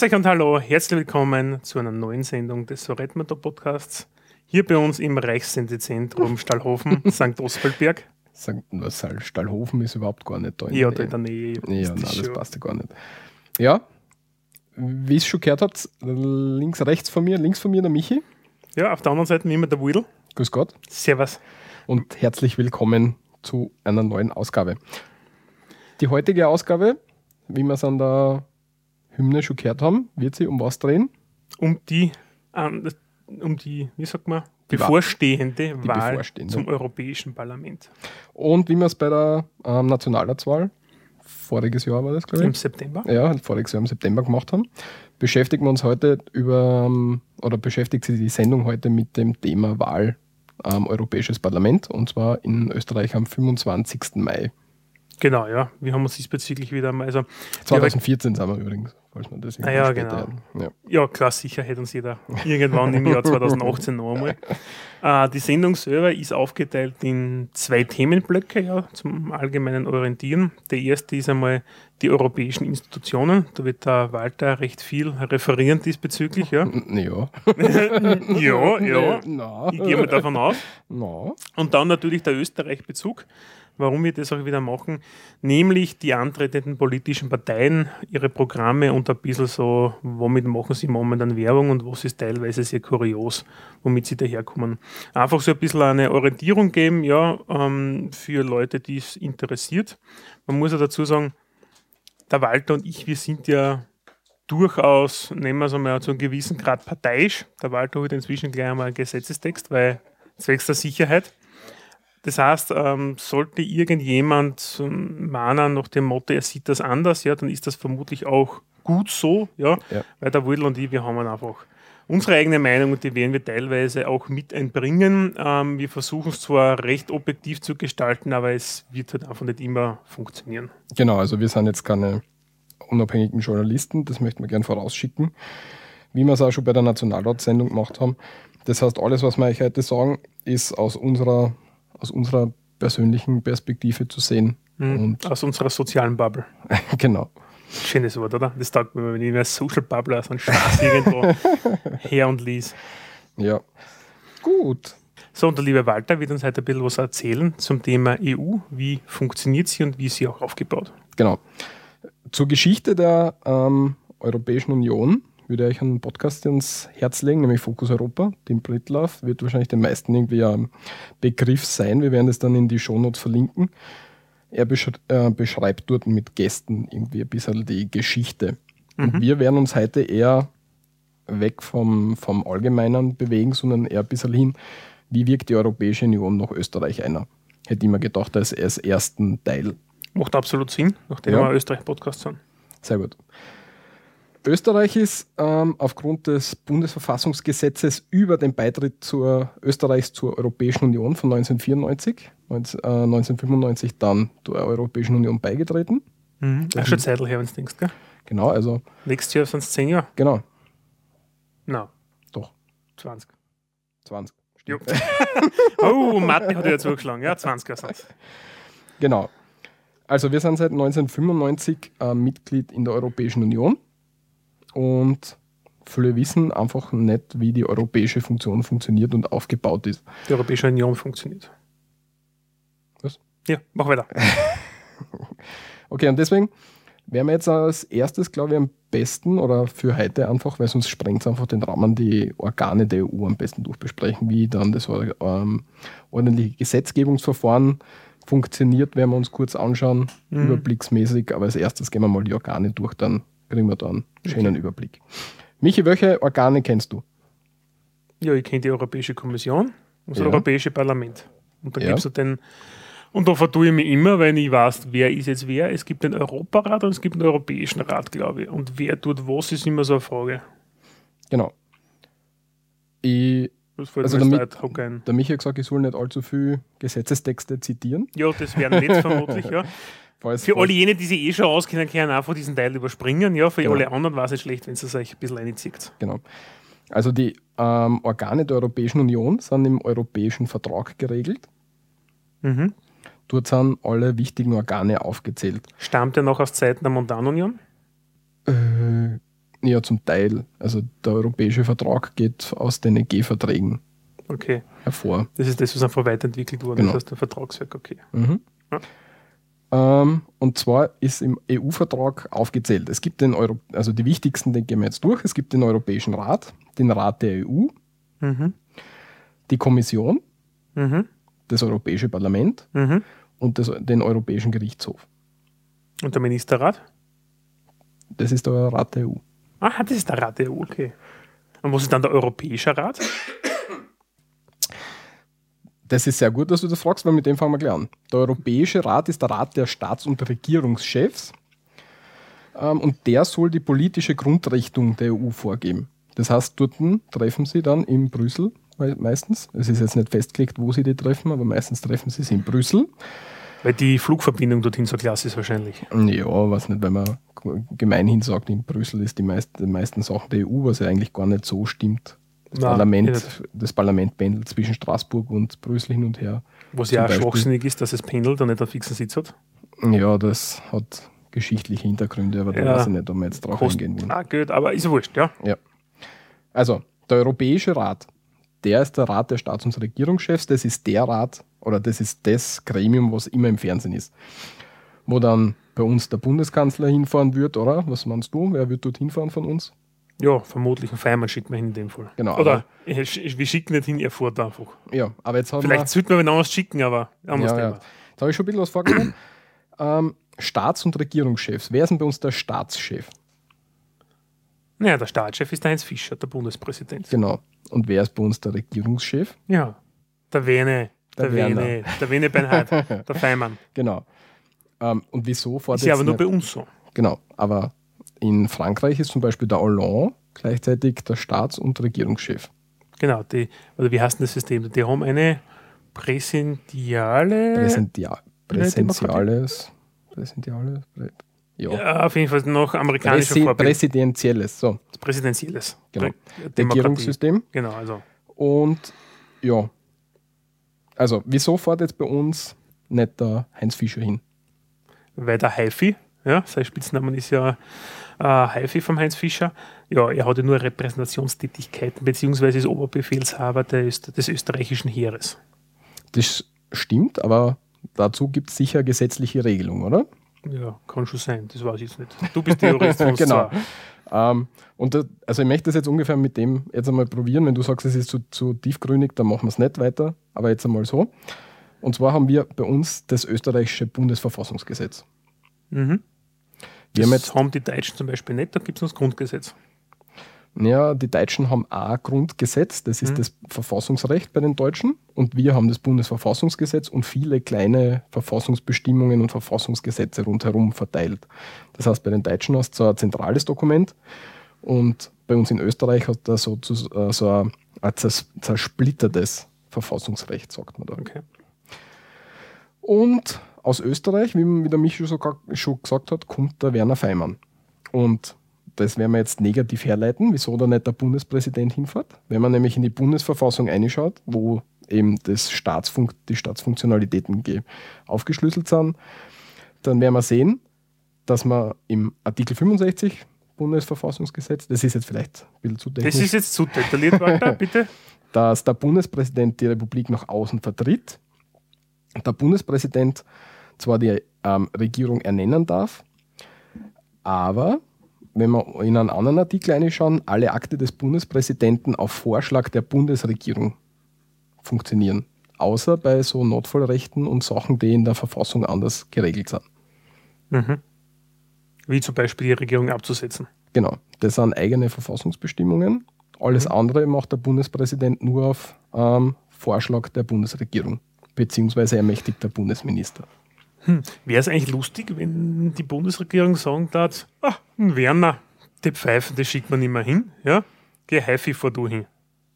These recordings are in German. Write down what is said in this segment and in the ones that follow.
Grüß euch und hallo, herzlich willkommen zu einer neuen Sendung des So Podcasts. Hier bei uns im Reichssendezentrum Stallhofen, St. Oswaldberg. St. Stallhofen ist überhaupt gar nicht da. In ja, da in der Nähe. Ja, nein, das passt ja gar nicht. Ja, wie ihr es schon gehört habt, links, rechts von mir, links von mir der Michi. Ja, auf der anderen Seite wie immer der Widl. Grüß Gott. Servus. Und herzlich willkommen zu einer neuen Ausgabe. Die heutige Ausgabe, wie wir es an der Hymne schon gehört haben, wird sie um was drehen? Um die, ähm, um die, wie sagt man, bevorstehende die Wahl bevorstehende. zum Europäischen Parlament. Und wie wir es bei der ähm, Nationalratswahl, voriges Jahr war das, glaube ich. Im September. Ja, voriges Jahr im September gemacht haben, beschäftigen wir uns heute über, ähm, oder beschäftigt sich die Sendung heute mit dem Thema Wahl ähm, Europäisches Parlament und zwar in Österreich am 25. Mai. Genau, ja. Wir haben uns diesbezüglich wieder mal. Also, 2014 sind wir übrigens falls man das ah, ja, genau. Ja. ja. klar, sicher hätte uns jeder irgendwann im Jahr 2018 noch einmal. Äh, die Sendung selber ist aufgeteilt in zwei Themenblöcke ja, zum allgemeinen Orientieren. Der erste ist einmal die europäischen Institutionen. Da wird der Walter recht viel referieren diesbezüglich. Ja, ja. ja, ja. No. Ich gehe mal davon aus. No. Und dann natürlich der Österreich-Bezug warum wir das auch wieder machen, nämlich die antretenden politischen Parteien, ihre Programme und ein bisschen so, womit machen sie momentan Werbung und was ist teilweise sehr kurios, womit sie daherkommen. Einfach so ein bisschen eine Orientierung geben, ja, ähm, für Leute, die es interessiert. Man muss ja dazu sagen, der Walter und ich, wir sind ja durchaus, nehmen wir es einmal zu einem gewissen Grad parteiisch. Der Walter hat inzwischen gleich einmal einen Gesetzestext, weil zwecks der Sicherheit. Das heißt, ähm, sollte irgendjemand ähm, mahnen nach dem Motto, er sieht das anders, ja, dann ist das vermutlich auch gut so, ja, ja. weil der Wudel und ich, wir haben einfach unsere eigene Meinung und die werden wir teilweise auch mit einbringen. Ähm, wir versuchen es zwar recht objektiv zu gestalten, aber es wird halt einfach nicht immer funktionieren. Genau, also wir sind jetzt keine unabhängigen Journalisten, das möchten wir gerne vorausschicken, wie wir es auch schon bei der Nationalratssendung gemacht haben. Das heißt, alles, was wir euch heute sagen, ist aus unserer aus unserer persönlichen Perspektive zu sehen. Mhm. Aus unserer sozialen Bubble. genau. Schönes Wort, oder? Das taugt mir, wenn ich mir Social Bubble so einen Spaß irgendwo her und ließ. Ja. Gut. So, und der liebe Walter wird uns heute ein bisschen was erzählen zum Thema EU. Wie funktioniert sie und wie ist sie auch aufgebaut? Genau. Zur Geschichte der ähm, Europäischen Union würde ich einen Podcast ins Herz legen, nämlich Fokus Europa. Tim Britlaff wird wahrscheinlich den meisten irgendwie ein Begriff sein. Wir werden es dann in die Shownotes verlinken. Er äh, beschreibt dort mit Gästen irgendwie ein bisschen die Geschichte. Mhm. Und wir werden uns heute eher weg vom, vom Allgemeinen bewegen, sondern eher ein bisschen hin, wie wirkt die Europäische Union nach Österreich einer. Hätte ich mir gedacht, als, als ersten Teil. Macht absolut Sinn, nachdem ja. wir Österreich-Podcast sind. Sehr gut. Österreich ist ähm, aufgrund des Bundesverfassungsgesetzes über den Beitritt zur Österreichs zur Europäischen Union von 1994, 19, äh, 1995 dann der Europäischen Union beigetreten. Mhm. Das ist schon Zeitl her, wenn du denkst, gell? Genau, also. Nächstes Jahr sind es 10 Jahre? Genau. Na. No. Doch. 20. 20. oh, Mathe hat ja zugeschlagen. Ja, 20 Jahre sind Genau. Also wir sind seit 1995 äh, Mitglied in der Europäischen Union und viele wissen einfach nicht, wie die europäische Funktion funktioniert und aufgebaut ist. Die Europäische Union funktioniert. Was? Ja, mach weiter. okay, und deswegen wären wir jetzt als erstes, glaube ich, am besten oder für heute einfach, weil sonst sprengt es einfach den Rahmen, die Organe der EU am besten durchbesprechen, wie dann das ähm, ordentliche Gesetzgebungsverfahren funktioniert, werden wir uns kurz anschauen, mhm. überblicksmäßig. Aber als erstes gehen wir mal die Organe durch, dann kriegen wir da einen schönen okay. Überblick. Michi, welche Organe kennst du? Ja, ich kenne die Europäische Kommission und das ja. Europäische Parlament. Und da ja. gibt es den, und da vertue ich mich immer, wenn ich weiß, wer ist jetzt wer. Es gibt den Europarat und es gibt den Europäischen Rat, glaube ich. Und wer tut was, ist immer so eine Frage. Genau. Ich, also der, Mi der Michael gesagt, ich soll nicht allzu viel Gesetzestexte zitieren. Ja, das wäre nett vermutlich, ja. Falls, für alle jene, die sich eh schon auskennen, können einfach diesen Teil überspringen. Ja, für genau. alle anderen war es schlecht, wenn es euch ein bisschen reinzieht. Genau. Also die ähm, Organe der Europäischen Union sind im Europäischen Vertrag geregelt. Mhm. Dort sind alle wichtigen Organe aufgezählt. Stammt er noch aus Zeiten der Montanunion? Äh, ja, zum Teil. Also der Europäische Vertrag geht aus den EG-Verträgen okay. hervor. Das ist das, was einfach weiterentwickelt wurde, genau. das heißt der Vertragswerk, okay. Mhm. Ja. Ähm, und zwar ist im EU-Vertrag aufgezählt. Es gibt den Euro also die wichtigsten, den gehen wir jetzt durch. Es gibt den Europäischen Rat, den Rat der EU, mhm. die Kommission, mhm. das Europäische Parlament mhm. und das, den Europäischen Gerichtshof. Und der Ministerrat? Das ist der Rat der EU. Ah, das ist der Rat der EU, okay. Und was ist dann der Europäische Rat? Das ist sehr gut, dass du das fragst, weil mit dem fangen wir gleich an. Der Europäische Rat ist der Rat der Staats- und Regierungschefs ähm, und der soll die politische Grundrichtung der EU vorgeben. Das heißt, dort treffen sie dann in Brüssel meistens. Es ist jetzt nicht festgelegt, wo sie die treffen, aber meistens treffen sie sie in Brüssel. Weil die Flugverbindung dorthin so klasse ist wahrscheinlich. Ja, was nicht, weil man gemeinhin sagt, in Brüssel ist die, meist, die meisten Sachen der EU, was ja eigentlich gar nicht so stimmt. Das, Nein, Parlament, das Parlament pendelt zwischen Straßburg und Brüssel hin und her. Was ja auch schwachsinnig ist, dass es pendelt und nicht einen fixen Sitz hat. Ja, das hat geschichtliche Hintergründe, aber da ja, weiß ich nicht, ob wir jetzt drauf Kost, eingehen wollen. Ah, gut, aber ist wurscht, ja. Ja. Also, der Europäische Rat, der ist der Rat der Staats- und Regierungschefs, das ist der Rat oder das ist das Gremium, was immer im Fernsehen ist. Wo dann bei uns der Bundeskanzler hinfahren wird, oder? Was meinst du? Wer wird dort hinfahren von uns? Ja, vermutlich ein Feimann schickt man hin in dem Fall. Genau. Oder wir schicken nicht hin, er fährt einfach. Ja, aber jetzt haben Vielleicht sollten wir wen anders schicken, aber anders ja, ja. Jetzt habe ich schon ein bisschen was vorgenommen. ähm, Staats- und Regierungschefs. Wer ist denn bei uns der Staatschef? Naja, der Staatschef ist Heinz Fischer, der Bundespräsident. Genau. Und wer ist bei uns der Regierungschef? Ja, der Wene. Der, der Wene. Der Wene Beinhardt, der Feimann. Genau. Ähm, und wieso fordert Ist ja aber nur bei uns so. Genau. Aber in Frankreich ist zum Beispiel der Hollande gleichzeitig der Staats- und Regierungschef. Genau, die, oder wie heißt denn das System? Die haben eine präsentiale. Präsentia präsentiales. Präsentiales. Ja. ja. auf jeden Fall noch amerikanische Präsi Präsidentielles. So. Präsidentielles. Genau. Regierungssystem. Genau, also. Und ja. Also, wieso fährt jetzt bei uns nicht der Heinz Fischer hin? Weil der Haifi, ja, sein Spitznamen ist ja äh, Haifi vom Heinz Fischer. Ja, er hatte nur Repräsentationstätigkeiten, beziehungsweise ist Oberbefehlshaber des, des österreichischen Heeres. Das stimmt, aber dazu gibt es sicher gesetzliche Regelungen, oder? Ja, kann schon sein, das weiß ich jetzt nicht. Du bist Jurist. genau. Ähm, und das, also ich möchte das jetzt ungefähr mit dem jetzt einmal probieren. Wenn du sagst, es ist zu, zu tiefgrünig, dann machen wir es nicht weiter. Aber jetzt einmal so. Und zwar haben wir bei uns das österreichische Bundesverfassungsgesetz. Mhm. Wir das haben, jetzt, haben die Deutschen zum Beispiel nicht, da gibt es das Grundgesetz. Ja, die Deutschen haben auch ein Grundgesetz, das ist mhm. das Verfassungsrecht bei den Deutschen. Und wir haben das Bundesverfassungsgesetz und viele kleine Verfassungsbestimmungen und Verfassungsgesetze rundherum verteilt. Das heißt, bei den Deutschen hast du so ein zentrales Dokument und bei uns in Österreich hat da so, äh, so ein, ein zersplittertes Verfassungsrecht, sagt man da. Okay. Und aus Österreich, wie, wie der Michi schon gesagt hat, kommt der Werner Feimann. Und das werden wir jetzt negativ herleiten, wieso da nicht der Bundespräsident hinfährt. Wenn man nämlich in die Bundesverfassung einschaut, wo eben das Staatsfunk die Staatsfunktionalitäten aufgeschlüsselt sind, dann werden wir sehen, dass man im Artikel 65 Bundesverfassungsgesetz, das ist jetzt vielleicht ein bisschen zu technisch. Das ist jetzt zu detailliert, Walter, bitte. Dass der Bundespräsident die Republik nach außen vertritt. Der Bundespräsident zwar die ähm, Regierung ernennen darf, aber wenn wir in einen anderen Artikel reinschauen, alle Akte des Bundespräsidenten auf Vorschlag der Bundesregierung funktionieren. Außer bei so Notfallrechten und Sachen, die in der Verfassung anders geregelt sind. Mhm. Wie zum Beispiel die Regierung abzusetzen. Genau. Das sind eigene Verfassungsbestimmungen Alles mhm. andere macht der Bundespräsident nur auf ähm, Vorschlag der Bundesregierung, beziehungsweise ermächtigt der Bundesminister. Hm. Wäre es eigentlich lustig, wenn die Bundesregierung sagen darf, ah, Werner, die Pfeifen, die schickt man nicht mehr hin, ja? Geh Haifi vor du hin.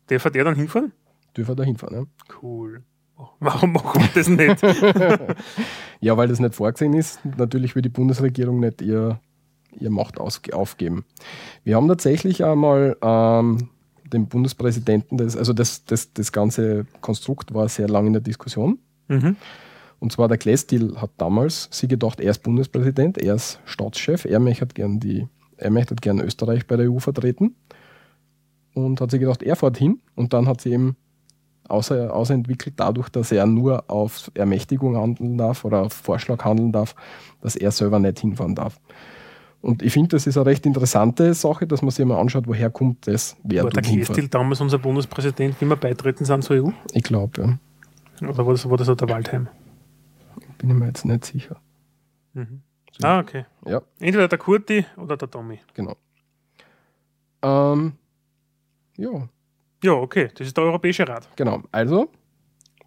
Darf der dann hinfahren? Dürfen da hinfahren, ja. Cool. Warum machen wir das nicht? ja, weil das nicht vorgesehen ist. Natürlich will die Bundesregierung nicht ihr, ihr Macht aufgeben. Wir haben tatsächlich einmal ähm, den Bundespräsidenten, das, also das, das, das ganze Konstrukt war sehr lange in der Diskussion. Mhm. Und zwar der Klestil hat damals sie gedacht, er ist Bundespräsident, er ist Staatschef, er möchte gern die, er möchte gern Österreich bei der EU vertreten. Und hat sie gedacht, er fährt hin. Und dann hat sie eben außer, außerentwickelt dadurch, dass er nur auf Ermächtigung handeln darf oder auf Vorschlag handeln darf, dass er selber nicht hinfahren darf. Und ich finde, das ist eine recht interessante Sache, dass man sich mal anschaut, woher kommt das, wer War der Klestil damals unser Bundespräsident, wie wir beitreten sind zur EU? Ich glaube, ja. Oder war das, war das auch der Waldheim? Bin ich mir jetzt nicht sicher. Mhm. So. Ah, okay. Ja. Entweder der Kurti oder der Tommy. Genau. Ähm, ja. Ja, okay, das ist der Europäische Rat. Genau, also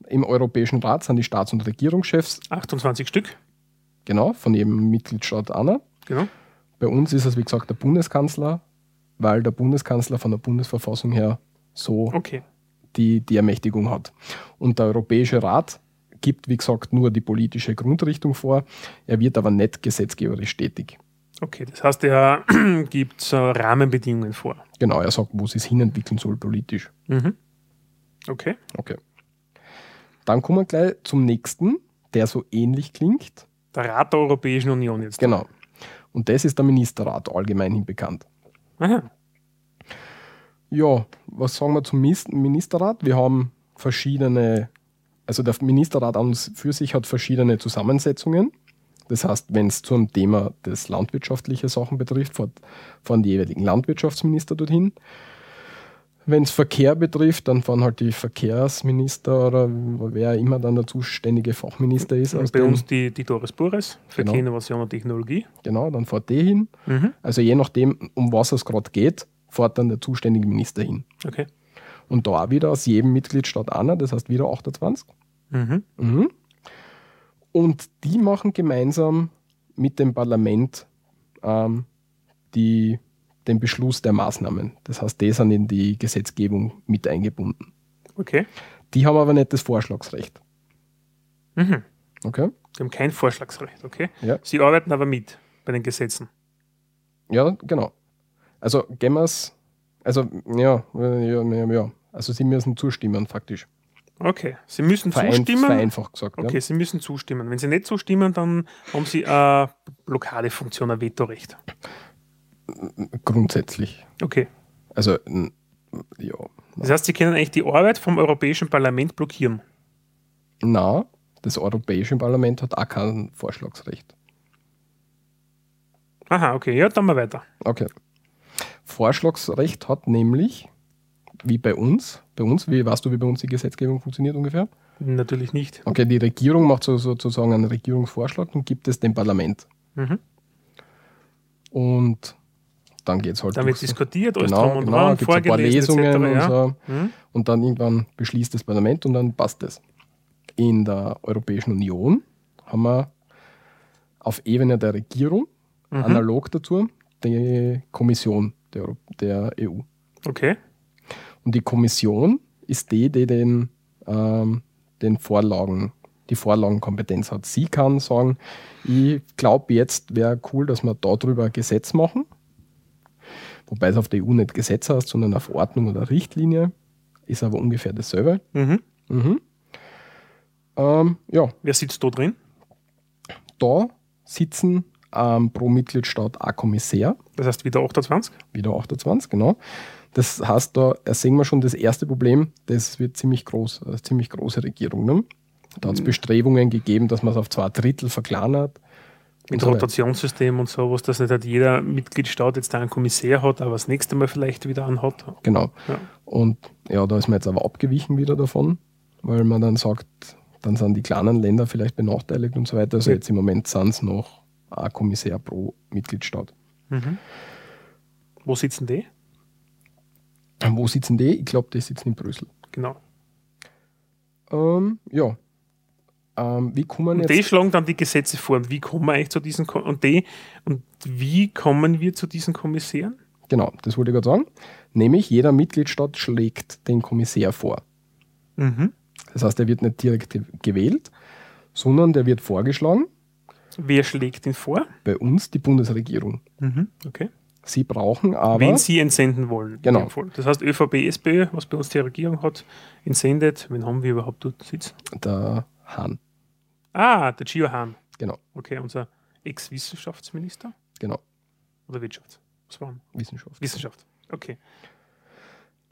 im Europäischen Rat sind die Staats- und Regierungschefs. 28 Stück. Genau, von jedem Mitgliedstaat einer. Genau. Bei uns ist es, wie gesagt, der Bundeskanzler, weil der Bundeskanzler von der Bundesverfassung her so okay. die, die Ermächtigung hat. Und der Europäische Rat gibt, wie gesagt, nur die politische Grundrichtung vor. Er wird aber nicht gesetzgeberisch tätig. Okay, das heißt, er gibt äh, Rahmenbedingungen vor. Genau, er sagt, wo es sich hinentwickeln soll politisch. Mhm. Okay. Okay. Dann kommen wir gleich zum nächsten, der so ähnlich klingt. Der Rat der Europäischen Union jetzt. Genau. Und das ist der Ministerrat, allgemeinhin bekannt. Aha. Ja, was sagen wir zum Ministerrat? Wir haben verschiedene, also der Ministerrat an für sich hat verschiedene Zusammensetzungen. Das heißt, wenn es zum Thema des landwirtschaftliche Sachen betrifft, fahren die jeweiligen Landwirtschaftsminister dorthin. Wenn es Verkehr betrifft, dann fahren halt die Verkehrsminister oder wer immer dann der zuständige Fachminister ist. Bei uns die, die Doris Bures, Verkehr, genau. Innovation und Technologie. Genau, dann fährt die hin. Mhm. Also je nachdem, um was es gerade geht, fährt dann der zuständige Minister hin. Okay. Und da wieder aus jedem Mitgliedstaat einer, das heißt wieder 28. Mhm. Mhm. Und die machen gemeinsam mit dem Parlament ähm, die, den Beschluss der Maßnahmen. Das heißt, die sind in die Gesetzgebung mit eingebunden. Okay. Die haben aber nicht das Vorschlagsrecht. Mhm. Okay. Die haben kein Vorschlagsrecht, okay? Ja. Sie arbeiten aber mit bei den Gesetzen. Ja, genau. Also gehen wir es, also ja, ja, ja, also sie müssen zustimmen faktisch. Okay, Sie müssen Verein, zustimmen. Vereinfacht gesagt. Okay, ja. Sie müssen zustimmen. Wenn Sie nicht zustimmen, dann haben Sie eine Blockadefunktion, ein Vetorecht. Grundsätzlich. Okay. Also, ja. Das heißt, Sie können eigentlich die Arbeit vom Europäischen Parlament blockieren? Na, das Europäische Parlament hat auch kein Vorschlagsrecht. Aha, okay, ja, dann mal weiter. Okay. Vorschlagsrecht hat nämlich wie bei uns. Bei uns, wie weißt du, wie bei uns die Gesetzgebung funktioniert ungefähr? Natürlich nicht. Okay, die Regierung macht so, sozusagen einen Regierungsvorschlag und gibt es dem Parlament. Mhm. Und dann geht es halt. Wird diskutiert, alles genau, drum und genau, dran, gibt ein paar Lesungen etc., und ja. so. Mhm. Und dann irgendwann beschließt das Parlament und dann passt es. In der Europäischen Union haben wir auf Ebene der Regierung, mhm. analog dazu, die Kommission der, der EU. Okay. Und die Kommission ist die, die den, ähm, den Vorlagen, die Vorlagenkompetenz hat. Sie kann sagen, ich glaube, jetzt wäre cool, dass wir darüber ein Gesetz machen. Wobei es auf der EU nicht Gesetz heißt, sondern eine Verordnung oder Richtlinie. Ist aber ungefähr dasselbe. Mhm. Mhm. Ähm, ja. Wer sitzt da drin? Da sitzen ähm, pro Mitgliedstaat ein Kommissär. Das heißt wieder 28? Wieder 28, genau. Das heißt, da sehen wir schon das erste Problem, das wird ziemlich groß, eine ziemlich große Regierung. Ne? Da hat es mhm. Bestrebungen gegeben, dass man es auf zwei Drittel verkleinert. Mit so Rotationssystem und sowas, dass nicht halt jeder Mitgliedstaat jetzt einen Kommissär hat, aber das nächste Mal vielleicht wieder einen hat. Genau. Ja. Und ja, da ist man jetzt aber abgewichen wieder davon, weil man dann sagt, dann sind die kleinen Länder vielleicht benachteiligt und so weiter. Also ja. jetzt im Moment sind es noch ein Kommissär pro Mitgliedstaat. Mhm. Wo sitzen die? Wo sitzen die? Ich glaube, die sitzen in Brüssel. Genau. Ähm, ja. Ähm, wie kommen jetzt. Und die schlagen dann die Gesetze vor. Und wie kommen wir eigentlich zu diesen Ko und die und wie kommen wir zu diesen Kommissären? Genau, das wollte ich gerade sagen. Nämlich jeder Mitgliedstaat schlägt den Kommissär vor. Mhm. Das heißt, er wird nicht direkt gewählt, sondern der wird vorgeschlagen. Wer schlägt ihn vor? Bei uns die Bundesregierung. Mhm. Okay. Sie brauchen aber. Wenn Sie entsenden wollen. Genau. Das heißt, ÖVP, SPÖ, was bei uns die Regierung hat, entsendet. Wen haben wir überhaupt dort sitzen? Der Hahn. Ah, der Gio Hahn. Genau. Okay, unser Ex-Wissenschaftsminister? Genau. Oder Wirtschaft? Was war? Wissenschaft. Wissenschaft. Okay.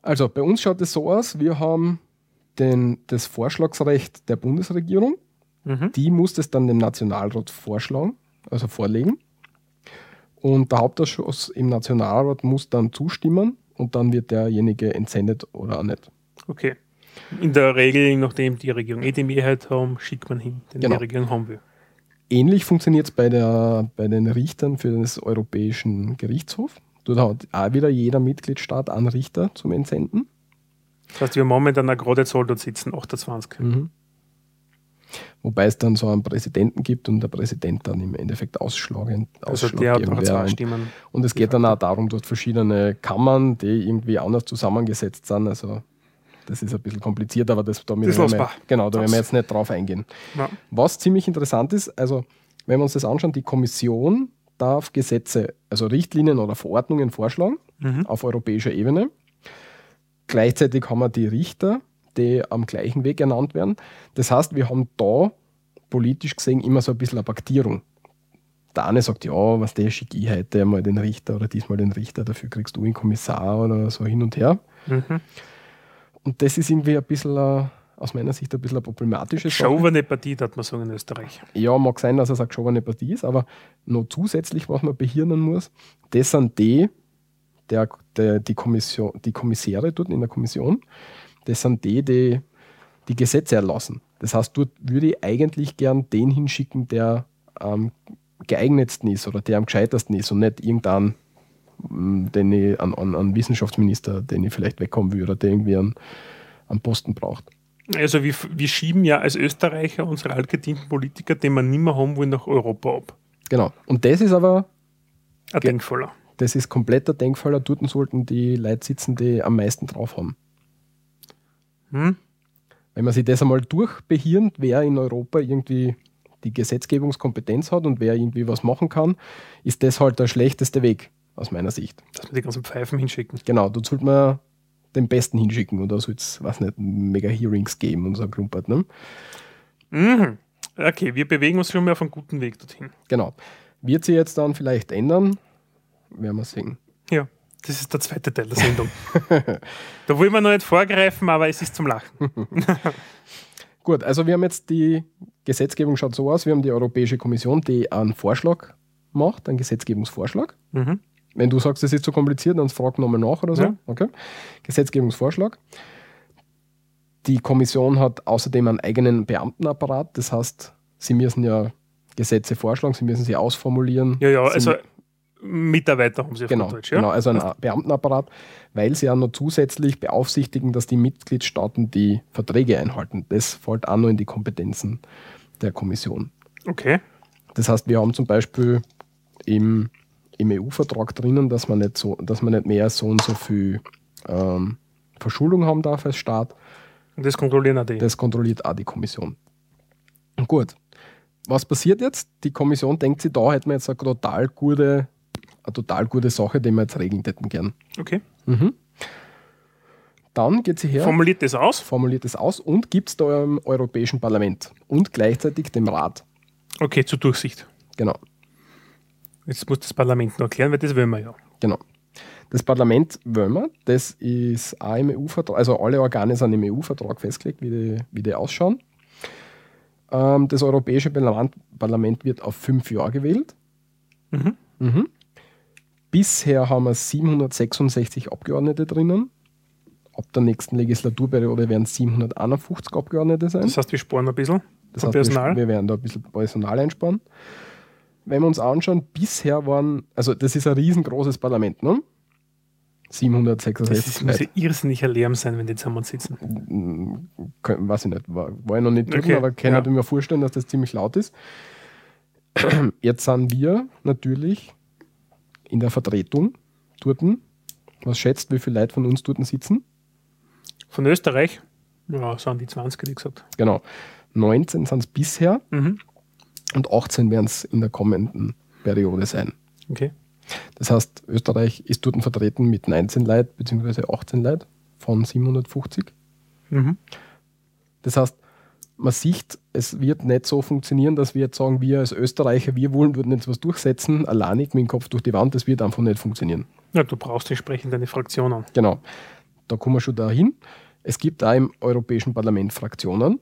Also bei uns schaut es so aus, wir haben den, das Vorschlagsrecht der Bundesregierung. Mhm. Die muss das dann dem Nationalrat vorschlagen, also vorlegen. Und der Hauptausschuss im Nationalrat muss dann zustimmen und dann wird derjenige entsendet oder auch nicht. Okay. In der Regel, nachdem die Regierung eh die Mehrheit haben, schickt man hin, den genau. die Regierung haben will. Ähnlich funktioniert es bei, bei den Richtern für den Europäischen Gerichtshof. Dort hat auch wieder jeder Mitgliedstaat einen Richter zum Entsenden. Das heißt, wir haben momentan eine gerade Zahl dort sitzen, 28. Mhm. Wobei es dann so einen Präsidenten gibt und der Präsident dann im Endeffekt ausschlagend Also der hat noch zwei Stimmen. Und es geht dann auch darum, dort verschiedene Kammern, die irgendwie anders zusammengesetzt sind. Also das ist ein bisschen kompliziert, aber das, da, das wir, genau, da werden wir jetzt nicht drauf eingehen. Ja. Was ziemlich interessant ist, also wenn wir uns das anschauen, die Kommission darf Gesetze, also Richtlinien oder Verordnungen vorschlagen mhm. auf europäischer Ebene. Gleichzeitig haben wir die Richter, die am gleichen Weg ernannt werden. Das heißt, wir haben da politisch gesehen immer so ein bisschen eine Paktierung. Der eine sagt, ja, was der schicke ich heute mal den Richter oder diesmal den Richter, dafür kriegst du einen Kommissar oder so hin und her. Mhm. Und das ist irgendwie ein bisschen, aus meiner Sicht, ein bisschen eine problematische Sache. Geschobene Partie, hat man sagen in Österreich. Ja, mag sein, dass er sagt, geschobene Partie ist, aber noch zusätzlich, was man behirnen muss, das sind die, der, der, die, Kommission, die Kommissäre dort in der Kommission, das sind die, die die Gesetze erlassen. Das heißt, dort würde ich eigentlich gern den hinschicken, der am geeignetsten ist oder der am gescheitersten ist und nicht irgendeinen den ich, an, an, an Wissenschaftsminister, den ich vielleicht wegkommen würde, oder der irgendwie einen, einen Posten braucht. Also wir, wir schieben ja als Österreicher unsere altgedienten Politiker, den wir nicht mehr haben wollen, nach Europa ab. Genau. Und das ist aber ein Denkfaller. Das ist kompletter Denkfaller. Dort sollten die Leute sitzen, die am meisten drauf haben. Hm? Wenn man sich das einmal durchbehirnt, wer in Europa irgendwie die Gesetzgebungskompetenz hat und wer irgendwie was machen kann, ist das halt der schlechteste Weg aus meiner Sicht. Dass wir die ganzen Pfeifen hinschicken. Genau, da sollte man den Besten hinschicken oder soll es, was nicht, mega Hearings geben und so ein Klumpert. Ne? Mhm. Okay, wir bewegen uns schon mal auf einem guten Weg dorthin. Genau. Wird sich jetzt dann vielleicht ändern? Werden wir sehen. Das ist der zweite Teil der Sendung. da wollen wir noch nicht vorgreifen, aber es ist zum Lachen. Gut, also wir haben jetzt die Gesetzgebung schaut so aus, wir haben die Europäische Kommission, die einen Vorschlag macht, einen Gesetzgebungsvorschlag. Mhm. Wenn du sagst, es ist zu kompliziert, dann frag nochmal nach oder so. Ja. Okay. Gesetzgebungsvorschlag. Die Kommission hat außerdem einen eigenen Beamtenapparat. Das heißt, sie müssen ja Gesetze vorschlagen, sie müssen sie ausformulieren. Ja, ja, also Mitarbeiter haben sie auf genau, Deutsch, ja? Genau, also einen Beamtenapparat, weil sie ja noch zusätzlich beaufsichtigen, dass die Mitgliedstaaten die Verträge einhalten. Das fällt auch noch in die Kompetenzen der Kommission. Okay. Das heißt, wir haben zum Beispiel im im EU-Vertrag drinnen, dass man nicht so, dass man nicht mehr so und so viel ähm, Verschuldung haben darf als Staat. Und das kontrollieren auch die. Das kontrolliert auch die Kommission. Gut. Was passiert jetzt? Die Kommission denkt sich, da hätten wir jetzt eine total gute, eine total gute Sache, die wir jetzt regeln hätten gern. Okay. Mhm. Dann geht sie her. Formuliert das aus? Formuliert das aus und gibt es da im Europäischen Parlament und gleichzeitig dem Rat. Okay, zur Durchsicht. Genau. Jetzt muss das Parlament noch erklären, weil das wollen wir ja. Genau. Das Parlament wollen wir, das ist auch im EU-Vertrag, also alle Organe sind im EU-Vertrag festgelegt, wie die, wie die ausschauen. Ähm, das Europäische Parlament wird auf fünf Jahre gewählt. Mhm. Mhm. Bisher haben wir 766 Abgeordnete drinnen. Ab der nächsten Legislaturperiode werden 751 Abgeordnete sein. Das heißt, wir sparen ein bisschen das heißt, Personal. Wir, werden da ein bisschen Personal einsparen wenn wir uns anschauen, bisher waren, also das ist ein riesengroßes Parlament, ne? 766 Das muss ja irrsinniger Lärm sein, wenn die zusammen sitzen. Weiß ich nicht, war, war ich noch nicht Okay, aber kann ja. ich mir vorstellen, dass das ziemlich laut ist. Jetzt sind wir natürlich in der Vertretung dort. Was schätzt, wie viele Leute von uns dort sitzen? Von Österreich, ja, sind die 20, die gesagt. Genau. 19 sind es bisher Mhm. und 18 werden es in der kommenden Periode sein. Okay. Das heißt, Österreich ist dort vertreten mit 19 Leuten bzw. 18 Leuten von 750. Mhm. Das heißt, man sieht, es wird nicht so funktionieren, dass wir jetzt sagen, wir als Österreicher, wir wollen dort jetzt was durchsetzen, alleinig mit dem Kopf durch die Wand, das wird einfach nicht funktionieren. Ja, du brauchst entsprechend eine Fraktion an. Genau. Da kommen wir schon dahin. Es gibt da im Europäischen Parlament Fraktionen,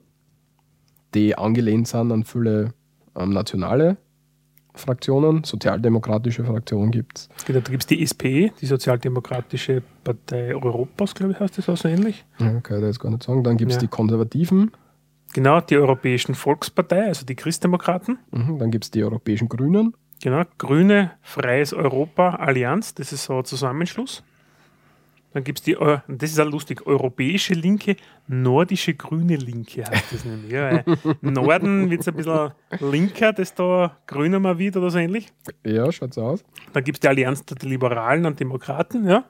die angelehnt sind an viele ähm, nationale Fraktionen, sozialdemokratische Fraktionen gibt es. Gibt- Da gibt es die SPE, die Sozialdemokratische Partei Europas, glaube ich, heißt das auch so ähnlich. Ja, kann ich da jetzt gar nicht sagen. Dann gibt es Ja. die Konservativen, Genau, die Europäischen Volkspartei, also die Christdemokraten. mhm. dann gibt es die Europäischen Grünen, Genau, Grüne, Freies Europa, Allianz, das ist so ein Zusammenschluss. Dann gibt es die, das ist auch lustig, Europäische Linke, Nordische Grüne Linke heißt das nämlich. Ja, Norden wird es ein bisschen linker, das da grüner mal wird oder so ähnlich. ja, schaut so aus. Dann gibt es die Allianz der Liberalen und Demokraten, ja.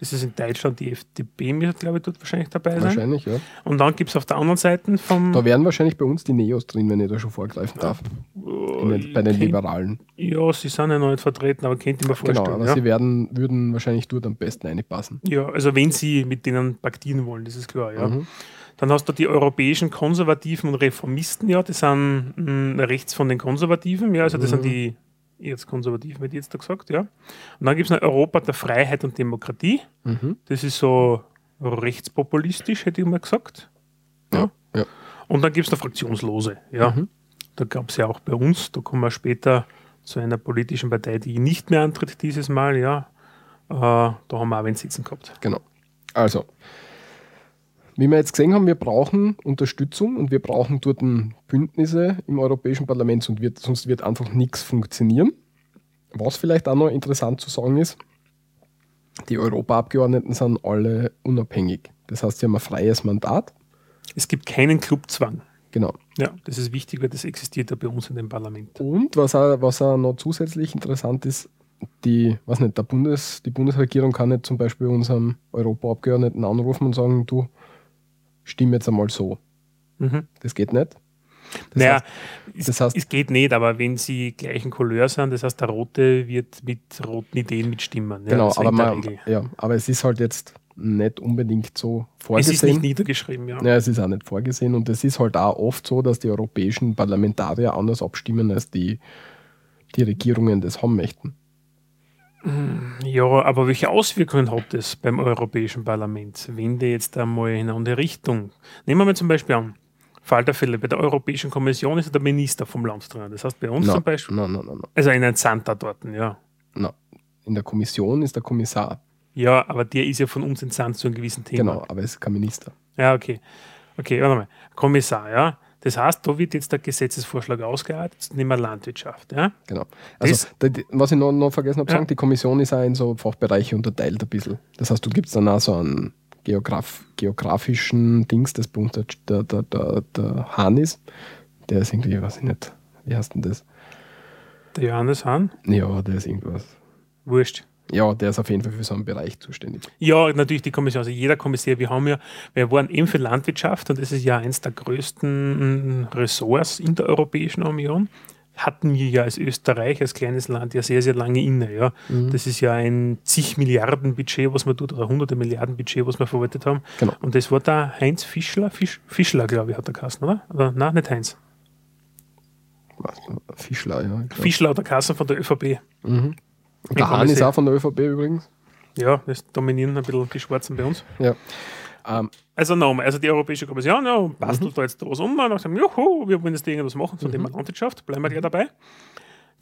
Das ist in Deutschland die FDP, glaube ich, dort wahrscheinlich dabei sein. Wahrscheinlich, ja. Und dann gibt es auf der anderen Seite vom. Da wären wahrscheinlich bei uns die Neos drin, wenn ich da schon vorgreifen darf. In den, bei den kennt- Liberalen. Ja, sie sind ja noch nicht vertreten, aber könnte ich mir vorstellen. Genau, aber ja. sie werden, würden wahrscheinlich dort am besten reinpassen. Ja, also wenn sie mit denen paktieren wollen, das ist klar, ja. Mhm. Dann hast du die europäischen Konservativen und Reformisten, ja, das sind mh, rechts von den Konservativen, ja, also das Mhm. sind die jetzt Konservativen, hätte ich jetzt da gesagt, ja. Und dann gibt es noch Europa der Freiheit und Demokratie, Mhm. das ist so rechtspopulistisch, hätte ich mal gesagt. Ja. Ja. Und dann gibt es noch Fraktionslose, ja. Mhm. Da gab es ja auch bei uns, da kommen wir später zu einer politischen Partei, die nicht mehr antritt dieses Mal, ja. Äh, da haben wir auch einen Sitzen gehabt. Genau. Also, wie wir jetzt gesehen haben, wir brauchen Unterstützung und wir brauchen dort Bündnisse im Europäischen Parlament, und wird, sonst wird einfach nichts funktionieren. Was vielleicht auch noch interessant zu sagen ist, die Europaabgeordneten sind alle unabhängig. Das heißt, sie haben ein freies Mandat. Es gibt keinen Clubzwang. Genau. Ja, das ist wichtig, weil das existiert ja bei uns in dem Parlament. Und was auch, was auch noch zusätzlich interessant ist, die, was nicht, der Bundes, die Bundesregierung kann nicht zum Beispiel unserem Europaabgeordneten anrufen und sagen, du stimm jetzt einmal so. Mhm. Das geht nicht. Das naja, heißt, es, das heißt- es geht nicht, aber wenn sie gleichen Couleur sind, das heißt, der Rote wird mit roten Ideen mitstimmen. Ja, genau, aber, man, ja, aber es ist halt jetzt nicht unbedingt so Es vorgesehen. ist nicht niedergeschrieben, ja. ja, es ist auch nicht vorgesehen und es ist halt auch oft so, dass die europäischen Parlamentarier anders abstimmen, als die, die Regierungen das haben möchten. Ja, aber welche Auswirkungen hat das beim Europäischen Parlament, wenn der jetzt einmal in eine andere Richtung? Nehmen wir mal zum Beispiel an, Fall der Fälle, bei der Europäischen Kommission ist der Minister vom Land drin. Das heißt bei uns Na, zum Beispiel, na, na, na, na, also ein Santa dort, ja. na. In der Kommission ist der Kommissar. Ja, aber der ist ja von uns entsandt zu einem gewissen Thema. Genau, aber es ist kein Minister. Ja, okay. Okay, warte mal. Kommissar, ja. Das heißt, da wird jetzt der Gesetzesvorschlag ausgearbeitet, nehmen wir Landwirtschaft, ja. Genau. Also, Das- was ich noch, noch vergessen habe zu Ja. sagen, die Kommission ist auch in so Fachbereiche unterteilt ein bisschen. Das heißt, du gibst dann auch so einen Geograf, geografischen Dings, das bei uns der, der, der, der, der Hahn ist. Der ist irgendwie, weiß ich nicht, wie heißt denn das? Der Johannes Hahn, Ja, der ist irgendwas. wurscht. Ja, der ist auf jeden Fall für so einen Bereich zuständig. Ja, natürlich die Kommission, also jeder Kommissar, wir haben ja, wir waren eben für Landwirtschaft und das ist ja eines der größten mm, Ressorts in der Europäischen Union. Hatten wir ja als Österreich, als kleines Land, ja sehr, sehr lange inne. Ja. Mhm. Das ist ja ein zig Milliarden Budget, was wir dort, oder hunderte Milliarden Budget, was wir verwaltet haben. Genau. Und das war der Heinz Fischler, Fisch, Fischler, glaube ich, hat der Kassen, oder? oder? Nein, nicht Heinz. Fischler, ja. Fischler der Kassen von der ÖVP. Und der Hahn ist auch von der ÖVP übrigens. Ja, das dominieren ein bisschen die Schwarzen bei uns. Ja. Ähm, Also nochmal, also die Europäische Kommission, ja, bastelt da jetzt was um und sagt, juhu, wir wollen jetzt irgendwas machen zum Thema Landwirtschaft, bleiben wir gleich dabei.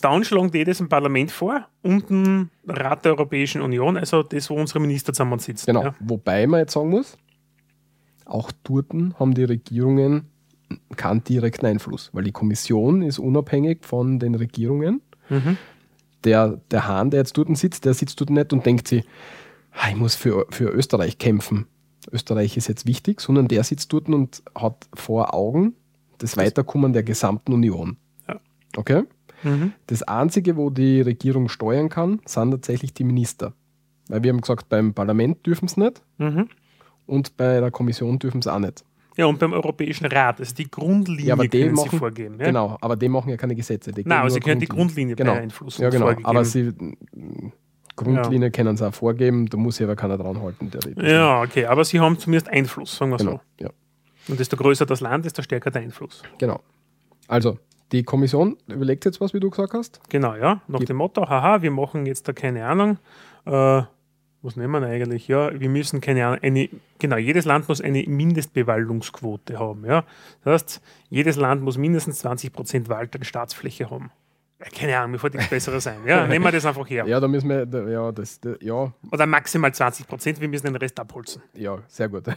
Dann schlagen die das im Parlament vor und ein Rat der Europäischen Union, also das, wo unsere Minister zusammensitzen. Genau. Ja. Wobei man jetzt sagen muss, auch dort haben die Regierungen keinen direkten Einfluss, weil die Kommission ist unabhängig von den Regierungen. Mhm. Der, der Hahn, der jetzt dort sitzt, der sitzt dort nicht und denkt sich, ich muss für, für Österreich kämpfen. Österreich ist jetzt wichtig, sondern der sitzt dort und hat vor Augen das Weiterkommen der gesamten Union. Ja. Okay? Mhm. Das Einzige, wo die Regierung steuern kann, sind tatsächlich die Minister. Weil wir haben gesagt, beim Parlament dürfen es nicht mhm. und bei der Kommission dürfen sie auch nicht. Ja, und beim Europäischen Rat, also die Grundlinie ja, können machen, sie vorgeben. Ja? Genau, aber die machen ja keine Gesetze. Nein, aber sie können die Grundlinie genau. beeinflussen. Ja, genau, vorgeben. aber sie Grundlinie ja. können sie auch vorgeben, da muss sich aber keiner dran halten. Ja, okay, aber sie haben zumindest Einfluss, sagen wir genau. so. Ja. Und desto größer das Land, desto stärker der Einfluss. Genau. Also, die Kommission überlegt jetzt was, wie du gesagt hast. Genau, ja. Nach die dem Motto, haha, wir machen jetzt da keine Ahnung. Äh, was nehmen wir eigentlich? Ja, wir müssen keine Ahnung, eine, genau, jedes Land muss eine Mindestbewaldungsquote haben. Ja? Das heißt, jedes Land muss mindestens 20 Prozent Wald an Staatsfläche haben. Ja, keine Ahnung, mir fällt nichts Besseres sein. Ja, nehmen wir das einfach her. Ja, da müssen wir, ja, das, ja. Oder maximal 20 Prozent, wir müssen den Rest abholzen. Ja, sehr gut.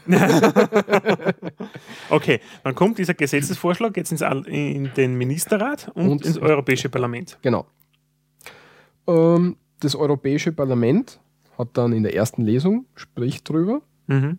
okay, dann kommt dieser Gesetzesvorschlag jetzt ins, in den Ministerrat und, und ins Europäische Parlament. Genau. Ähm, das Europäische Parlament hat dann in der ersten Lesung, spricht drüber mhm.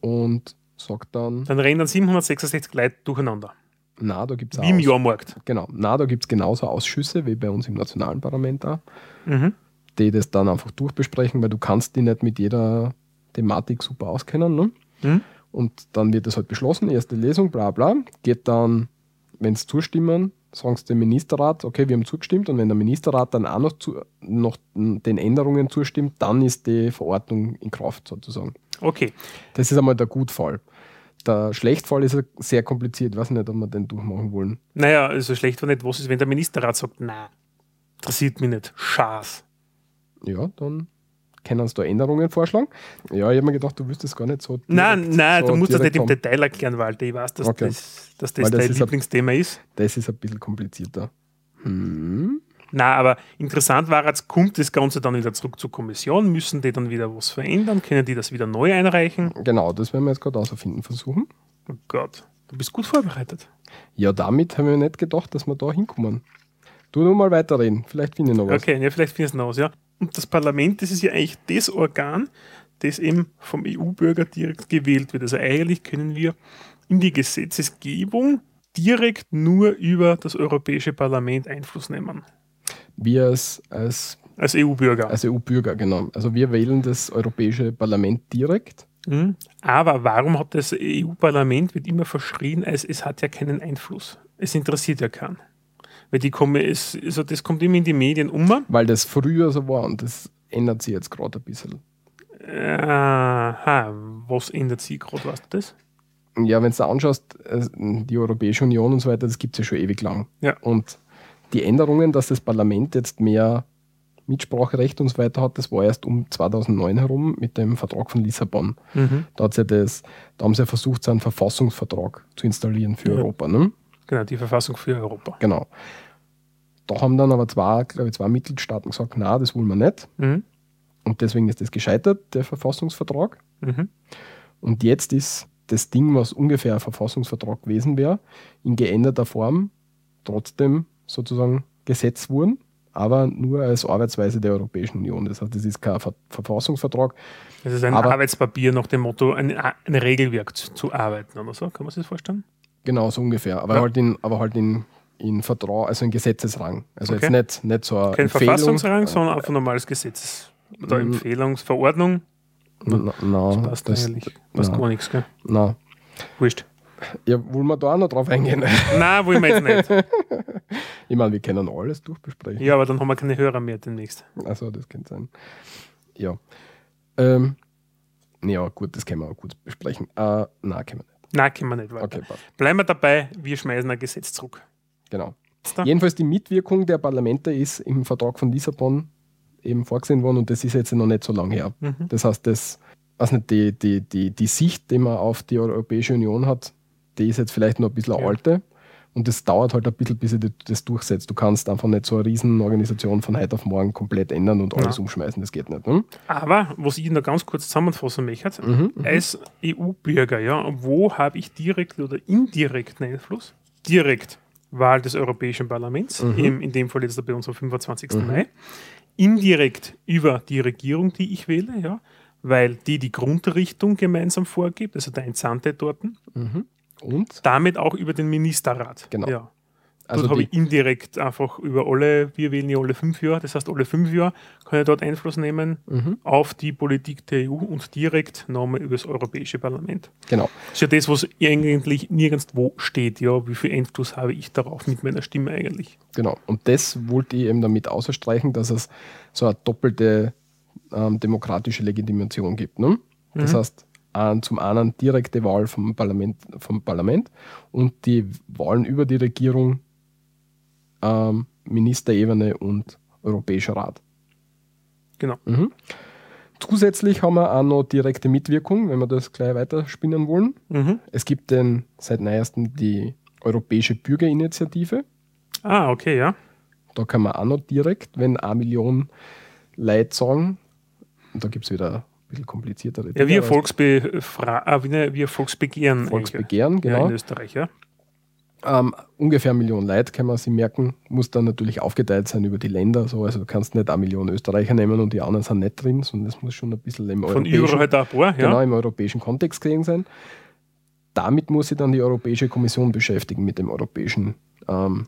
und sagt dann. Dann rennen dann 766 Leute durcheinander. Na, da gibt es Wie im Jahrmarkt. Genau. Na, da gibt es genauso Ausschüsse wie bei uns im nationalen Parlament auch, mhm. die das dann einfach durchbesprechen, weil du kannst die nicht mit jeder Thematik super auskennen. Ne? Mhm. Und dann wird das halt beschlossen, erste Lesung, bla bla. Geht dann, wenn es zustimmen, sagen sie dem Ministerrat, okay, wir haben zugestimmt und wenn der Ministerrat dann auch noch, zu, noch den Änderungen zustimmt, dann ist die Verordnung in Kraft sozusagen. Okay. Das ist einmal der Gutfall. Der Schlechtfall ist sehr kompliziert. Ich weiß nicht, ob wir den durchmachen wollen. Naja, also schlecht war nicht, was ist, wenn der Ministerrat sagt, nein, interessiert mich nicht, Schaß. Ja, dann können sie da Änderungen vorschlagen. Ja, ich habe mir gedacht, du wüsstest gar nicht so. Direkt, nein, nein, so du musst das nicht im Detail erklären, Walter. Ich weiß, dass okay. das, dass das, das dein Lieblingsthema ein, ist. Das ist ein bisschen komplizierter. Hm. Na, aber interessant war jetzt, kommt das Ganze dann wieder zurück zur Kommission? Müssen die dann wieder was verändern? Können die das wieder neu einreichen? Genau, das werden wir jetzt gerade ausfinden versuchen. Oh Gott, du bist gut vorbereitet. Ja, damit haben wir nicht gedacht, dass wir da hinkommen. Du nur mal weiterreden, vielleicht finde ich noch was. Okay, ja, vielleicht finde ich noch was, ja. Und das Parlament, das ist ja eigentlich das Organ, das eben vom EU-Bürger direkt gewählt wird. Also eigentlich können wir in die Gesetzesgebung direkt nur über das Europäische Parlament Einfluss nehmen. Wir als, als, als EU-Bürger. Als EU-Bürger, genau. Also wir wählen das Europäische Parlament direkt. Mhm. Aber warum hat das EU-Parlament, wird immer verschrien, als es hat ja keinen Einfluss. Es interessiert ja keinen. Weil die kommen, es, also das kommt immer in die Medien um. Weil das früher so war und das ändert sich jetzt gerade ein bisschen. Aha, was ändert sich gerade, weißt du das? Ja, wenn du anschaust, äh, die Europäische Union und so weiter, das gibt es ja schon ewig lang. Ja. Und die Änderungen, dass das Parlament jetzt mehr Mitspracherecht und so weiter hat, das war erst um 2009 herum mit dem Vertrag von Lissabon. Mhm. Da, hat ja das, da haben sie ja versucht, so einen Verfassungsvertrag zu installieren für ja. Europa. Ne? Genau, die Verfassung für Europa. Genau. Da haben dann aber zwei, glaube ich, zwei Mitgliedstaaten gesagt, na, das wollen wir nicht. Mhm. Und deswegen ist das gescheitert, der Verfassungsvertrag. Mhm. Und jetzt ist das Ding, was ungefähr ein Verfassungsvertrag gewesen wäre, in geänderter Form trotzdem sozusagen Gesetz wurden, aber nur als Arbeitsweise der Europäischen Union. Das heißt, das ist kein Ver Verfassungsvertrag. Es ist ein Arbeitspapier nach dem Motto, ein, ein Regelwerk zu, zu, arbeiten oder so. Kann man sich das vorstellen? Genau, so ungefähr. Aber ja. halt in, aber halt in, in Vertrag, also in Gesetzesrang. Also okay. jetzt nicht, nicht so ein. Kein Empfehlung, Verfassungsrang, sondern einfach normales Gesetzes- oder mm. Empfehlungsverordnung. Na, na, das passt das, eigentlich. Passt gar nichts, gell? Nein. Wurscht. Ja, wollen wir da auch noch drauf eingehen? Nein, wollen wir jetzt nicht. ich meine, wir können alles durchbesprechen. Ja, aber dann haben wir keine Hörer mehr demnächst. Achso, das könnte sein. Ja. Ähm, ja, gut, das können wir auch gut besprechen. Äh, nein, können wir nicht. Nein, können wir nicht. Okay, Bleiben wir dabei, wir schmeißen ein Gesetz zurück. Genau. Jedenfalls die Mitwirkung der Parlamente ist im Vertrag von Lissabon eben vorgesehen worden und das ist jetzt noch nicht so lange her. Mhm. Das heißt, das, also nicht, die, die, die, die Sicht, die man auf die Europäische Union hat, die ist jetzt vielleicht noch ein bisschen ja. alte. Und es dauert halt ein bisschen, bis sich das durchsetzt. Du kannst einfach nicht so eine Riesenorganisation von heute auf morgen komplett ändern und alles ja. umschmeißen. Das geht nicht. Ne? Aber, was ich noch ganz kurz zusammenfassen möchte, mhm, mhm. als EU-Bürger, ja, wo habe ich direkt oder indirekten Einfluss? Direkt Wahl des Europäischen Parlaments, mhm. eben in dem Fall jetzt bei uns am 25. Mhm. Mai. Indirekt über die Regierung, die ich wähle, ja, weil die die Grundrichtung gemeinsam vorgibt, also der Entsandte dort. Mhm. Und? Damit auch über den Ministerrat. Genau. Ja. Also dort habe ich indirekt einfach über alle, wir wählen ja alle fünf Jahre, das heißt alle fünf Jahre kann ich dort Einfluss nehmen mhm. auf die Politik der EU und direkt nochmal über das Europäische Parlament. Genau. Das ist ja das, was eigentlich nirgendwo steht, ja, wie viel Einfluss habe ich darauf mit meiner Stimme eigentlich. Genau, und das wollte ich eben damit ausstreichen, dass es so eine doppelte ähm, demokratische Legitimation gibt. Ne? Das mhm. heißt, zum einen direkte Wahl vom Parlament, vom Parlament und die Wahlen über die Regierung ähm, Ministerebene und Europäischer Rat. Genau. Mhm. Zusätzlich haben wir auch noch direkte Mitwirkung, wenn wir das gleich weiterspinnen wollen. Mhm. Es gibt den seit neuestem die Europäische Bürgerinitiative. Ah, okay, ja. Da kann man auch noch direkt, wenn eine Million Leute sagen, und da gibt es wieder bisschen kompliziertere Dinge. Ja, wie Volksbe äh, wie Volksbegehren. Volksbegehren, genau. Ja, in Österreich, ja. Ähm, ungefähr eine Million Leute kann man sich merken, muss dann natürlich aufgeteilt sein über die Länder. So. Also du kannst nicht eine Million Österreicher nehmen und die anderen sind nicht drin, sondern das muss schon ein bisschen im Von europäischen, halt ein paar, ja. genau, im europäischen Kontext gesehen sein. Damit muss sich dann die Europäische Kommission beschäftigen mit dem europäischen ähm,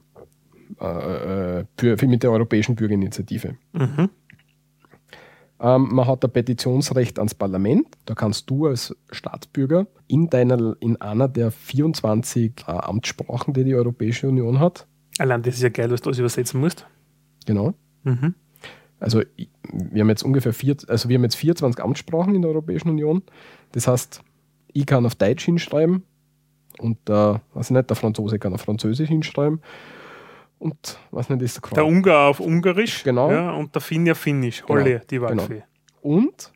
äh, äh, mit der Europäischen Bürgerinitiative. Mhm. Ähm, man hat ein Petitionsrecht ans Parlament. Da kannst du als Staatsbürger in, deiner, in einer der 24 äh, Amtssprachen, die die Europäische Union hat. Allein das ist ja geil, was du das übersetzen musst. Genau. Mhm. Also wir haben jetzt ungefähr vier, also wir haben jetzt 24 Amtssprachen in der Europäischen Union. Das heißt, ich kann auf Deutsch hinschreiben und der, also nicht, der Franzose kann auf Französisch hinschreiben und was nicht ist der Kram. Der Ungar auf Ungarisch. Genau. Ja, und der Finnier Finnisch. Genau. Holle, die Waldfee. Genau. Und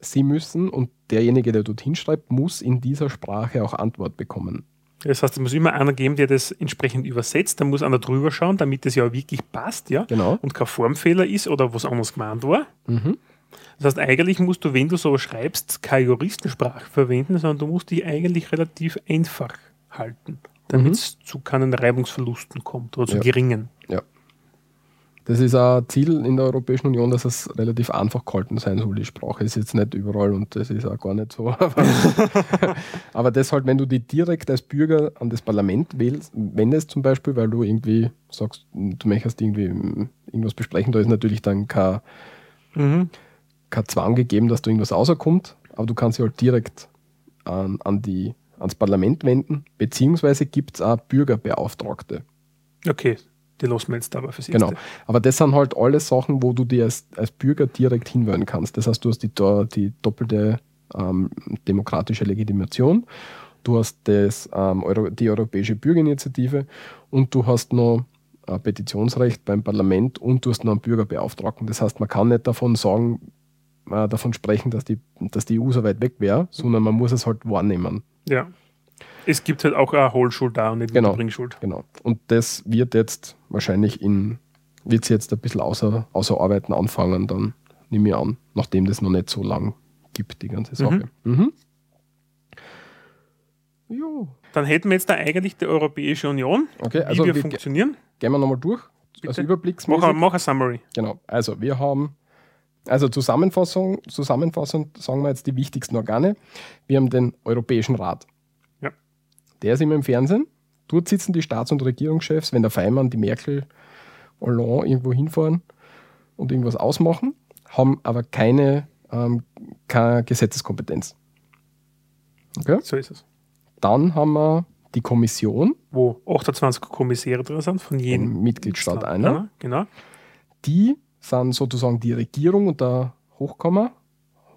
sie müssen, und derjenige, der dort hinschreibt, muss in dieser Sprache auch Antwort bekommen. Das heißt, es muss immer einer geben, der das entsprechend übersetzt. Da muss einer drüber schauen, damit es ja wirklich passt, ja. Genau. Und kein Formfehler ist oder was anderes gemeint war. Mhm. Das heißt, eigentlich musst du, wenn du so schreibst, keine Juristensprache verwenden, sondern du musst dich eigentlich relativ einfach halten damit es mhm. zu keinen Reibungsverlusten kommt oder zu ja. geringen. Ja. Das ist ein Ziel in der Europäischen Union, dass es relativ einfach gehalten sein soll. Die Sprache ist jetzt nicht überall und das ist auch gar nicht so. Aber das halt, wenn du die direkt als Bürger an das Parlament wählst, wendest zum Beispiel, weil du irgendwie sagst, du möchtest irgendwie irgendwas besprechen, da ist natürlich dann kein, mhm. kein Zwang gegeben, dass du irgendwas rauskommt, aber du kannst dich halt direkt an, an die ans Parlament wenden, beziehungsweise gibt es auch Bürgerbeauftragte. Okay, die lassen wir jetzt aber für sich. Genau, aber das sind halt alle Sachen, wo du dir als, als Bürger direkt hinwählen kannst. Das heißt, du hast die, die doppelte ähm, demokratische Legitimation, du hast das, ähm, Euro, die Europäische Bürgerinitiative und du hast noch ein Petitionsrecht beim Parlament und du hast noch einen Bürgerbeauftragten. Das heißt, man kann nicht davon sagen, äh, davon sprechen, dass die, dass die EU so weit weg wäre, sondern man muss es halt wahrnehmen. Ja. Es gibt halt auch eine Hohlschuld da und nicht genau, eine Bringschuld. Genau. Und das wird jetzt wahrscheinlich in, wird es jetzt ein bisschen außer, außer Arbeiten anfangen, dann nehme ich an, nachdem das noch nicht so lang gibt, die ganze Sache. Mhm. Mhm. Jo. Dann hätten wir jetzt da eigentlich die Europäische Union, okay, also wie wir funktionieren. Gehen wir nochmal durch. Bitte? Als Überblicksmäßig. Mach, mach ein Summary. Genau. Also wir haben also Zusammenfassung, Zusammenfassung sagen wir jetzt die wichtigsten Organe. Wir haben den Europäischen Rat. Ja. Der ist immer im Fernsehen. Dort sitzen die Staats- und Regierungschefs, wenn der Feimann, die Merkel, Hollande irgendwo hinfahren und irgendwas ausmachen, haben aber keine, ähm, keine Gesetzeskompetenz. Okay? So ist es. Dann haben wir die Kommission. Wo 28 Kommissäre drin sind, von jedem Mitgliedstaat einer. Genau. Die sind sozusagen die Regierung und der Hochkammer.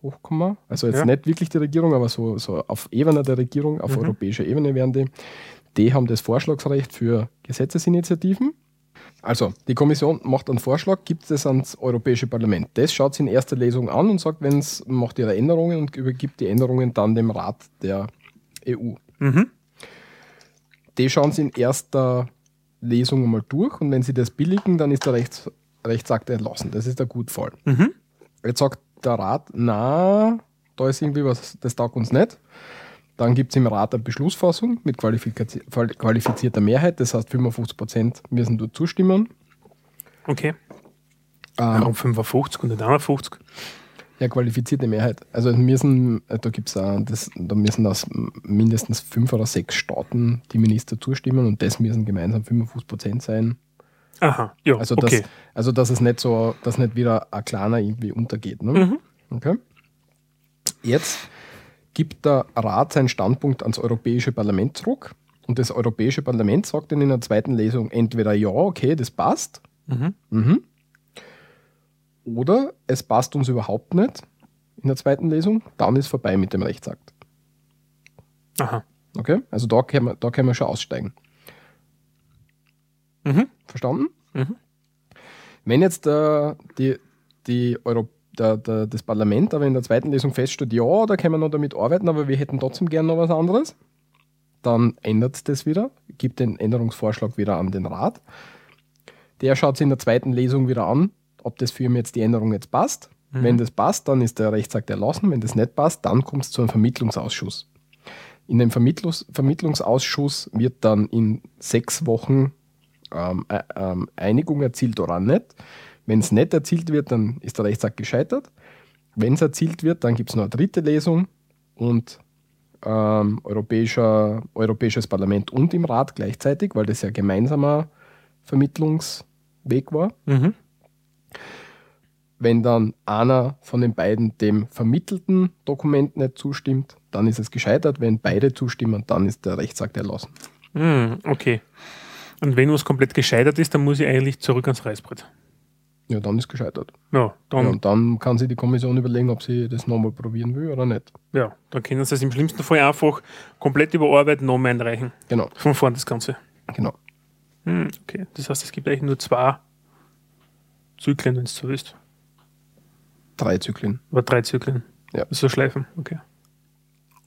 Hochkammer, also jetzt ja. nicht wirklich die Regierung, aber so, so auf Ebene der Regierung, auf mhm. europäischer Ebene werden die. Die haben das Vorschlagsrecht für Gesetzesinitiativen. Also, die Kommission macht einen Vorschlag, gibt es ans Europäische Parlament. Das schaut sie in erster Lesung an und sagt, wenn es macht ihre Änderungen und übergibt die Änderungen dann dem Rat der EU. Mhm. Die schauen sie in erster Lesung mal durch und wenn sie das billigen, dann ist der Rechts, Rechtsakt erlassen. Das ist der Gutfall. Mhm. Jetzt sagt der Rat, na, da ist irgendwie was, das taugt uns nicht. Dann gibt es im Rat eine Beschlussfassung mit qualifizierter Mehrheit, das heißt 55 Prozent müssen dort zustimmen. Okay. Ähm, Warum 55 und nicht 51? Ja, qualifizierte Mehrheit. Also müssen, äh, da gibt's auch, das, da müssen aus mindestens fünf oder sechs Staaten die Minister zustimmen und das müssen gemeinsam 55 Prozent sein. Aha, ja, also, dass, okay. also dass es nicht so, dass nicht wieder ein kleiner irgendwie untergeht. Ne? Mhm. Okay. Jetzt gibt der Rat seinen Standpunkt ans Europäische Parlament zurück und das Europäische Parlament sagt dann in der zweiten Lesung entweder ja, okay, das passt, mhm. Mhm. oder es passt uns überhaupt nicht in der zweiten Lesung, dann ist vorbei mit dem Rechtsakt. Aha. Okay, also da können wir, da können wir schon aussteigen. Mhm. Verstanden? Mhm. Wenn jetzt äh, die, die Euro, der, der, das Parlament aber in der zweiten Lesung feststellt, ja, da können wir noch damit arbeiten, aber wir hätten trotzdem gerne noch was anderes, dann ändert das wieder, gibt den Änderungsvorschlag wieder an den Rat. Der schaut sich in der zweiten Lesung wieder an, ob das für ihn jetzt die Änderung jetzt passt. Mhm. Wenn das passt, dann ist der Rechtsakt erlassen. Wenn das nicht passt, dann kommt es zu einem Vermittlungsausschuss. In dem Vermittlungs Vermittlungsausschuss wird dann in sechs Wochen ähm, äh, ähm, Einigung erzielt oder nicht. Wenn es nicht erzielt wird, dann ist der Rechtsakt gescheitert. Wenn es erzielt wird, dann gibt es noch eine dritte Lesung und ähm, Europäischer, Europäisches Parlament und im Rat gleichzeitig, weil das ja gemeinsamer Vermittlungsweg war. Mhm. Wenn dann einer von den beiden dem vermittelten Dokument nicht zustimmt, dann ist es gescheitert. Wenn beide zustimmen, dann ist der Rechtsakt erlassen. Mhm, okay. Und wenn was komplett gescheitert ist, dann muss ich eigentlich zurück ans Reißbrett. Ja, dann ist gescheitert. Ja, dann, ja, und dann kann sich die Kommission überlegen, ob sie das nochmal probieren will oder nicht. Ja, dann können sie es im schlimmsten Fall einfach komplett überarbeiten, nochmal einreichen. Genau. Von vorn das Ganze. Genau. Hm, okay, das heißt, es gibt eigentlich nur zwei Zyklen, wenn du so willst. Drei Zyklen. Oder drei Zyklen. Ja. So Schleifen, okay.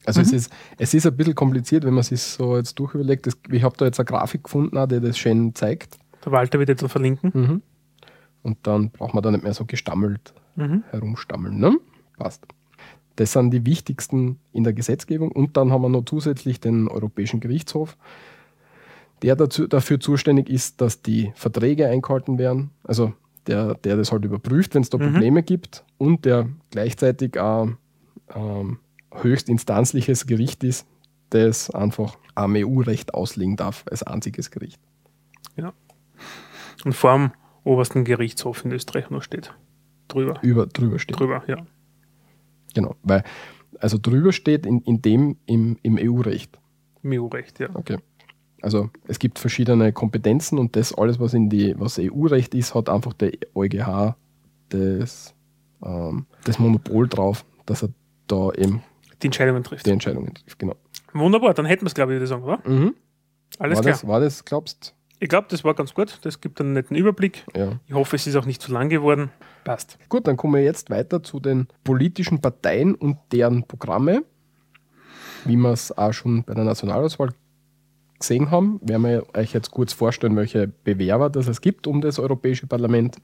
Also mhm. es, ist, es ist ein bisschen kompliziert, wenn man sich so jetzt durchüberlegt. ich habe da jetzt eine Grafik gefunden, die das schön zeigt. Der Walter wird jetzt verlinken. Mhm. Und dann braucht man da nicht mehr so gestammelt mhm. herumstammeln. Ne? Passt. Das sind die wichtigsten in der Gesetzgebung. Und dann haben wir noch zusätzlich den Europäischen Gerichtshof, der dazu, dafür zuständig ist, dass die Verträge eingehalten werden. Also der, der das halt überprüft, wenn es da mhm. Probleme gibt und der gleichzeitig auch ähm, höchstinstanzliches Gericht ist, das einfach am EU-Recht auslegen darf als einziges Gericht. Ja. Und vor dem obersten Gerichtshof in Österreich noch steht. Drüber. Über, drüber steht. Drüber, ja. Genau, weil, also drüber steht in, in dem im, im EU-Recht. Im EU-Recht, ja. Okay. Also es gibt verschiedene Kompetenzen und das alles, was in die, was EU-Recht ist, hat einfach der EuGH das, ähm, das Monopol drauf, dass er da eben die Entscheidungen trifft. Die Entscheidungen trifft, genau. Wunderbar, dann hätten wir es, glaube ich, würde ich sagen, oder? Mhm. Alles war klar. Das, war das, glaubst Ich glaube, das war ganz gut. Das gibt einen netten Überblick. Ja. Ich hoffe, es ist auch nicht zu lang geworden. Passt. Gut, dann kommen wir jetzt weiter zu den politischen Parteien und deren Programme. Wie wir es auch schon bei der Nationalauswahl gesehen haben, werden wir euch jetzt kurz vorstellen, welche Bewerber das es gibt um das Europäische Parlament,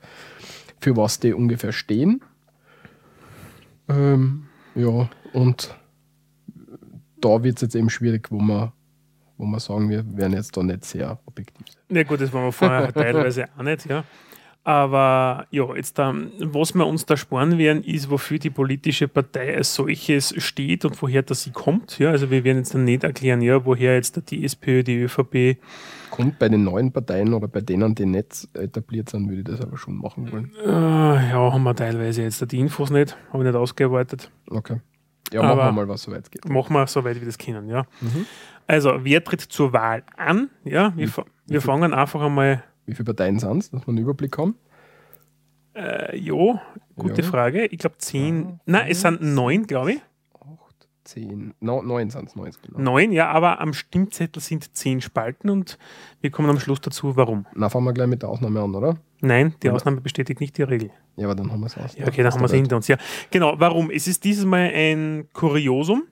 für was die ungefähr stehen. Ähm, ja, und da wird es jetzt eben schwierig, wo man, wo man sagen, wir werden jetzt da nicht sehr objektiv sein. Ja gut, das waren wir vorher teilweise auch nicht, ja. Aber ja, jetzt da, was wir uns da sparen werden, ist, wofür die politische Partei als solches steht und woher das sie kommt. Ja, also wir werden jetzt dann nicht erklären, ja, woher jetzt die SPÖ, die ÖVP. Kommt bei den neuen Parteien oder bei denen, die nicht etabliert sind, würde ich das aber schon machen wollen. Äh, ja, haben wir teilweise jetzt die Infos nicht, habe ich nicht ausgearbeitet. Okay. Ja, machen wir mal, was so weit geht. Machen wir so weit, wie wir das können, ja. Mhm. Also, wer tritt zur Wahl an? Ja, wir, wie, wir fangen einfach einmal. Wie viele Parteien sind es, dass wir einen Überblick haben? Äh, jo, gute ja. Frage. Ich glaube zehn. Ja, nein, es sind neun, glaube ich. Zehn. No, neun sind es, neun. Genau. Neun, ja, aber am Stimmzettel sind zehn Spalten und wir kommen am Schluss dazu, warum. Na, fangen wir gleich mit der Ausnahme an, oder? Nein, die Ausnahme bestätigt nicht die Regel. Ja, aber dann haben wir es aus. Ja, okay, dann haben wir es hinter uns. Ja, genau. Warum? Es ist dieses Mal ein Kuriosum.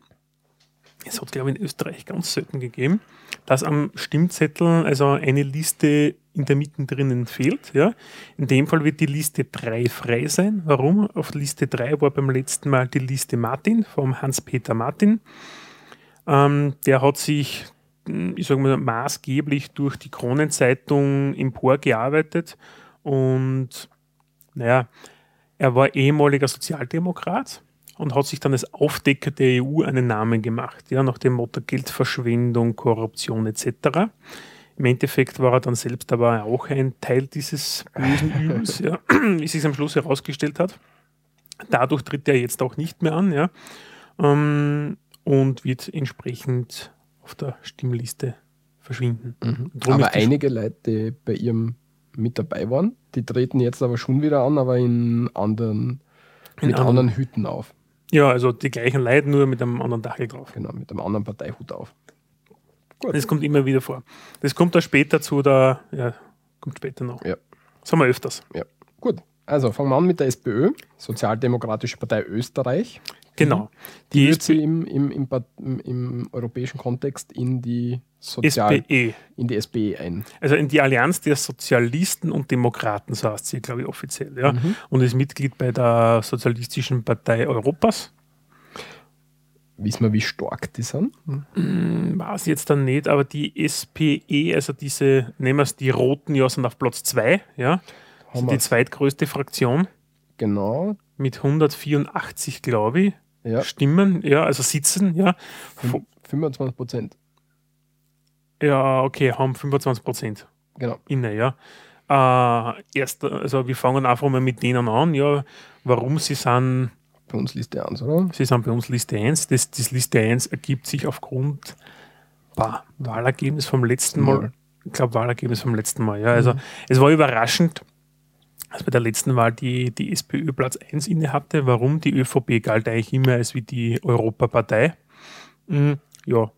Es hat, glaube ich, in Österreich ganz selten gegeben, dass am Stimmzettel also eine Liste in der Mitte drinnen fehlt. Ja. In dem Fall wird die Liste 3 frei sein. Warum? Auf Liste 3 war beim letzten Mal die Liste Martin vom Hans-Peter Martin. Ähm, der hat sich, ich sage mal, maßgeblich durch die Kronenzeitung emporgearbeitet und naja, Er war ehemaliger Sozialdemokrat und hat sich dann als Aufdecker der EU einen Namen gemacht, ja, nach dem Motto Geldverschwendung, Korruption etc. Im Endeffekt war er dann selbst aber auch ein Teil dieses bösen Übels, ja, wie sich am Schluss herausgestellt hat. Dadurch tritt er jetzt auch nicht mehr an, ja, ähm, und wird entsprechend auf der Stimmliste verschwinden. Mhm. Aber einige Leute, die bei ihrem mit dabei waren, die treten jetzt aber schon wieder an, aber in anderen, in mit anderen, anderen Hüten auf. Ja, also die gleichen Leute, nur mit einem anderen Dachel drauf. Genau, mit einem anderen Parteihut auf. Gut. Das kommt immer wieder vor. Das kommt da später zu der, ja, kommt später noch. Ja. Das haben wir öfters. Ja. Gut. Also fangen wir an mit der SPÖ, Sozialdemokratische Partei Österreich. Genau. Die, die wird sie im, im, im, im, europäischen Kontext in die Sozial SPE. in die SPE ein. Also in die Allianz der Sozialisten und Demokraten, so heißt sie, glaube ich, offiziell. Ja? Mhm. Und ist Mitglied bei der Sozialistischen Partei Europas. Wissen wir, wie stark die sind? Hm, weiß ich jetzt dann nicht, aber die SPE, also diese, nehmen wir es, die Roten, ja, sind auf Platz 2, ja. Also die zweitgrößte Fraktion. Genau. Mit 184, glaube ich, ja. Stimmen, ja, also sitzen, ja. 25 Prozent. Ja, okay, haben 25 Prozent. Genau. Inne, ja. Äh, erst, also wir fangen einfach mal mit denen an, ja, warum sie sind. Bei uns Liste 1, oder? Sie sind bei uns Liste 1. Das, das Liste 1 ergibt sich aufgrund bah, Wahlergebnis vom letzten Mal. Mal. Ich glaube, Wahlergebnis vom letzten Mal, ja. Also mhm. es war überraschend, als bei der letzten Wahl die, die SPÖ Platz 1 inne hatte. Warum? Die ÖVP galt eigentlich immer als wie die Europapartei. Mhm, ja,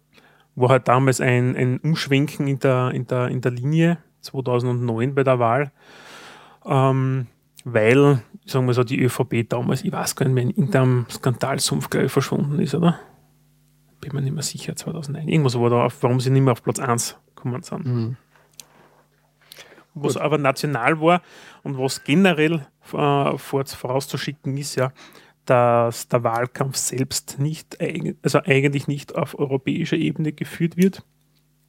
war halt damals ein, ein Umschwenken in der, in, der, in der Linie 2009 bei der Wahl, ähm, weil, sagen wir so, die ÖVP damals, ich weiß gar nicht mehr, in irgendeinem Skandalsumpf, glaube ich, verschwunden ist, oder? Bin mir nicht mehr sicher, 2009. Irgendwas war da, warum sie nicht mehr auf Platz 1 gekommen sind. Mhm. Was aber national war und was generell äh, vorauszuschicken ist, ja, dass der Wahlkampf selbst nicht, also eigentlich nicht auf europäischer Ebene geführt wird,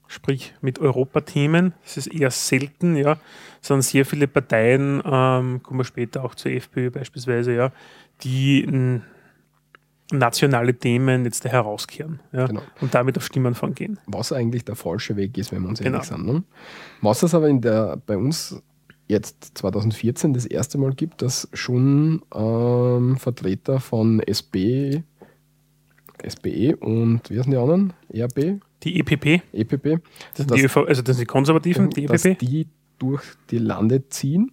sprich mit Europathemen. Das ist eher selten, ja. Es sind sehr viele Parteien, ähm, kommen wir später auch zur FPÖ beispielsweise, ja, die nationale Themen jetzt herauskehren ja, genau. und damit auf Stimmen gehen. Was eigentlich der falsche Weg ist, wenn wir uns ehrlich genau. sind. Ne? Was es aber in der, bei uns jetzt 2014 das erste Mal gibt, dass schon ähm, Vertreter von SB, SPE und wie heißen die anderen? ERB? Die EPP. EPP. Das sind, die, ÖV, also das sind die Konservativen, die EPP. Dass die durch die Lande ziehen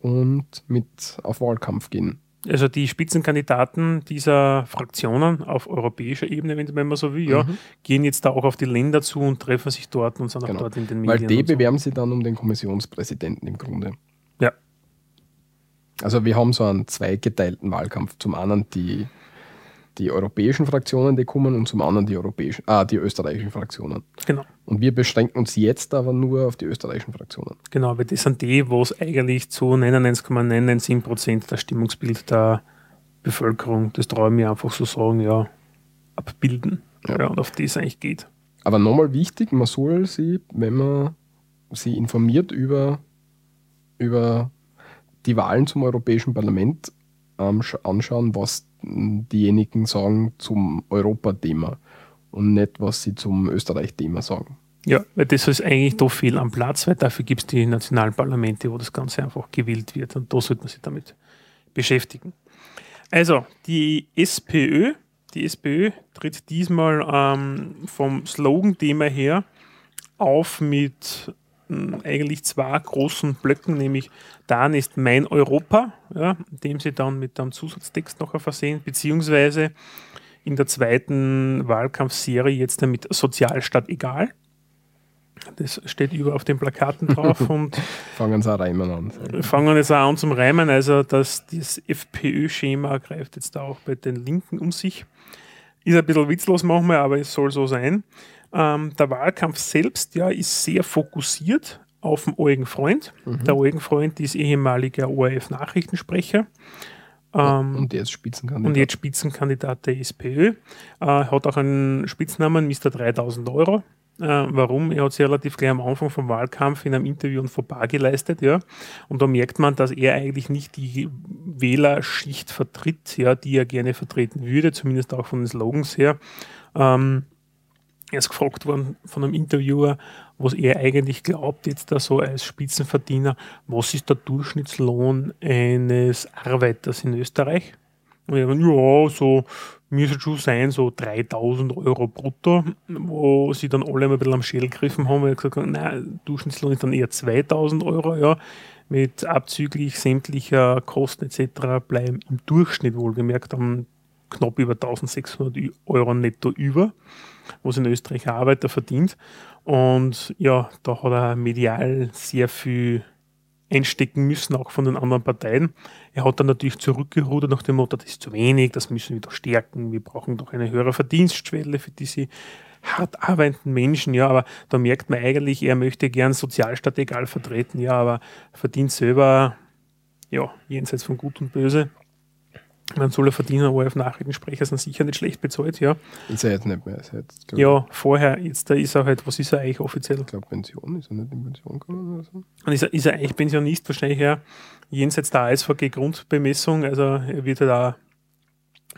und mit auf Wahlkampf gehen also die Spitzenkandidaten dieser Fraktionen auf europäischer Ebene, wenn man so will, ja, mhm. gehen jetzt da auch auf die Länder zu und treffen sich dort und sind genau. auch dort in den Medien. Weil die bewerben sich dann um den Kommissionspräsidenten im Grunde. Ja. Also wir haben so einen zweigeteilten Wahlkampf. Zum einen die die europäischen Fraktionen, die kommen, und zum anderen die europäischen, ah, die österreichischen Fraktionen. Genau. Und wir beschränken uns jetzt aber nur auf die österreichischen Fraktionen. Genau, weil das sind die, wo es eigentlich zu 99,997 Prozent das Stimmungsbild der Bevölkerung, das traue ich mir einfach so sagen, ja, abbilden. Ja. ja und auf das eigentlich geht. Aber nochmal wichtig, man soll sie, wenn man sie informiert über, über die Wahlen zum Europäischen Parlament ähm, anschauen, was diejenigen sagen zum Europathema und nicht, was sie zum Österreich-Thema sagen. Ja, weil das ist eigentlich doch viel am Platz, weil dafür gibt es die nationalen Parlamente, wo das Ganze einfach gewählt wird und da sollte man sich damit beschäftigen. Also, die SPÖ, die SPÖ tritt diesmal ähm, vom Slogan-Thema her auf mit eigentlich zwei großen Blöcken, nämlich dann ist mein Europa, ja, dem sie dann mit einem Zusatztext noch versehen, beziehungsweise in der zweiten Wahlkampfserie jetzt mit Sozialstaat egal. Das steht über auf den Plakaten drauf und fangen sie auch reimen an. Fangen jetzt auch an zum Reimen, also dass das FPÖ-Schema greift jetzt auch bei den Linken um sich. Ist ein bisschen witzlos manchmal, aber es soll so sein. Ähm, der Wahlkampf selbst ja, ist sehr fokussiert auf den Eugen Freund. Mhm. Der Eugen Freund ist ehemaliger ORF-Nachrichtensprecher. Ähm, und jetzt Spitzenkandidat. Und jetzt Spitzenkandidat der SPÖ. Äh, hat auch einen Spitznamen, Mr. 3000 Euro. Äh, warum? Er hat sich relativ gleich am Anfang vom Wahlkampf in einem Interview ein Fauxpas geleistet, ja. Und da merkt man, dass er eigentlich nicht die Wählerschicht vertritt, ja, die er gerne vertreten würde, zumindest auch von den Slogans her. Ähm, er ist gefragt worden von einem Interviewer, was er eigentlich glaubt, jetzt da so als Spitzenverdiener, was ist der Durchschnittslohn eines Arbeiters in Österreich? Und ich meine, ja, so müsste schon sein, so 3000 Euro brutto, wo sie dann alle ein bisschen am Schädel gegriffen haben, weil gesagt haben, nein, Durchschnittslohn ist dann eher 2000 Euro, ja, mit abzüglich sämtlicher Kosten etc. bleiben im Durchschnitt wohlgemerkt dann knapp über 1600 Euro netto über, was in Österreich ein Arbeiter verdient. Und ja, da hat er medial sehr viel einstecken müssen, auch von den anderen Parteien. Er hat dann natürlich zurückgerudert nach dem Motto, das ist zu wenig, das müssen wir doch stärken, wir brauchen doch eine höhere Verdienstschwelle für diese hart arbeitenden Menschen, ja, aber da merkt man eigentlich, er möchte gern Sozialstaat egal vertreten, ja, aber verdient selber, ja, jenseits von Gut und Böse. Man soll er verdienen, ORF-Nachrichtensprecher sind sicher nicht schlecht bezahlt, ja. Ist er jetzt nicht mehr. Jetzt, ja, vorher, jetzt da ist er halt, was ist er eigentlich offiziell? Ich glaube Pension, ist er nicht in Pension gekommen oder so? Und ist er, ist er eigentlich Pensionist, wahrscheinlich ja jenseits der ASVG-Grundbemessung, also er wird halt auch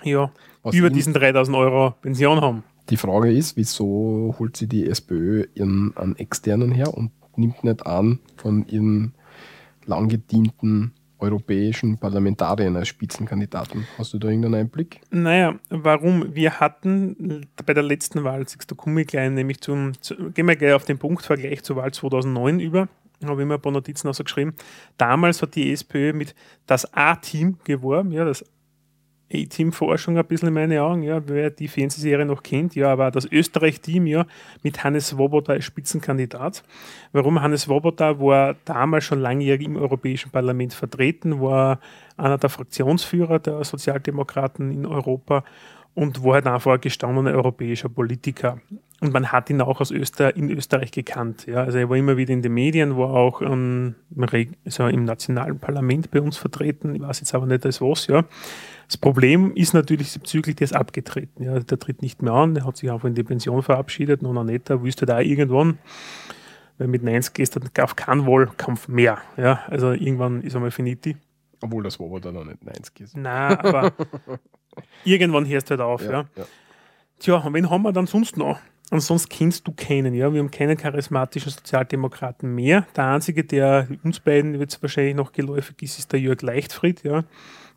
ja, über diesen 3000 Euro Pension haben. Die Frage ist, wieso holt sie die SPÖ ihren einen externen her und nimmt nicht an von ihren lang gedienten europäischen Parlamentariern als Spitzenkandidaten. Hast du da irgendeinen Einblick? Naja, warum? Wir hatten bei der letzten Wahl, da komme ich gleich nämlich zum, zu, gehen wir gleich auf den Punktvergleich zur Wahl 2009 über, habe ich mir ein paar Notizen geschrieben. Damals hat die SPÖ mit das A-Team geworben, ja, das A-Team-Forschung ein bisschen in meine Augen, ja, wer die Fernsehserie noch kennt, ja, aber das Österreich-Team, ja, mit Hannes Swoboda als Spitzenkandidat. Warum Hannes Swoboda war damals schon langjährig im Europäischen Parlament vertreten, war einer der Fraktionsführer der Sozialdemokraten in Europa und war halt einfach ein gestandener europäischer Politiker. Und man hat ihn auch aus Öster in Österreich gekannt. Ja. Also er war immer wieder in den Medien, war auch ähm, also im nationalen Parlament bei uns vertreten. Ich weiß jetzt aber nicht als was, ja. Das Problem ist natürlich bezüglich, der ist abgetreten. Ja. Der tritt nicht mehr an, der hat sich einfach in die Pension verabschiedet, noch nicht, der wüsste da irgendwann, weil mit 90 gehst du auf keinen Wahlkampf mehr. Ja. Also irgendwann ist einmal finiti. Obwohl das war dann noch nicht 90 ist. Nein, aber irgendwann hörst du halt auf. Ja, ja. ja. Tja, und wen haben wir dann sonst noch? Ansonsten kennst du keinen, ja. Wir haben keinen charismatischen Sozialdemokraten mehr. Der einzige, der uns beiden jetzt wahrscheinlich noch geläufig ist, ist der Jörg Leichtfried, ja.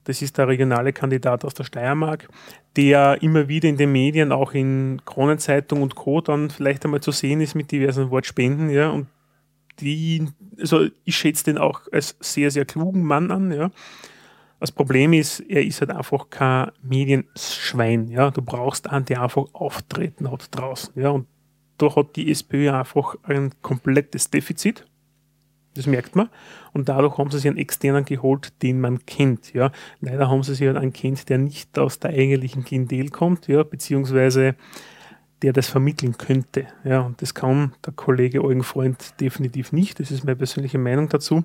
Das ist der regionale Kandidat aus der Steiermark, der immer wieder in den Medien, auch in Kronenzeitung und Co. dann vielleicht einmal zu sehen ist mit diversen Wortspenden, ja. Und die, also ich schätze den auch als sehr, sehr klugen Mann an, ja. Das Problem ist, er ist halt einfach kein Medienschwein. Ja? Du brauchst einen, der einfach auftreten hat draußen. Ja? Und da hat die SPÖ einfach ein komplettes Defizit. Das merkt man. Und dadurch haben sie sich einen externen geholt, den man kennt. Ja? Leider haben sie sich halt einen kennt, der nicht aus der eigentlichen Klientel kommt, ja? beziehungsweise der das vermitteln könnte. Ja? Und das kann der Kollege Eugen Freund definitiv nicht. Das ist meine persönliche Meinung dazu.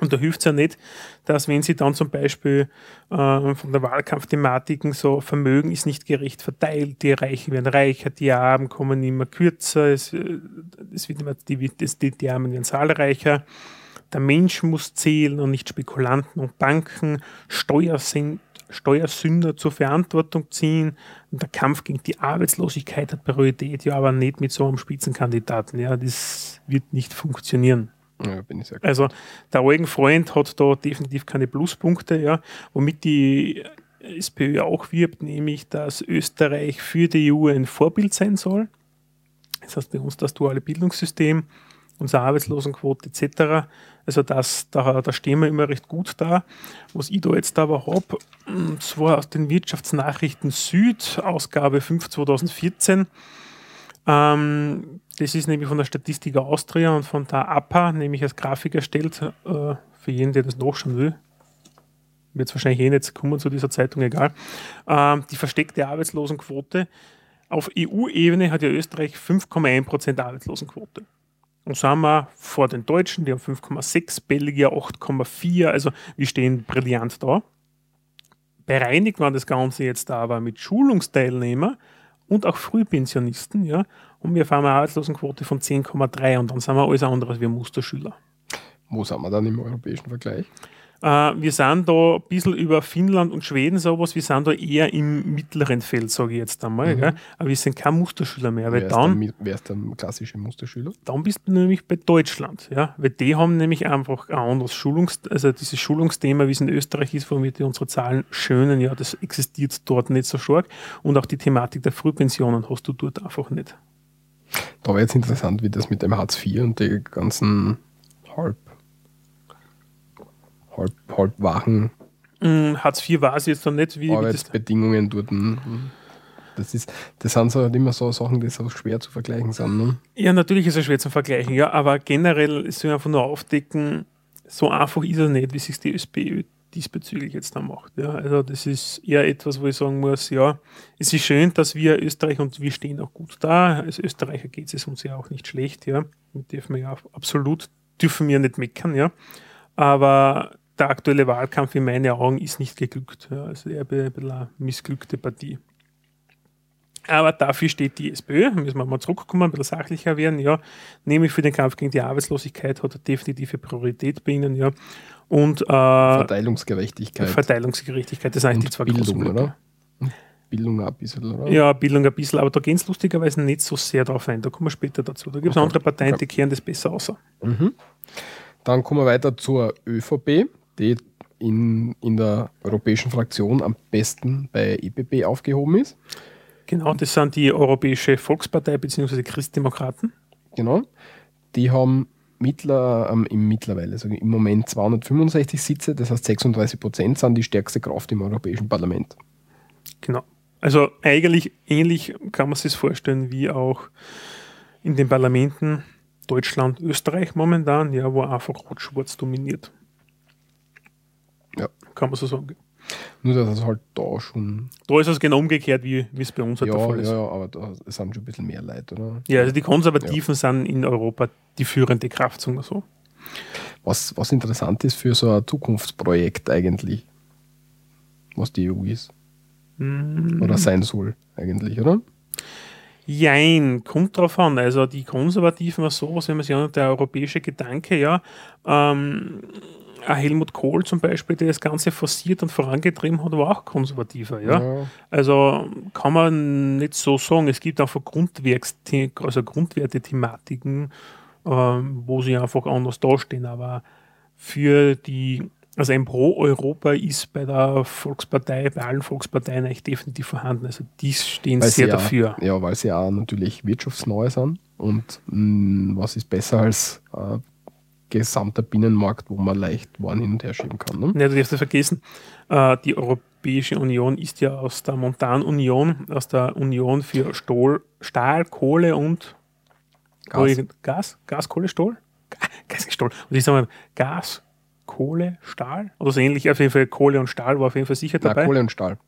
Und da hilft es ja nicht, dass wenn sie dann zum Beispiel äh, von der Wahlkampfthematiken so Vermögen ist nicht gerecht verteilt, die Reichen werden reicher, die Armen kommen immer kürzer, es, äh, es wird immer, die, die, die Armen werden zahlreicher. Der Mensch muss zählen und nicht Spekulanten und Banken, Steuersünder zur Verantwortung ziehen. Und der Kampf gegen die Arbeitslosigkeit hat Priorität, ja, aber nicht mit so einem Spitzenkandidaten. Ja, das wird nicht funktionieren. Ja, also der Eugen-Freund hat da definitiv keine Pluspunkte, ja, womit die SPÖ auch wirbt, nämlich dass Österreich für die EU ein Vorbild sein soll. Das heißt bei uns das duale Bildungssystem, unsere Arbeitslosenquote etc. Also das, da, da stehen wir immer recht gut da. Was ich da jetzt aber habe, das war aus den Wirtschaftsnachrichten Süd, Ausgabe 5 2014. Ähm, das ist nämlich von der Statistik Austria und von der APA, nämlich als Grafik erstellt, äh, für jeden, der das nachschauen will. Wird es wahrscheinlich eh nicht kommen zu dieser Zeitung, egal. Ähm, die versteckte Arbeitslosenquote. Auf EU-Ebene hat ja Österreich 5,1% Arbeitslosenquote. Und sind wir vor den Deutschen, die haben 5,6, Belgier 8,4, also wir stehen brillant da. Bereinigt war das Ganze jetzt aber mit Schulungsteilnehmern und auch Frühpensionisten, ja, und wir fahren eine Arbeitslosenquote von 10,3 und dann sind wir alles andere als wir Musterschüler. Wo sind wir dann im europäischen Vergleich? Äh, wir sind da ein bisschen über Finnland und Schweden sowas, wir sind da eher im mittleren Feld, sage ich jetzt einmal. Mhm. Aber wir sind kein Musterschüler mehr. Weil wer, dann, ist der, wer ist der klassische Musterschüler? Dann bist du nämlich bei Deutschland. Ja? Weil die haben nämlich einfach ein anderes Schulungs-, also dieses Schulungsthema, wie es in Österreich ist, womit wir unsere Zahlen schönen, ja, das existiert dort nicht so stark. Und auch die Thematik der Frühpensionen hast du dort einfach nicht. Da wäre jetzt interessant, wie das mit dem Hartz IV und die ganzen halb halb, halb wachen mm, Hartz IV war es jetzt noch nicht, wie Arbeitsbedingungen dort. Das, ist, das sind so halt immer so Sachen, die so schwer zu vergleichen sind. Ne? Ja, natürlich ist es schwer zu vergleichen, ja, aber generell ist es einfach nur aufdecken, so einfach ist es nicht, wie sich die SPÖ diesbezüglich jetzt da macht. Ja, also das ist eher etwas, wo ich sagen muss, ja, es ist schön, dass wir Österreich und wir stehen auch gut da. Als Österreicher geht es uns ja auch nicht schlecht, ja. Wir dürfen ja absolut dürfen wir nicht meckern, ja. Aber der aktuelle Wahlkampf in meinen Augen ist nicht geglückt. Ja, also eher ein bisschen eine missglückte Partie. Aber dafür steht die SPÖ, müssen wir mal zurückkommen, ein bisschen sachlicher werden, ja, nämlich für den Kampf gegen die Arbeitslosigkeit hat er definitive Priorität bei Ihnen, ja. Und äh, Verteilungsgerechtigkeit. Verteilungsgerechtigkeit, das sind eigentlich die zwei Bildung, großen oder? Bildung ein bisschen, oder? Ja, Bildung ein bisschen, aber da gehen es lustigerweise nicht so sehr drauf ein. Da kommen wir später dazu. Da gibt es okay. andere Parteien, die kehren das besser aus. Mhm. Dann kommen wir weiter zur ÖVP die in, in der europäischen Fraktion am besten bei EPP aufgehoben ist. Genau, das sind die Europäische Volkspartei bzw. Christdemokraten. Genau. Die haben mittler, ähm, im mittlerweile, also im Moment 265 Sitze, das heißt 36 Prozent sind die stärkste Kraft im Europäischen Parlament. Genau. Also eigentlich ähnlich kann man sich vorstellen wie auch in den Parlamenten Deutschland, Österreich momentan, ja, wo einfach Rot-Schwarz dominiert. Ja. Kann man so sagen. Nur, dass es halt da schon. Da ist es genau umgekehrt, wie, es bei uns halt ja, der Fall ist. Ja, aber da sind schon ein bisschen mehr Leute, oder? Ja, also die Konservativen ja. sind in Europa die führende Kraft, sagen wir so. Was, was interessant ist für so ein Zukunftsprojekt eigentlich, was die EU ist. Mm. Oder sein soll, eigentlich, oder? Jein, kommt drauf an. Also die Konservativen war sowas, wenn man sich anschaut, der europäische Gedanke, ja, ähm, Helmut Kohl zum Beispiel, der das Ganze forciert und vorangetrieben hat, war auch konservativer. Ja? ja. Also kann man nicht so sagen. Es gibt einfach Grundwerks also Grundwerte-Thematiken, ähm, wo sie einfach anders dastehen. Aber für die, also ein Pro-Europa ist bei der Volkspartei, bei allen Volksparteien eigentlich definitiv vorhanden. Also die stehen weil sehr dafür. Ja, weil sie auch natürlich wirtschaftsneu sind. Und mh, mm, was ist besser als äh, gesamter Binnenmarkt, wo man leicht Waren hin und her schieben kann. Ne? Ja, du darfst nicht vergessen, äh, die Europäische Union ist ja aus der Montanunion, aus der Union für Stohl, Stahl, Kohle und Gas, Gas, Gas Kohle, Stahl? Gas, Stahl. Und ich sage mal, Gas, Kohle, Stahl oder so ähnlich. Auf jeden Fall Kohle und Stahl war auf jeden Fall sicher dabei. Nein, Kohle und Stahl.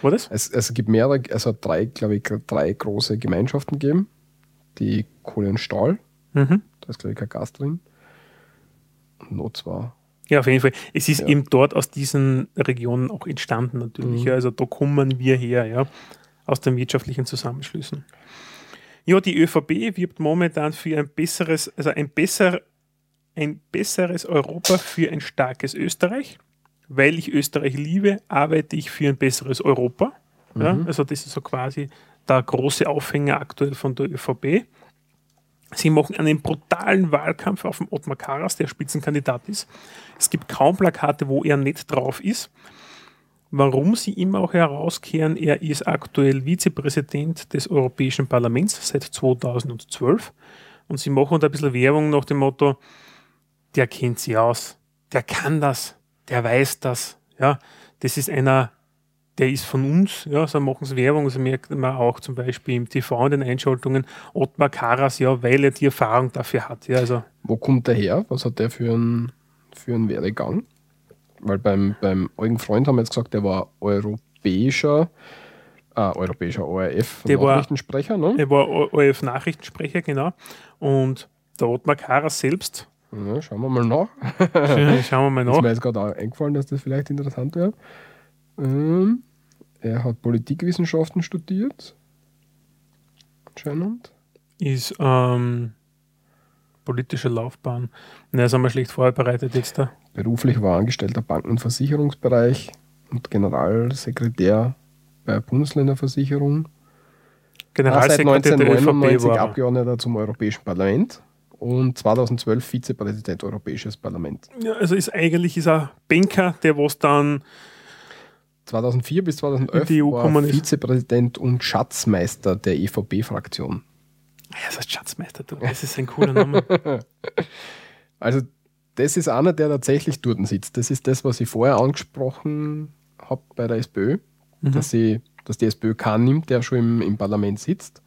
War das? Es, es gibt mehrere, also drei, glaube ich, drei große Gemeinschaften geben. Die Kohle und Stahl. Mhm. Da ist, glaube ich, kein Gas drin. Not zwar. Ja, auf jeden Fall. Es ist ja. eben dort aus diesen Regionen auch entstanden natürlich. Mhm. Ja. Also da kommen wir her, ja, aus den wirtschaftlichen Zusammenschlüssen. Ja, die ÖVP wirbt momentan für ein besseres, also ein besser, ein besseres Europa für ein starkes Österreich. Weil ich Österreich liebe, arbeite ich für ein besseres Europa. Ja. Mhm. Also das ist so quasi der große Aufhänger aktuell von der ÖVP. Sie machen einen brutalen Wahlkampf auf dem Ottmar Karas, der Spitzenkandidat ist. Es gibt kaum Plakate, wo er nicht drauf ist. Warum sie immer auch herauskehren, er ist aktuell Vizepräsident des Europäischen Parlaments seit 2012 und sie machen da ein bisschen Werbung nach dem Motto, der kennt sie aus, der kann das, der weiß das, ja, das ist einer der ist von uns, ja, so machen sie Werbung, also merkt man auch zum Beispiel im TV in den Einschaltungen, Ottmar Karas, ja, weil er die Erfahrung dafür hat. Ja, also. Wo kommt der her? Was hat der für einen, für einen Werdegang? Weil beim, beim Eugen Freund haben wir jetzt gesagt, der war europäischer, äh, europäischer ORF der Nachrichtensprecher, war, ne? Er war ORF Nachrichtensprecher, genau. Und der Ottmar Karas selbst. Ja, schauen wir mal nach. schauen wir mal nach. Ist mir jetzt gerade auch eingefallen, dass das vielleicht interessant wäre. Ähm, er hat Politikwissenschaften studiert. anscheinend. Ist ähm, politische Laufbahn. Na, haben wir schlecht vorbereitet jetzt da. Beruflich war Angestellter Banken- und Versicherungsbereich und Generalsekretär bei Bundesländerversicherung. Generalsekretär seit 1999 Abgeordneter zum Europäischen Parlament und 2012 Vizepräsident Europäisches Parlament. Ja, also ist eigentlich ist er Banker, der was dann 2004 bis 2011 die EU war Vizepräsident und Schatzmeister der EVP-Fraktion. Ja, das heißt Schatzmeister, du, das ist ein cooler Name. also das ist einer, der tatsächlich dort sitzt. Das ist das, was ich vorher angesprochen habe bei der SPÖ, mhm. dass, sie, dass die SPÖ keinen nimmt, der schon im, im Parlament sitzt.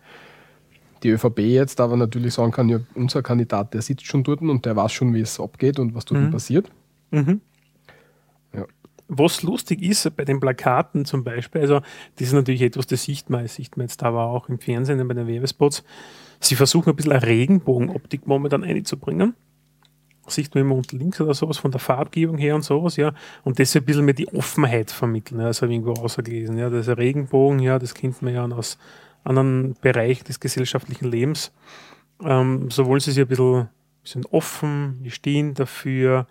Die ÖVP jetzt aber natürlich sagen kann, ja, unser Kandidat, der sitzt schon dort und der weiß schon, wie es abgeht und was dort mhm. passiert. Mhm. Was lustig ist bei den Plakaten zum Beispiel, also das ist natürlich etwas, das sieht man, das sieht man jetzt aber auch im Fernsehen bei den Werbespots, sie versuchen ein bisschen eine Regenbogenoptik momentan einzubringen sieht man immer unten links oder sowas von der Farbgebung her und sowas, ja. Und das ein bisschen mehr die Offenheit vermitteln, ja. Das habe ich irgendwo rausgelesen, ja. Das ist ein Regenbogen, ja, das kennt man ja aus anderen Bereichen des gesellschaftlichen Lebens. Ähm, so wollen sie sich ein bisschen, bisschen offen, wir stehen dafür,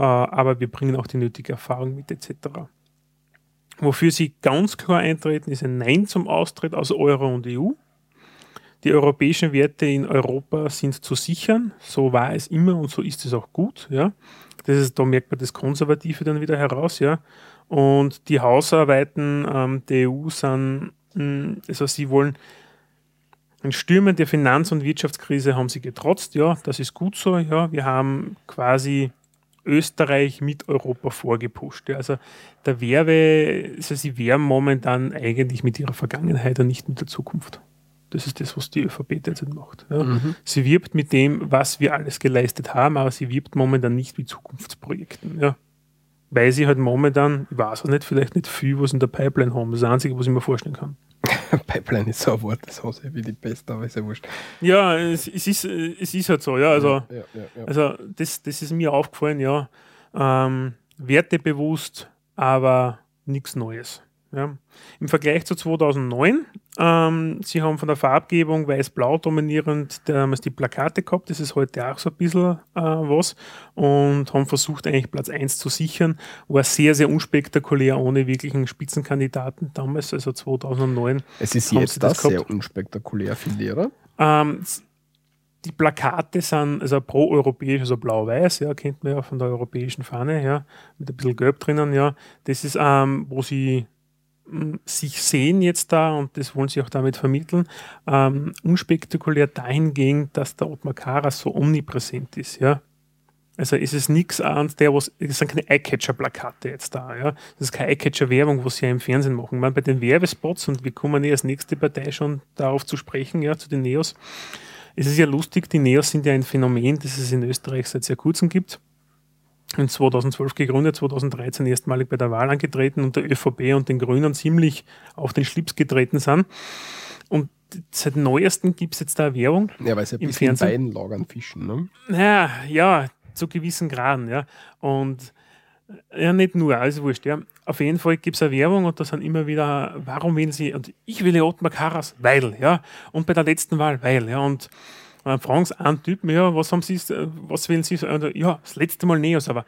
aber wir bringen auch die nötige Erfahrung mit, etc. Wofür sie ganz klar eintreten, ist ein Nein zum Austritt aus Euro und EU. Die europäischen Werte in Europa sind zu sichern. So war es immer und so ist es auch gut. Ja. Das ist, da merkt man das Konservative dann wieder heraus. Ja. Und die Hausarbeiten ähm, der EU sind, mh, hm, also sie wollen in Stürmen der Finanz- und Wirtschaftskrise haben sie getrotzt. Ja, das ist gut so. Ja, wir haben quasi Österreich mit Europa vorgepusht. Also der Werbe, also sie werben momentan eigentlich mit ihrer Vergangenheit und nicht mit der Zukunft. Das ist das, was die ÖVP derzeit macht. Ja. Mhm. Sie wirbt mit dem, was wir alles geleistet haben, aber sie wirbt momentan nicht mit Zukunftsprojekten. Ja. Weil sie halt momentan, ich weiß auch nicht, vielleicht nicht viel, was in der Pipeline haben. Das ist das Einzige, was ich mir vorstellen kann. Pipeline ist so ein Wort, das hasse ich wie die Pest, aber ist ja wurscht. Ja, es, es, ist, es ist halt so, ja. Also, ja, ja, ja, also das, das ist mir aufgefallen, ja. Ähm, wertebewusst, aber nichts Neues. Ja. Im Vergleich zu 2009, ähm, sie haben von der Farbgebung weiß-blau dominierend damals die Plakate gehabt, das ist heute auch so ein bisschen äh, was und haben versucht eigentlich Platz 1 zu sichern, war sehr, sehr unspektakulär, ohne wirklichen Spitzenkandidaten damals, also 2009. Es ist jetzt das, das sehr unspektakulär, finde ich, ähm, die Plakate sind also pro-europäisch, also blau-weiß, ja, kennt man ja von der europäischen Fahne, ja, mit ein bisschen Gelb drinnen, ja. Das ist, ähm, wo sie sich sehen jetzt da, und das wollen sie auch damit vermitteln, ähm, unspektakulär dahingehend, dass der Ottmar Karas so omnipräsent ist, ja. Also ist es nichts an der, was, es sind keine Eyecatcher-Plakate jetzt da, ja. Das ist keine Eyecatcher-Werbung, was sie ja im Fernsehen machen. Man, bei den Werbespots, und wir kommen ja als nächste Partei schon darauf zu sprechen, ja, zu den Neos, es ist ja lustig, die Neos sind ja ein Phänomen, das es in Österreich seit sehr kurzem gibt in 2012 gegründet, 2013 erstmalig bei der Wahl angetreten und der ÖVP und den Grünen ziemlich auf den Schlips getreten sind. Und seit neuestem gibt es jetzt da Werbung. Ja, weil es ja im Fernsehen. in beiden Lagern fischen, ne? Ja, ja, zu gewissen Graden, ja. Und ja, nicht nur, alles wurscht, ja. Auf jeden Fall gibt es eine Werbung und da sind immer wieder, warum wählen Sie, und ich will Ottmar Karas, weil, ja. Und bei der letzten Wahl, weil, ja. Und fragen sie einen Typen, ja, was haben Sie, was wählen Sie? Ja, das letzte Mal Neos, aber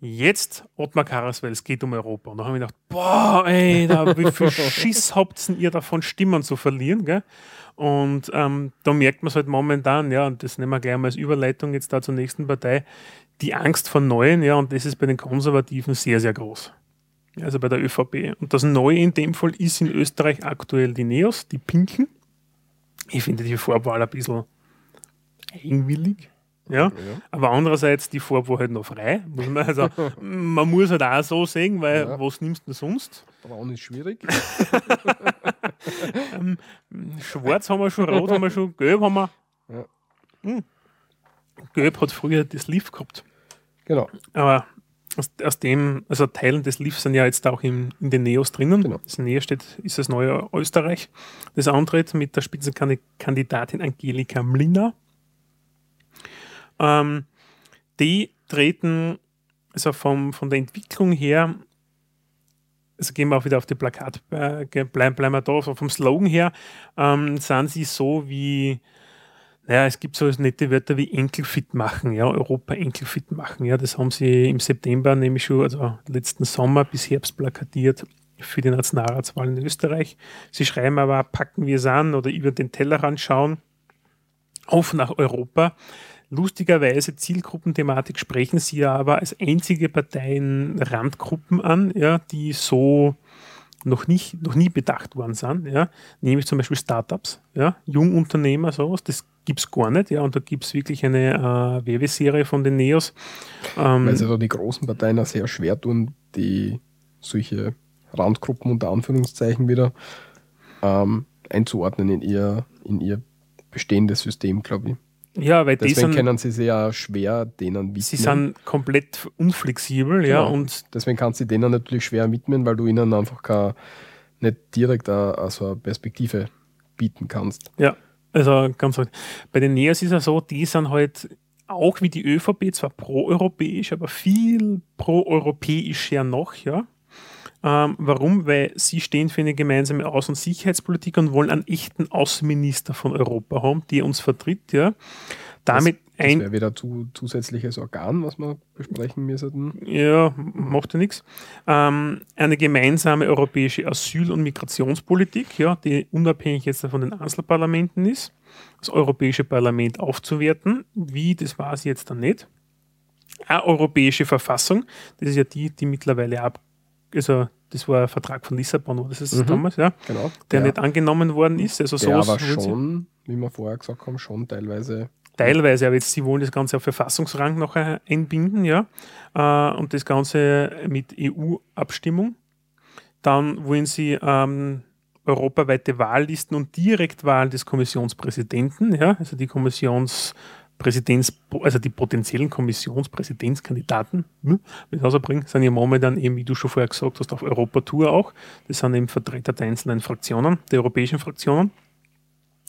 jetzt Ottmar Karas, weil es geht um Europa. Und da habe ich gedacht, boah, ey, da, wie viel Schiss habt ihr davon, Stimmen zu verlieren, gell? Und ähm, da merkt man es halt momentan, ja, und das nehmen wir gleich mal als Überleitung jetzt da zur nächsten Partei, die Angst vor Neuen, ja, und das ist bei den Konservativen sehr, sehr groß. Also bei der ÖVP. Und das Neue in dem Fall ist in Österreich aktuell die Neos, die Pinken. Ich finde die Vorwahl ein bisschen eigenwillig. Ja? ja? aber andererseits die Farbe war halt noch frei. Muss man, also, man muss halt auch so sehen, weil ja. was nimmst du denn sonst? Braun ist schwierig. ähm, Schwarz haben wir schon, Rot haben wir schon, Gelb haben wir. Ja. Hm. Gelb hat früher das Leaf gehabt. Genau. Aber aus, aus, dem, also Teilen des Leafs sind ja jetzt auch in, in den Neos drinnen. Genau. Das Neo steht, ist das neue Österreich. Das antritt mit der Spitzenkandidatin Angelika Mlina ähm, die treten also vom, von der Entwicklung her also gehen wir auch wieder auf die Plakat, äh, bleiben, bleiben wir da, so vom Slogan her, ähm, sind sie so wie, naja, es gibt so nette Wörter wie Enkelfit machen, ja, Europa Enkelfit machen, ja, das haben sie im September nämlich schon, also letzten Sommer bis Herbst plakatiert für die Nationalratswahlen in Österreich. Sie schreiben aber, packen wir es an oder über den Tellerrand schauen, auf nach Europa. Lustigerweise Zielgruppenthematik sprechen sie ja aber als einzige Parteien Randgruppen an, ja, die so noch, nicht, noch nie bedacht worden sind, ja, nämlich zum Beispiel Startups, ja, Jungunternehmer, sowas, das gibt es gar nicht, ja, und da gibt es wirklich eine äh, Werbeserie von den Neos. Ähm, Weil sie da die großen Parteien auch sehr schwer tun, die solche Randgruppen unter Anführungszeichen wieder ähm, einzuordnen in ihr, in ihr bestehendes System, glaube ich. Ja, weil deswegen sind, können sie sehr schwer denen widmen. Sie sind komplett unflexibel, genau. ja. Und deswegen kannst du denen natürlich schwer widmen, weil du ihnen einfach keine, nicht direkt eine, also eine Perspektive bieten kannst. Ja, also ganz halt. Bei den Neos ist es so, die sind halt auch wie die ÖVP zwar pro-europäisch, aber viel pro-europäischer noch, ja. Ähm, warum? Weil sie stehen für eine gemeinsame Außen- und Sicherheitspolitik und wollen einen echten Außenminister von Europa haben, der uns vertritt. Ja. Damit das, das wäre wieder ein zusätzliches Organ, was wir besprechen müssen. Ja, macht ja nichts. Ähm, eine gemeinsame europäische Asyl- und Migrationspolitik, ja, die unabhängig jetzt von den Einzelparlamenten ist, das Europäische Parlament aufzuwerten. Wie, das war es jetzt dann nicht. Eine europäische Verfassung, das ist ja die, die mittlerweile ab, also das war ein Vertrag von Lissabon, oder das ist mhm. damals, ja, genau. der, der, nicht angenommen worden ist. Also der aber schon, wie wir vorher gesagt haben, schon teilweise. Teilweise, aber jetzt sie wollen das Ganze auf Verfassungsrang noch einbinden, ja, äh, und das Ganze mit EU-Abstimmung. Dann wollen sie ähm, europaweite Wahllisten und Direktwahl des Kommissionspräsidenten, ja, also die Kommissions Präsidents, also die potenziellen Kommissionspräsidentskandidaten, hm, mit rausbringen, sind ja momentan eben, wie du schon vorher gesagt hast, auf Europatour auch. Das sind eben Vertreter der einzelnen Fraktionen, der europäischen Fraktionen.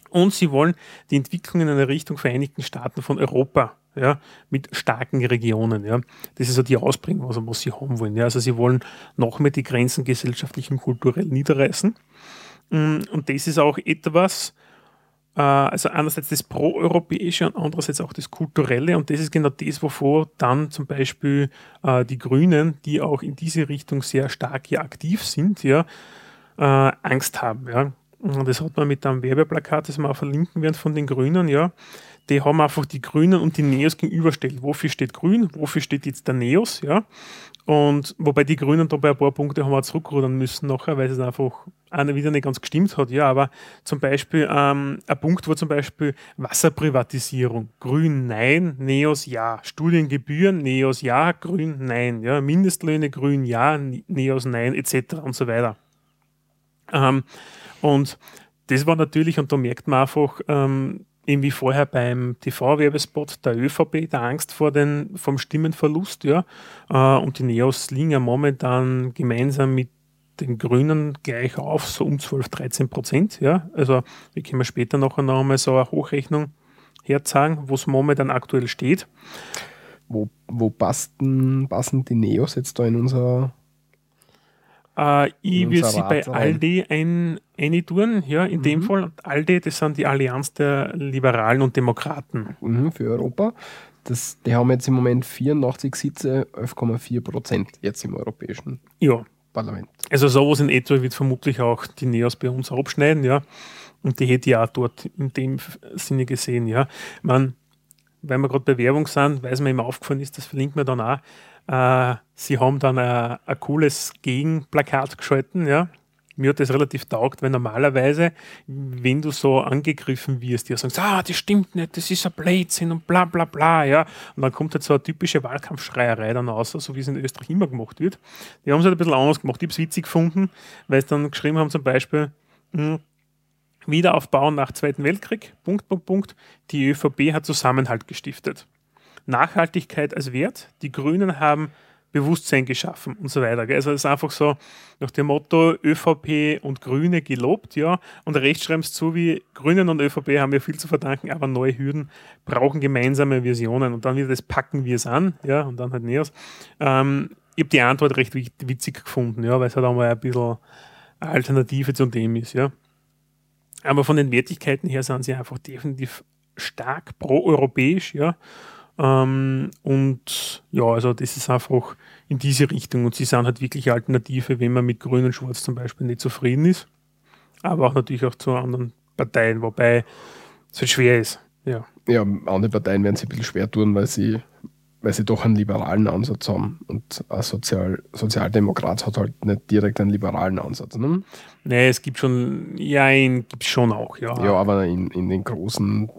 Und sie wollen die Entwicklung in eine Richtung Vereinigten Staaten von Europa, ja, mit starken Regionen, ja. Das ist so die Ausprägung, also was sie haben wollen, ja. Also sie wollen noch mehr die Grenzen gesellschaftlich und kulturell niederreißen. Hm, und das ist auch etwas, also einerseits das Pro-Europäische und andererseits auch das Kulturelle. Und das ist genau das, wovor dann zum Beispiel äh, die Grünen, die auch in diese Richtung sehr stark hier aktiv sind, ja, äh, Angst haben. Ja. Und das hat man mit einem Werbeplakat, das wir auch verlinken werden von den Grünen, ja. Die haben einfach die Grünen und die Neos gegenüberstellt. Wofür steht Grün? Wofür steht jetzt der Neos? Ja. Und wobei die Grünen da bei ein paar Punkte haben wir zurückrudern müssen nachher, weil es einfach wieder nicht ganz gestimmt hat. Ja, aber zum Beispiel ähm, ein Punkt war zum Beispiel Wasserprivatisierung. Grün nein, Neos ja. Studiengebühren, Neos ja, Grün nein. Ja, Mindestlöhne, Grün ja, Neos nein, etc. und so weiter. Ähm, und das war natürlich, und da merkt man einfach, ähm, eben wie vorher beim TV-Werbespot der ÖVP, der Angst vor den, vom Stimmenverlust, ja. Äh, und die Neos liegen ja momentan gemeinsam mit den Grünen gleich auf, so um 12, 13 Prozent, ja. Also, wir können später noch einmal so eine Hochrechnung herzeigen, wo es momentan aktuell steht. Wo, wo passen, passen die Neos jetzt da in unser äh, ich will sie bei ALDE ein, eintun, ja, in mhm. dem Fall. ALDE, das sind die Allianz der Liberalen und Demokraten. Mhm, für Europa. Das, die haben jetzt im Moment 84 Sitze, 11,4 Prozent jetzt im Europäischen ja. Parlament. Also sowas in etwa wird vermutlich auch die Neos bei uns abschneiden, ja. Und die hätte ich auch dort in dem Sinne gesehen, ja. Man, weil wir gerade bei Werbung sind, weil es mir immer aufgefallen ist, das verlinkt mir dann auch, äh, sie haben dann ein, ein cooles Gegenplakat geschalten, ja. Mir hat das relativ taugt, weil normalerweise, wenn du so angegriffen wirst, die sagen, ah, das stimmt nicht, das ist ein Blödsinn und bla bla bla, ja. Und dann kommt halt so eine typische Wahlkampfschreierei dann raus, so wie es in Österreich immer gemacht wird. Die haben es halt ein bisschen anders gemacht. Ich habe es witzig gefunden, weil sie dann geschrieben haben, zum Beispiel, hm, Wiederaufbau nach Zweiten Weltkrieg, Punkt, Punkt, Punkt. Die ÖVP hat Zusammenhalt gestiftet. Nachhaltigkeit als Wert. Die Grünen haben Bewusstsein geschaffen und so weiter. Also es ist einfach so nach dem Motto ÖVP und Grüne gelobt, ja, und rechts schreiben es zu wie Grünen und ÖVP haben wir viel zu verdanken, aber neue Hürden brauchen gemeinsame Visionen und dann wieder das packen wir es an, ja, und dann halt Neos. Ähm, ich habe die Antwort recht witzig gefunden, ja, weil es halt einmal ein bisschen Alternative zu dem ist, ja. Aber von den Wertigkeiten her sind sie einfach definitiv stark pro-europäisch, ja. Ähm, und ja, also das ist einfach in diese Richtung. Und sie sind halt wirklich Alternative, wenn man mit Grün und Schwarz zum Beispiel nicht zufrieden ist. Aber auch natürlich auch zu anderen Parteien, wobei es halt schwer ist. Ja. ja, andere Parteien werden sich ein bisschen schwer tun, weil sie weil sie doch einen liberalen Ansatz haben. Und ein Sozial Sozialdemokrat hat halt nicht direkt einen liberalen Ansatz. Ne? Nee, es gibt schon, ja, gibt es schon auch, ja. Ja, aber in, in den großen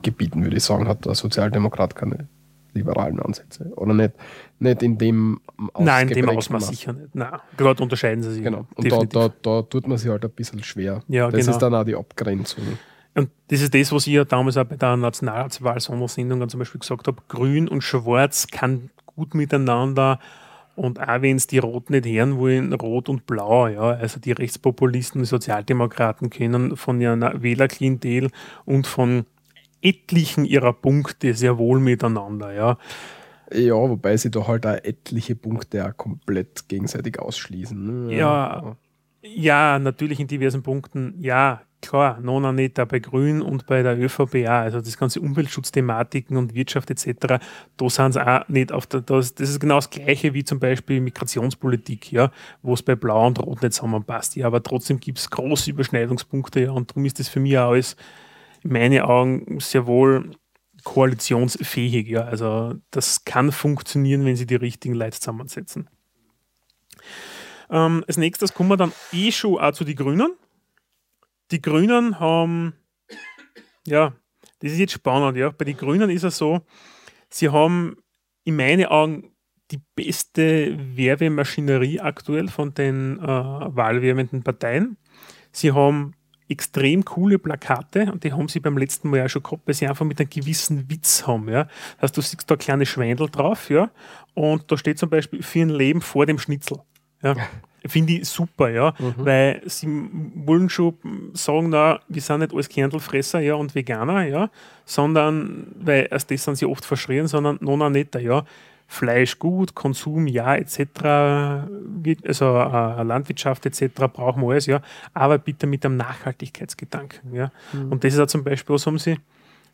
Gebieten, würde ich sagen, hat der Sozialdemokrat keine liberalen Ansätze. Oder nicht, nicht in dem Ausmaß. Nein, in dem Ausmaß sicher nicht. Nein, dort unterscheiden sie sich. Genau. Und da, da, da, tut man sich halt ein bisschen schwer. Ja, das genau. ist dann auch die Abgrenzung. Und das ist das, was ich ja damals auch bei der Nationalratswahl-Sondersendung zum Beispiel gesagt habe: Grün und Schwarz kann gut miteinander. Und auch wenn es die Rot nicht hören wollen, Rot und Blau, ja, also die Rechtspopulisten, die Sozialdemokraten können von ihrer Wählerklientel und von etlichen ihrer Punkte sehr wohl miteinander, ja. Ja, wobei sie da halt auch etliche Punkte auch komplett gegenseitig ausschließen. Ne? Ja, ja, natürlich in diversen Punkten, ja, klar, Nona nicht bei Grün und bei der ÖVP auch. Also das ganze Umweltschutzthematiken und Wirtschaft etc., da sind sie auch nicht auf der, das, das ist genau das Gleiche wie zum Beispiel Migrationspolitik, ja, wo es bei Blau und Rot nicht zusammenpasst. Ja, aber trotzdem gibt es große Überschneidungspunkte, ja, und darum ist das für mich auch alles in meinen Augen sehr wohl koalitionsfähig, ja. Also das kann funktionieren, wenn sie die richtigen Leute zusammensetzen. Ähm, als nächstes kommen wir dann eh schon auch zu den Grünen. Die Grünen haben, ja, das ist jetzt spannend, ja. Bei den Grünen ist es so, sie haben in meinen Augen die beste Werbemaschinerie aktuell von den äh, wahlwerbenden Parteien. Sie haben extrem coole Plakate und die haben sie beim letzten Mal ja schon gehabt, weil sie einfach mit einem gewissen Witz haben. Ja. Das heißt, du siehst da kleine Schwendel drauf, ja, und da steht zum Beispiel für ein Leben vor dem Schnitzel. Ja. Finde ich super, ja, mhm. weil sie wollen schon sagen, na, wir sind nicht alles Kerntelfresser ja, und Veganer, ja, sondern, weil erst das sind sie oft verschrien, sondern noch netter, ja. Fleisch gut, Konsum ja, etc., also äh, Landwirtschaft etc. brauchen wir alles, ja, aber bitte mit einem Nachhaltigkeitsgedanken. Ja. Mhm. Und das ist auch zum Beispiel, was haben sie?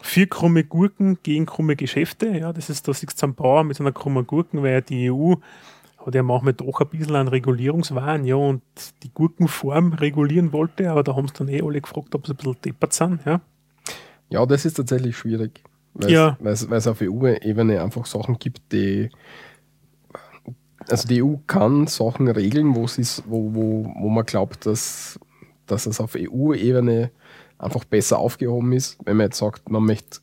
Vier krumme Gurken gegen krumme Geschäfte. Ja, das ist, da sitzt am Bauer mit einer krummen Gurken, weil ja die EU hat ja manchmal doch ein bisschen an Regulierungswahn, ja, und die Gurkenform regulieren wollte, aber da haben sie dann eh alle gefragt, ob sie ein bisschen deppert sind, ja. Ja, das ist tatsächlich schwierig, weil ja. es auf EU-Ebene einfach Sachen gibt, die also die EU kann Sachen regeln, wo, wo, wo, wo man glaubt, dass, dass es auf EU-Ebene einfach besser aufgehoben ist. Wenn man jetzt sagt, man möchte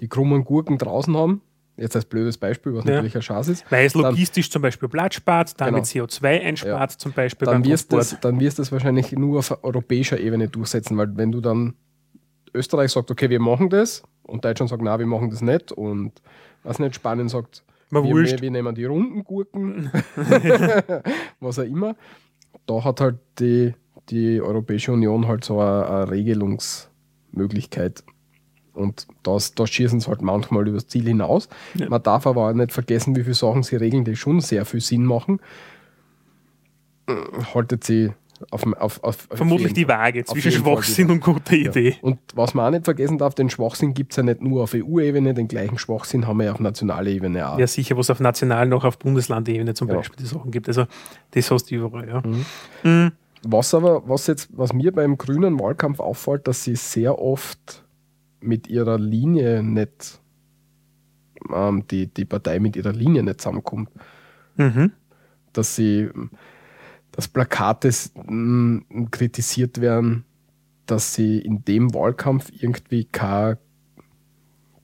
die krummen Gurken draußen haben, jetzt als blödes Beispiel, was ja. natürlich ein Schatz ist. Weil es logistisch zum Beispiel Platz spart, damit genau. CO2 einspart, ja. zum Beispiel dann wirst das, Dann wirst du das wahrscheinlich nur auf europäischer Ebene durchsetzen, weil wenn du dann Österreich sagt, okay, wir machen das und Deutschland sagt, nein, wir machen das nicht und was nicht, Spanien sagt, wir, wir, nehmen die runden Gurken, was auch immer. Da hat halt die, die Europäische Union halt so eine, eine Regelungsmöglichkeit. Und das, da schießen sie halt manchmal übers Ziel hinaus. Ja. Man darf aber auch nicht vergessen, wie viele Sachen sie regeln, die schon sehr viel Sinn machen. Haltet sie auf, auf, auf Vermutlich die Waage zwischen Schwachsinn und guter Idee. Ja. Und was man auch nicht vergessen darf, den Schwachsinn gibt es ja nicht nur auf EU-Ebene, den gleichen Schwachsinn haben wir ja auf nationaler Ebene auch. Ja, sicher, was auf national noch auf Bundeslandebene zum ja. Beispiel die Sachen gibt. Also das hast du überall, ja. Mhm. Mhm. Was aber, was jetzt, was mir beim grünen Wahlkampf auffällt, dass sie sehr oft mit ihrer Linie nicht, ähm, die, die Partei mit ihrer Linie nicht zusammenkommt. Mhm. Dass sie, dass Plakate kritisiert werden, dass sie in dem Wahlkampf irgendwie keine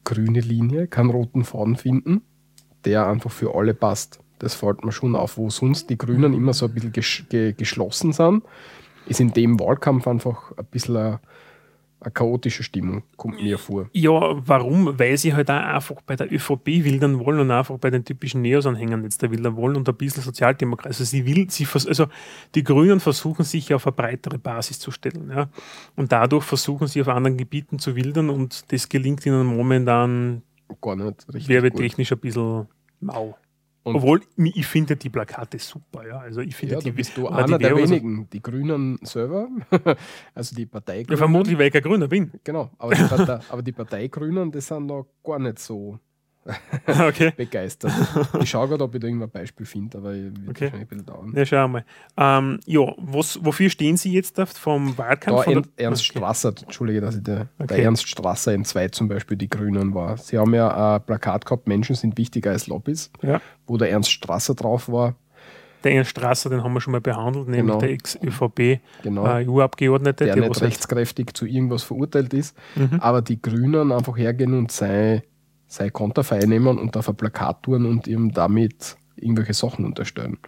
grüne Linie, keinen roten Faden finden, der einfach für alle passt. Das fällt mir schon auf, wo sonst die Grünen immer so ein bisschen ges geschlossen sind, ist in dem Wahlkampf einfach ein bisschen ein eine chaotische Stimmung, kommt mir vor. Ja, warum? Weil sie halt auch einfach bei der ÖVP wildern wollen und einfach bei den typischen Neos-Anhängern jetzt da wildern wollen und ein bisschen Sozialdemokrat. Also sie will, sie also die Grünen versuchen sich auf eine breitere Basis zu stellen. Ja. Und dadurch versuchen sie auf anderen Gebieten zu wildern und das gelingt ihnen momentan. Werbetechnisch ein bisschen mau. Und Obwohl, ich finde die Plakate super, ja. Also ich finde ja, die bist du einer der wenigen, die Grünen selber, also die Partei Ja, vermutlich, weil ich kein Grüner bin. Genau, aber die, Partei, aber die Parteigrünen, die sind noch gar nicht so okay. begeistert. Ich schaue gerade, ob ich da irgendein Beispiel finde, aber wird okay. wahrscheinlich ein bisschen dauern. Ja, schau mal. Ähm, ja, was, wofür stehen Sie jetzt vom Wahlkampf? Da Ernst okay. Strasser, Entschuldige, dass ich der, okay. der Ernst Strasser in zwei zum Beispiel die Grünen war. Sie haben ja ein Plakat gehabt, Menschen sind wichtiger als Lobbys, ja. wo der Ernst Strasser drauf war. Der Ernst Strasser, den haben wir schon mal behandelt, nämlich genau. der Ex-ÖVP genau. äh, EU-Abgeordnete. Der, der nicht rechtskräftig zu irgendwas verurteilt ist, mhm. aber die Grünen einfach hergehen und sei Konterfei nehmen und auf ein Plakat tun und ihm damit irgendwelche Sachen unterstellen.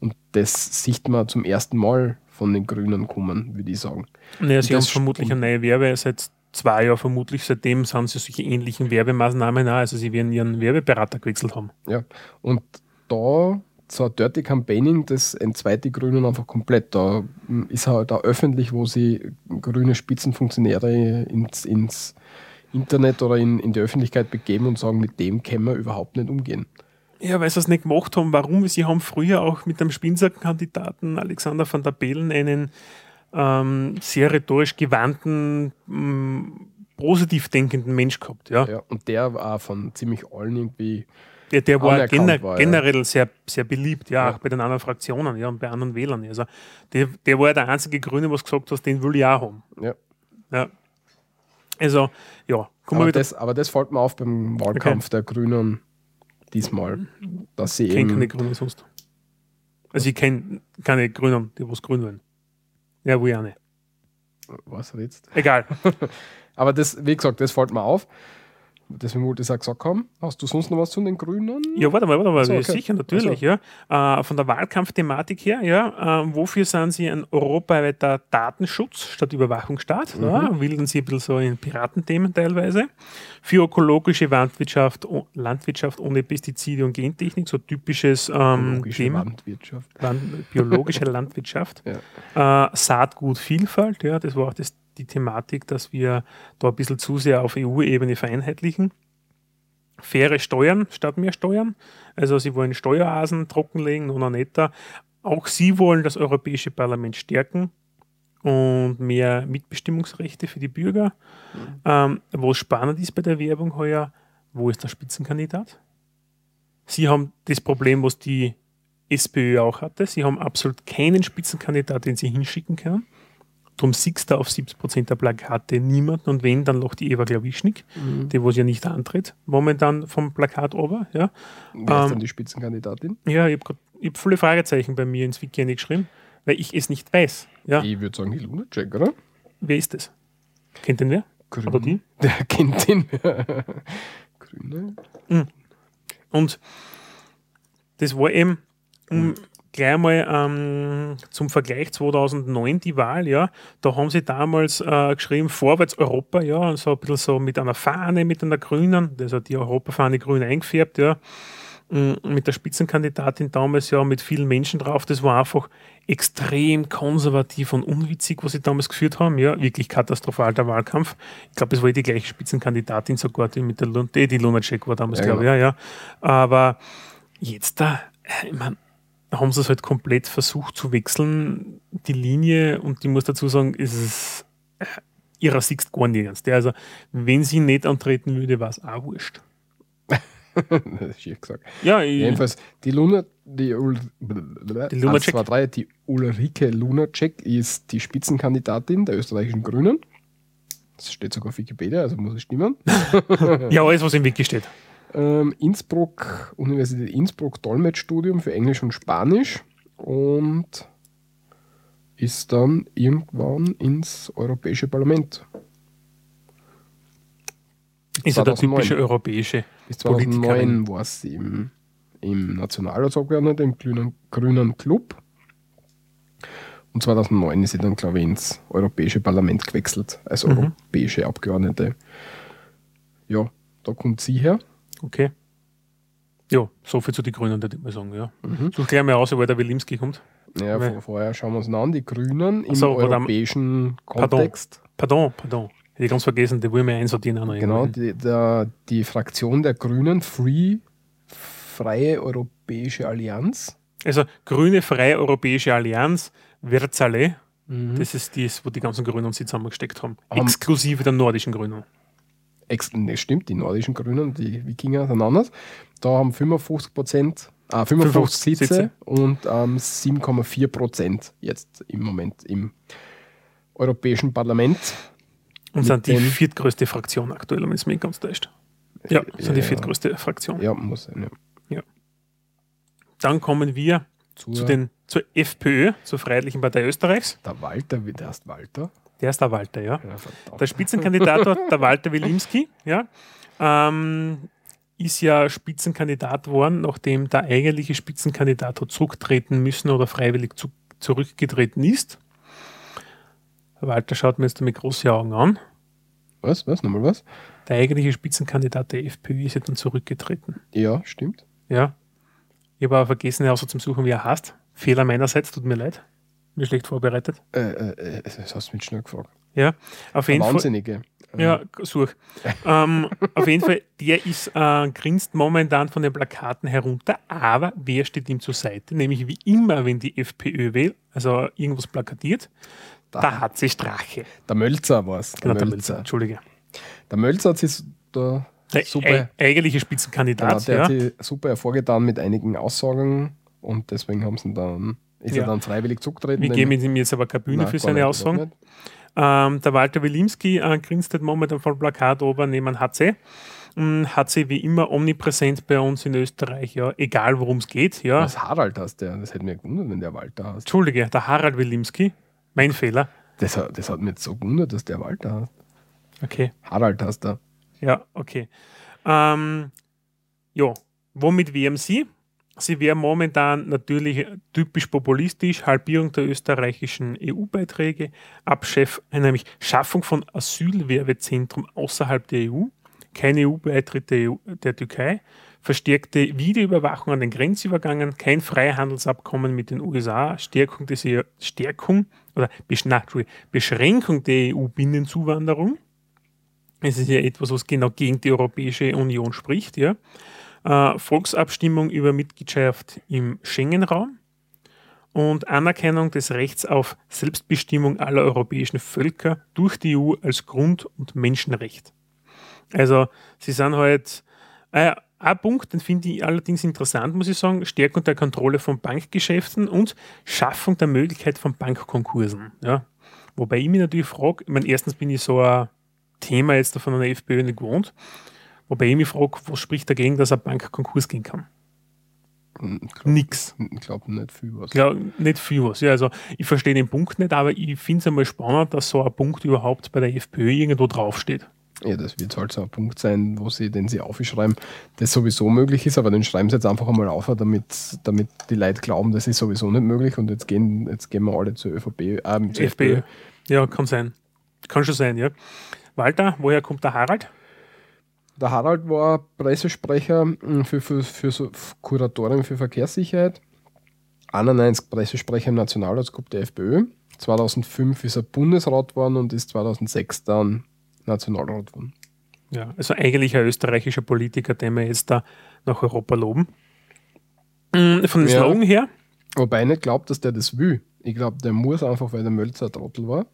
Und das sieht man zum ersten Mal von den Grünen kommen, würde ich sagen. Naja, sie haben vermutlich eine neue Werbe seit zwei Jahren vermutlich, seitdem sind sie solche ähnlichen Werbemaßnahmen auch, also sie werden ihren Werbeberater gewechselt haben. Ja, und da so ein Dirty Campaigning, das entzweit die Grünen einfach komplett. Da ist halt auch öffentlich, wo sie grüne Spitzenfunktionäre ins, ins Internet oder in, in die Öffentlichkeit begeben und sagen, mit dem können wir überhaupt nicht umgehen. Ja, weil sie es nicht gemacht haben. Warum? Sie haben früher auch mit dem Spinzer-Kandidaten Alexander van der Bellen einen ähm, sehr rhetorisch gewandten, ähm, positiv denkenden Mensch gehabt. Ja. ja, und der war von ziemlich allen irgendwie. Ja, der war, gener war generell ja. sehr, sehr beliebt, ja, ja, auch bei den anderen Fraktionen ja, und bei anderen Wählern. Also der, der war ja der einzige Grüne, was gesagt hat, den will ich auch haben. Ja. ja. Also, ja. Aber das, aber das fällt mir auf beim Wahlkampf okay. der Grünen diesmal, dass sie ich eben. keine Grünen sonst. Also, ich kenne keine Grünen, die was grün wollen. Ja, wo auch nicht. Was jetzt? Egal. aber das, wie gesagt, das fällt mir auf. Deswegen wollte ich es auch gesagt haben. Hast du sonst noch was zu den Grünen? Ja, warte mal, warte mal. So, okay. Sicher, natürlich. Also. Ja. Äh, von der Wahlkampfthematik her, ja, äh, wofür sind Sie ein europaweiter Datenschutz statt Überwachungsstaat? Mhm. Ja, wilden Sie ein bisschen so in Piratenthemen teilweise. Für ökologische Landwirtschaft, Landwirtschaft ohne Pestizide und Gentechnik, so typisches ähm, Thema. Landwirtschaft. Land, biologische Landwirtschaft. Ja. Äh, Saatgutvielfalt, ja, das war auch das die Thematik, dass wir da ein bisschen zu sehr auf EU-Ebene vereinheitlichen. Faire Steuern statt mehr Steuern. Also sie wollen Steuerasen trockenlegen auch netter. Auch sie wollen das Europäische Parlament stärken und mehr Mitbestimmungsrechte für die Bürger. Mhm. Ähm, was spannend ist bei der Werbung heuer, wo ist der Spitzenkandidat? Sie haben das Problem, was die SPÖ auch hatte. Sie haben absolut keinen Spitzenkandidat, den sie hinschicken können. Darum siehst du auf 70% der Plakate niemanden und wenn, dann noch die Eva Glawischnik, mhm. die was ja nicht antritt, momentan vom Plakat ober. Ja. Wer ist ähm, dann die Spitzenkandidatin? Ja, ich habe hab viele Fragezeichen bei mir ins Wiki geschrieben, weil ich es nicht weiß. Ja. Ich würde sagen, die Lunacek, oder? Wer ist das? Kennt den wer? Grün. Oder die? Der kennt den. Grüne. Mhm. Und das war eben, um mhm gleich mal ähm, zum Vergleich 2009 die Wahl, ja, da haben sie damals äh, geschrieben, vorwärts Europa, ja, und so ein bisschen so mit einer Fahne, mit einer grünen, also die Europafahne grün eingefärbt, ja, mm, mit der Spitzenkandidatin damals ja mit vielen Menschen drauf, das war einfach extrem konservativ und unwitzig, was sie damals geführt haben, ja, wirklich katastrophal der Wahlkampf. Ich glaube, es war die gleiche Spitzenkandidatin sogar, die mit der die Lunacek war damals, ja, glaube ich, ja, ja. Aber jetzt da, ich meine, haben sie es halt komplett versucht zu wechseln, die Linie, und ich muss dazu sagen, ist es äh, ihrer Sicht gar nirgends. Also, wenn sie nicht antreten würde, war es auch wurscht. das ist schief gesagt. Ja, Jedenfalls, die Luna, die, Ul die, Lunacek. 1, 2, 3, die Ulrike Lunacek ist die Spitzenkandidatin der österreichischen Grünen. Das steht sogar auf Wikipedia, also muss es stimmen. ja, alles, was im Wiki steht ähm, Innsbruck, Universität Innsbruck Dolmetschstudium für Englisch und Spanisch und ist dann irgendwann ins Europäische Parlament. Ist ja der typische europäische Bis 2009 war sie im, im Nationalratsabgeordneten, im grünen, grünen Club. Und 2009 ist sie dann, glaube ich, ins Europäische Parlament gewechselt, als mhm. europäische Abgeordnete. Ja, da kommt sie her. Okay. Ja, so viel zu den Grünen, würde ich mal sagen. Ja. Mhm. Such gleich mal aus, wo der Wilimski kommt. Ja, Weil, vorher schauen wir uns an. Die Grünen im so, europäischen Kontext. Pardon, pardon. Hätte ich ganz vergessen, die wollen wir einsortieren. Auch noch genau, die, der, die Fraktion der Grünen, Free, Freie Europäische Allianz. Also Grüne Freie Europäische Allianz, Verzale, mhm. das ist das, wo die ganzen Grünen sich zusammengesteckt haben. Exklusive der nordischen Grünen. Ex ne, stimmt, die nordischen Grünen, die Wikinger sind anders. Da haben 55 Prozent, ah, 55, 55 Sitze, Sitze, und ähm, 7,4 Prozent jetzt im Moment im Europäischen Parlament. Und sind die viertgrößte Fraktion aktuell, wenn es mich ganz täuscht. Ja, sind die viertgrößte ja, Fraktion. Ja, muss sein, ja. ja. Dann kommen wir zur, zu den, zur FPÖ, zur Freiheitlichen Partei Österreichs. Der Walter, wie der heißt Walter? Der ist der Walter, ja. ja der Spitzenkandidat der Walter Wilimski, ja. Ähm, ist ja Spitzenkandidat worden, nachdem der eigentliche Spitzenkandidat hat zurücktreten müssen oder freiwillig zu, zurückgetreten ist. Walter schaut mir jetzt mit großen Augen an. Was? Was? Nochmal was? Der eigentliche Spitzenkandidat der FPÖ ist ja dann zurückgetreten. Ja, stimmt. Ja. Ich habe aber vergessen, außer zum Suchen, wie er heißt. Fehler meinerseits, tut mir leid. Mir schlecht vorbereitet. Äh, äh, äh das hast du mich schnell gefragt. Ja, auf jeden Wahnsinnige. Fall. Ja, such. ähm, auf jeden Fall, der ist, äh, grinst momentan von den Plakaten herunter, aber wer steht ihm zur Seite? Nämlich wie immer, wenn die FPÖ will, also irgendwas plakatiert, da, da hat sie Strache. Der Mölzer war es. Genau, der Mölzer, Entschuldige. Der Mölzer hat sich da der super. eigentliche Spitzenkandidat. Genau, der ja. hat sich super hervorgetan mit einigen Aussagen und deswegen haben sie dann, ist ja. er dann freiwillig zurückgetreten. Wir geben ihm jetzt aber keine Bühne Nein, für seine Aussagen. Ähm, der Walter Wilimski äh, grinst halt momentan vom Plakat oben neben HC. HC wie immer omnipräsent bei uns in Österreich, ja, egal worum es geht. Ja. Was Harald hast der? Das hätte mir gewundert, wenn der Walter heißt. Entschuldige, der Harald Wilimski. Mein Fehler. Das, das hat mich jetzt so gewundert, dass der Walter heißt. Okay. Harald hast du. Ja, okay. Ähm, ja, womit wären Sie? Wären momentan natürlich typisch populistisch, Halbierung der österreichischen EU-Beiträge, Abschaff, nämlich Schaffung von Asylwerbezentrum außerhalb der EU, kein EU-Beitritt der, EU, der Türkei, verstärkte Videoüberwachung an den Grenzübergangen, kein Freihandelsabkommen mit den USA, Stärkung, des, e Stärkung oder Beschränkung der EU-Binnenzuwanderung. Es ist ja etwas, was genau gegen die Europäische Union spricht. Ja. Äh, Volksabstimmung über Mitgliedschaft im Schengen-Raum und Anerkennung des Rechts auf Selbstbestimmung aller europäischen Völker durch die EU als Grund- und Menschenrecht. Also sie sind halt, äh, ein Punkt, den finde ich allerdings interessant, muss ich sagen, Stärkung der Kontrolle von Bankgeschäften und Schaffung der Möglichkeit von Bankkonkursen. Ja. Wobei ich mich natürlich frage, ich meine, erstens bin ich so ein Thema jetzt von einer FPÖ nicht gewohnt, wobei ich mich frage, was spricht dagegen, dass eine Bank Konkurs gehen kann? Nix. Ich glaube nicht viel was. Glaub, nicht viel was. Ja, also ich verstehe den Punkt nicht, aber ich finde es einmal spannend, dass so ein Punkt überhaupt bei der FPÖ irgendwo draufsteht. Ja, das wird halt so ein Punkt sein, wo sie, den sie aufschreiben, das sowieso möglich ist, aber den schreiben sie jetzt einfach einmal auf, damit, damit die Leute glauben, das ist sowieso nicht möglich und jetzt gehen, jetzt gehen wir alle zur ÖVP, äh, zur FPÖ. Ja, kann sein. Kann schon sein, ja. Walter, woher kommt der Harald? Der Harald war Pressesprecher hm, für, für, für so Kuratorium für Verkehrssicherheit, 91 Pressesprecher im Nationalratsgruppe der FPÖ. 2005 ist er Bundesrat geworden und ist 2006 dann Nationalrat geworden. Ja, also eigentlich ein österreichischer Politiker, den wir jetzt da nach Europa loben. Mm, von den ja, Slogan her. Wobei ich nicht glaube, dass der das will. Ich glaube, der muss einfach, weil der Mölzer ein Trottel war.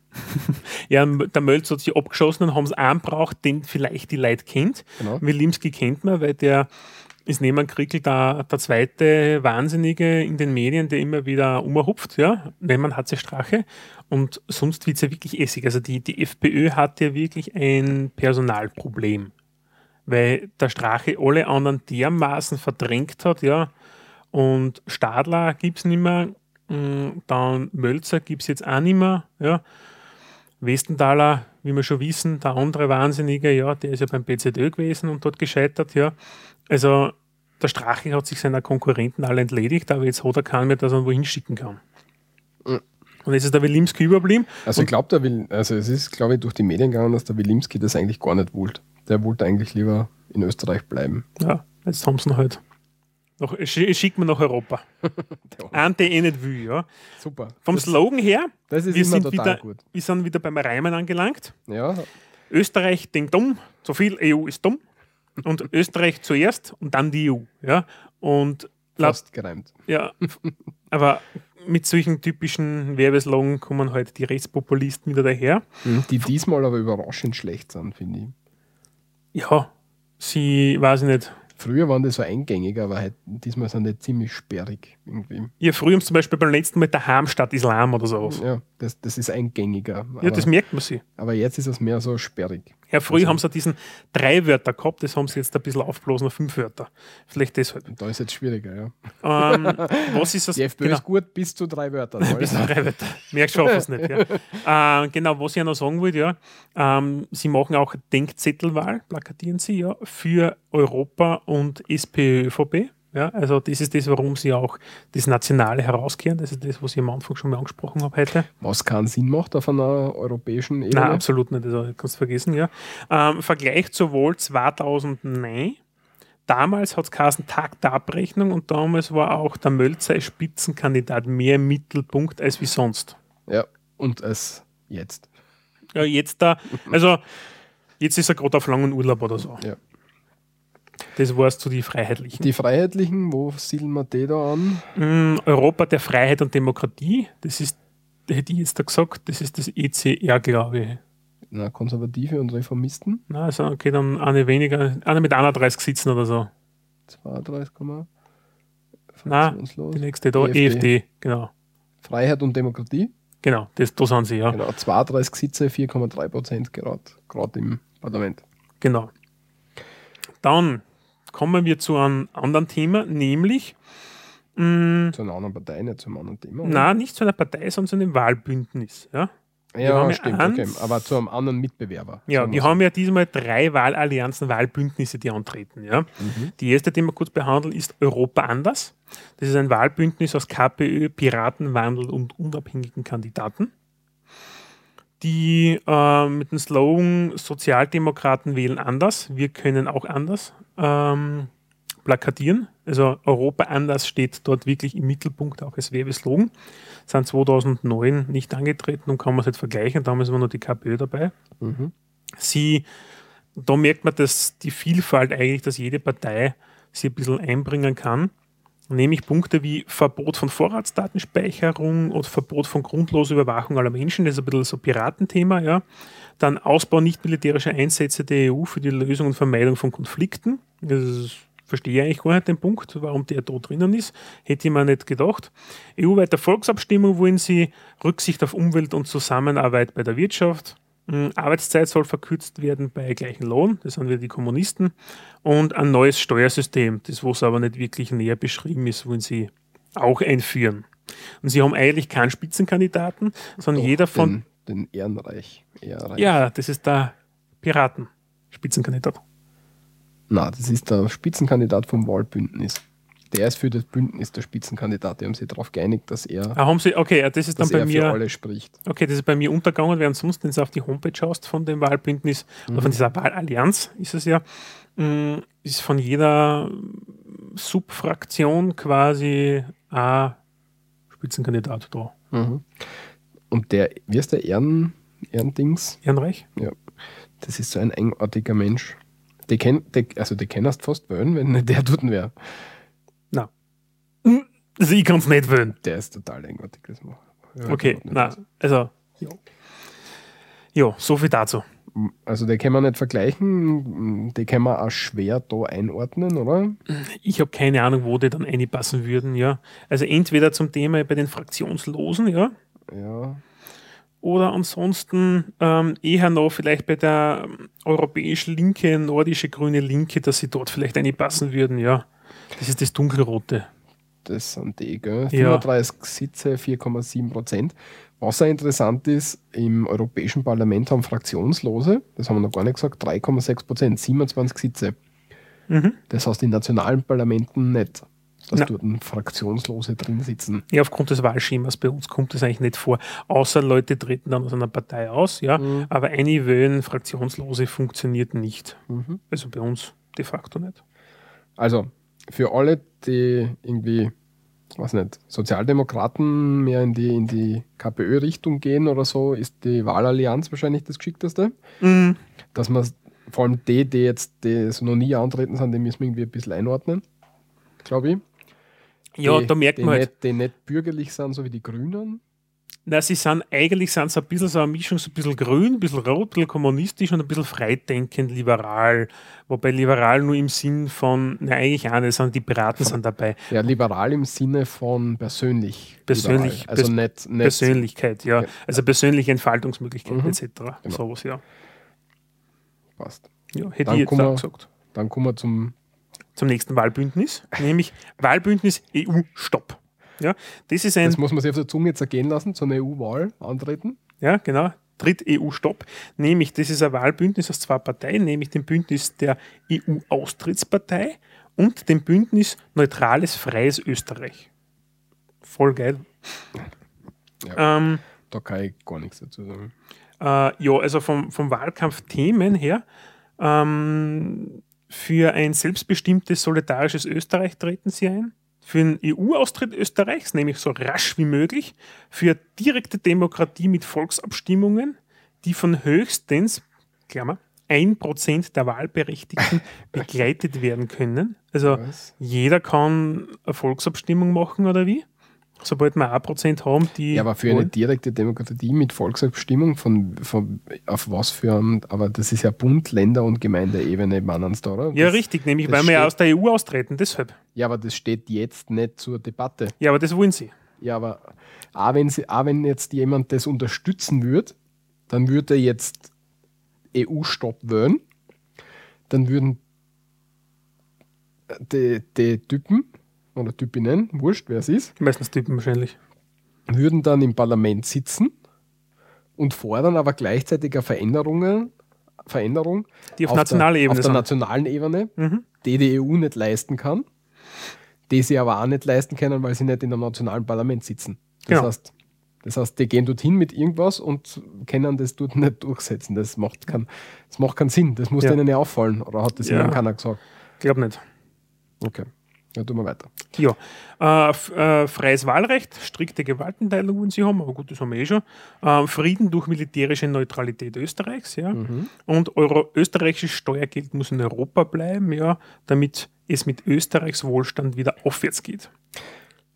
ja, der Mölzer hat sich abgeschossen und haben es einen braucht, den vielleicht die Leute kennt. Genau. Wilimski kennt man, weil der ist neben Krickel der, der zweite Wahnsinnige in den Medien, der immer wieder umhupft, ja, wenn man hat sie Strache. Und sonst wird es ja wirklich essig. Also die, die FPÖ hat ja wirklich ein Personalproblem, weil der Strache alle anderen dermaßen verdrängt hat, ja. Und Stadler gibt es nicht mehr, dann Mölzer gibt es jetzt auch nicht mehr, ja. Westenthaler, wie wir schon wissen, der andere Wahnsinnige, ja, der ist ja beim BZÖ gewesen und dort gescheitert, ja. Also der Strache hat sich seiner Konkurrenten alle entledigt, aber jetzt hat er keinen mehr, dass er irgendwo hinschicken kann. Mhm. Und jetzt ist der Wilimski überblieben. Also ich glaube, Will, also es ist, glaube ich, durch die Medien gegangen, dass der Wilimski das eigentlich gar nicht wollte. Der wollte eigentlich lieber in Österreich bleiben. Ja, jetzt haben sie ihn halt. Noch, schickt man nach Europa. Der eh nicht will, ja. Super. Vom das, Slogan her, das ist wir, sind wieder, gut. wir sind wieder beim Reimen angelangt. Ja. Österreich denkt dumm, so viel EU ist dumm und Österreich zuerst und dann die EU. Ja? Und Fast gereimt. Ja, aber mit solchen typischen Werbeslogan kommen halt die Rechtspopulisten wieder daher. Mhm, die diesmal aber überraschend schlecht sind, finde ich. Ja, sie, weiß ich nicht, Früher waren die so eingängig, aber halt, diesmal sind die ziemlich sperrig irgendwie. Ja, früher haben zum Beispiel beim letzten Mal daheim statt Islam oder sowas. Ja, das, das ist eingängiger. ja, das merkt man sich. Aber jetzt ist es mehr so sperrig. Ja, früher also, haben sie diesen drei Wörter gehabt, das haben sie jetzt ein bisschen aufblasen auf fünf Wörter. Vielleicht deshalb. Da ist jetzt schwieriger, ja. Ähm, was ist das? Die FPÖ genau. ist gut bis zu drei Wörtern. bis zu drei Wörter. Mehr schaffen es nicht. Ja. äh, genau, was ich noch sagen wollte, ja, ähm, sie machen auch Denkzettelwahl, plakatieren sie ja, für Europa und SPÖ, ÖVP. Ja, also das ist das, warum sie auch das Nationale herauskehren. Das ist das, was ich am Anfang schon mal angesprochen habe heute. Was keinen Sinn macht auf einer europäischen Ebene? Nein, absolut nicht. Also kannst du vergessen, ja. Ähm, Vergleich zur Wahl 2009. Damals hat es geheißen Tag der Abrechnung und damals war auch der Mölzer als Spitzenkandidat mehr im Mittelpunkt als wie sonst. Ja, und als jetzt. Ja, jetzt da, also jetzt ist er gerade auf langen Urlaub oder so. Ja. Das warst du die Freiheitlichen. Die Freiheitlichen, wo siedeln wir die da an? Mm, Europa der Freiheit und Demokratie, das ist, hätte ich jetzt da gesagt, das ist das ECR, glaube ich. Na, Konservative und Reformisten? Na, also okay, dann eine weniger, eine mit 31 sitzen oder so. 32, Na, die nächste da, EFD. EFD, genau. Freiheit und Demokratie? Genau, das, da sind sie, ja. Genau, 32 Sitze, 4,3 Prozent gerade im Parlament. Genau. Dann kommen wir zu einem anderen Thema, nämlich mh, mm, zu einer anderen Partei, nicht zu einem anderen Thema. Oder? Nein, nicht zu einer Partei, sondern zu einem Wahlbündnis. Ja, ja stimmt, eins, okay. aber zu einem anderen Mitbewerber. Ja, wir so. haben ja diesmal drei Wahlallianzen, Wahlbündnisse, die antreten. Ja. Mhm. Die erste, die wir kurz behandeln, ist Europa anders. Das ist ein Wahlbündnis aus KPÖ, Piratenwandel und unabhängigen Kandidaten die äh, mit dem Slogan Sozialdemokraten wählen anders, wir können auch anders ähm, plakatieren. Also Europa anders steht dort wirklich im Mittelpunkt, auch als Werbeslogan. Sind 2009 nicht angetreten und kann man es nicht vergleichen. Damals war nur die KPÖ dabei. Mhm. Sie, da merkt man, dass die Vielfalt eigentlich, dass jede Partei sie ein bisschen einbringen kann nämlich Punkte wie Verbot von Vorratsdatenspeicherung und Verbot von grundloser Überwachung aller Menschen, das ist ein bisschen so Piratenthema, ja. Dann Ausbau nicht militärischer Einsätze der EU für die Lösung und Vermeidung von Konflikten. Das verstehe ich eigentlich gar nicht den Punkt, warum der da drinnen ist. Hätte ich mir nicht gedacht. EU-weite Volksabstimmung wollen sie Rücksicht auf Umwelt und Zusammenarbeit bei der Wirtschaft. Hm, Arbeitszeit soll verkürzt werden bei gleichem Lohn, das sind wir die Kommunisten, und ein neues Steuersystem, das was aber nicht wirklich näher beschrieben ist, wollen sie auch einführen. Und sie haben eigentlich keinen Spitzenkandidaten, sondern Doch, jeder von. Den, den Ehrenreich, Ehrenreich. Ja, das ist der Piraten-Spitzenkandidat. Na, das ist der Spitzenkandidat vom Wahlbündnis der ist für das Bündnis der Spitzenkandidat. Die haben sich darauf geeinigt, dass er, ah, haben sie, okay, das ist dann bei mir, für alle spricht. Okay, das ist bei mir untergegangen, während sonst, wenn du auf die Homepage schaust von dem Wahlbündnis, mhm. oder von dieser Wahlallianz ist es ja, mm, ist von jeder Subfraktion quasi ein Spitzenkandidat da. Mhm. Und der, wie ist der Ehren, Ehrendings? Ehrenreich? Ja. Das ist so ein eigenartiger Mensch. Die kenn, die, also die kennst fast wählen, wenn nicht der tut wäre. Also ich kann es nicht wählen. Der ist total eigenartig. Das ja, okay, na, also. Ja. ja, so viel dazu. Also die kann man nicht vergleichen, die kann man auch schwer da einordnen, oder? Ich habe keine Ahnung, wo die dann einpassen würden, ja. Also entweder zum Thema bei den Fraktionslosen, ja. Ja. Oder ansonsten ähm, eher noch vielleicht bei der europäisch linke, nordische grüne Linke, dass sie dort vielleicht einpassen würden, ja. Das ist das dunkelrote das sind die, gell? 35 ja. Sitze, 4,7 Prozent. Was auch interessant ist, im Europäischen Parlament haben Fraktionslose, das haben wir noch gar nicht gesagt, 3,6 Prozent, 27 Sitze. Mhm. Das heißt, in nationalen Parlamenten nicht, dass Na. dort Fraktionslose drin sitzen. Ja, aufgrund des Wahlschemas bei uns kommt das eigentlich nicht vor, außer Leute treten dann aus einer Partei aus, ja, mhm. aber eine Wählen Fraktionslose funktioniert nicht. Mhm. Also bei uns de facto nicht. Also, für alle, die irgendwie weiß nicht, Sozialdemokraten mehr in die, in die KPÖ-Richtung gehen oder so, ist die Wahlallianz wahrscheinlich das Geschickteste. Mhm. Dass man vor allem die, die jetzt die so noch nie antreten sind, die müssen wir irgendwie ein bisschen einordnen, glaube ich. Ja, da merkt die man halt. Nicht, die nicht bürgerlich sind, so wie die Grünen. Na, sie sind eigentlich sind sie ein bisschen so eine Mischung, so ein bisschen grün, ein bisschen rot, ein bisschen kommunistisch und ein bisschen freidenkend liberal. Wobei liberal nur im Sinn von, na eigentlich auch nicht, sondern die Piraten sind dabei. Ja, liberal im Sinne von persönlich. Persönlich, liberal. also nicht, nicht Persönlichkeit, ja. Ja. Also persönliche Entfaltungsmöglichkeiten Mhm. etc. Genau. Sowas, ja. passt. ja. Hätte Dann ich jetzt auch wir- gesagt. Dann kommen wir zum Zum nächsten Wahlbündnis, nämlich Wahlbündnis EU-Stopp. Ja, das ist ein Das muss man sich auf der Zunge zergehen lassen, zu einer EU-Wahl antreten. Ja, genau. Tritt EU-Stopp. Nämlich, das ist ein Wahlbündnis aus zwei Parteien, nämlich dem Bündnis der EU-Austrittspartei und dem Bündnis Neutrales Freies Österreich. Voll geil. Ähm, Da kann ich gar nichts dazu sagen. äh, ja, also vom, vom Wahlkampfthemen her, ähm, für ein selbstbestimmtes, solidarisches Österreich treten sie ein. Für einen EU-Austritt Österreichs, nämlich so rasch wie möglich. Für direkte Demokratie mit Volksabstimmungen, die von höchstens, Klammer, 1% der Wahlberechtigten begleitet werden können. Also Was? jeder kann eine Volksabstimmung machen oder wie? Sobald wir 1% haben, die. Ja, aber für eine wollen. direkte Demokratie mit Volksabstimmung von, von auf was für ein, aber das ist ja Bund, Länder und Gemeindeebene, meinen da, oder? Ja, das, richtig, nämlich weil wir ja steht- aus der EU austreten, deshalb. Ja, aber das steht jetzt nicht zur Debatte. Ja, aber das wollen sie. Ja, aber auch wenn, sie, auch wenn jetzt jemand das unterstützen würde, dann würde er jetzt EU-Stopp wählen, dann würden die, die Typen oder Typinnen, wurscht, wer es ist, Meistens Typen wahrscheinlich. würden dann im Parlament sitzen und fordern aber gleichzeitig eine Veränderung, Veränderung Die auf, der- nationaler Ebene auf der nationalen Ebene, Mhm. die die EU nicht leisten kann, die sie aber auch nicht leisten können, weil sie nicht in einem nationalen Parlament sitzen. Das, Genau. heißt, das heißt, die gehen dorthin mit irgendwas und können das dort nicht durchsetzen. Das macht, kein, das macht keinen Sinn. Das muss Ja. denen ja auffallen. Oder hat das Ja. ihnen keiner gesagt? Glaub nicht. Okay, ja, tun wir weiter. Ja. Äh, äh, freies Wahlrecht, strikte Gewaltenteilung wollen sie haben, aber gut, das haben wir eh schon. Äh, Frieden durch militärische Neutralität Österreichs, ja. Mhm. Und Euro österreichisches Steuergeld muss in Europa bleiben, ja, damit es mit Österreichs Wohlstand wieder aufwärts geht.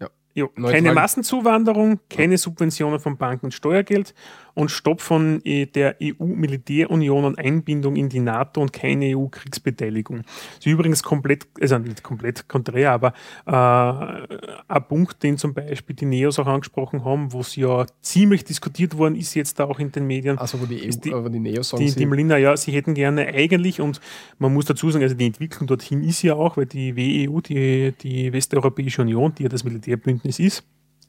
Ja. Ja, keine Massenzuwanderung, keine Subventionen von Banken und Steuergeld und Stopp von äh, der EU-Militärunion und Einbindung in die NATO und keine EU-Kriegsbeteiligung. Das ist übrigens komplett, also nicht komplett konträr, aber äh, ein Punkt, den zum Beispiel die Neos auch angesprochen haben, wo es ja ziemlich diskutiert worden ist, jetzt auch in den Medien. Also, wo die, EU, die- aber die Neos sagen, Die, die Melina, ja, sie hätten gerne eigentlich, und man muss dazu sagen, also die Entwicklung dorthin ist ja auch, weil die WEU, die, die Westeuropäische Union, die ja das Militärbündnis ist,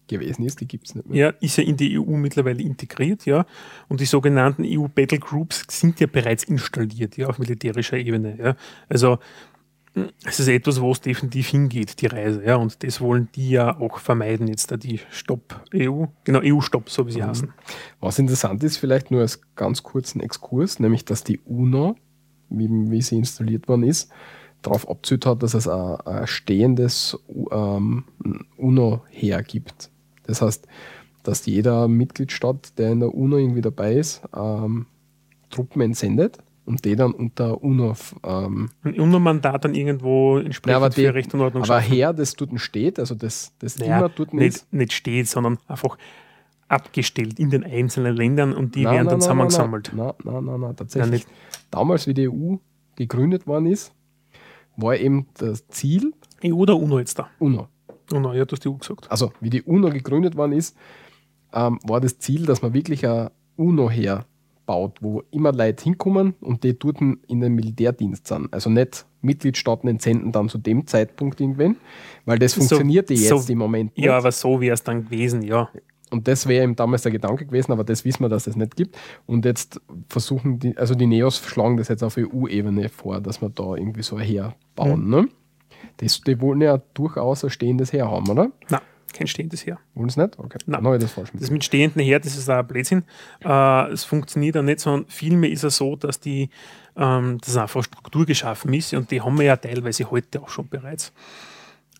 gewesen ist, die gibt es nicht mehr. ja, ist ja in die EU mittlerweile integriert, ja. Und die sogenannten EU Battle Groups sind ja bereits installiert, ja, auf militärischer Ebene, ja. Also mh, es ist etwas, wo es definitiv hingeht, die Reise, ja. Und das wollen die ja auch vermeiden, jetzt da die Stopp EU, genau, EU-Stopp, so wie sie heißen. Was interessant ist, vielleicht nur als ganz kurzen Exkurs, nämlich dass die UNO, wie, wie sie installiert worden ist, darauf abzüht hat, dass es ein, ein stehendes ähm, UNO-Heer gibt. Das heißt, dass jeder Mitgliedstaat, der in der UNO irgendwie dabei ist, ähm, Truppen entsendet und die dann unter UNO ähm, Ein UNO-Mandat dann irgendwo entsprechend Ja, aber die- für Recht und Ordnung aber schaffen. Heer, das dort steht, also das, das naja, immer dort ist. nicht, nicht steht, sondern einfach abgestellt in den einzelnen Ländern und die Nein, werden nein, dann zusammengesammelt. Nein, nein, nein, nein, tatsächlich. Damals, wie die EU gegründet worden ist, war eben das Ziel EU oder UNO jetzt da? UNO. UNO, ja, du hast die EU gesagt. Also, wie die UNO gegründet worden ist, ähm, war das Ziel, dass man wirklich ein UNO-Heer baut, wo immer Leute hinkommen und die dort in den Militärdienst sind. Also nicht Mitgliedstaaten entsenden dann zu dem Zeitpunkt irgendwann, weil das So- funktionierte jetzt so- im Moment nicht. Ja, aber so wäre es dann gewesen, ja. Und das wäre eben damals der Gedanke gewesen, aber das wissen wir, dass es nicht gibt. Und jetzt versuchen die, also die Neos schlagen das jetzt auf EU-Ebene vor, dass wir da irgendwie so ein Heer bauen. Ne? Das, die wollen ja durchaus ein stehendes Heer haben, oder? Nein, kein stehendes Heer. Wollen sie nicht? Okay, Nein. dann das falsch Das mit stehenden Heer, das ist ein Blödsinn. Äh, es funktioniert auch nicht, sondern vielmehr ist es so, dass die, ähm, dass einfach Struktur geschaffen ist und die haben wir ja teilweise heute auch schon bereits.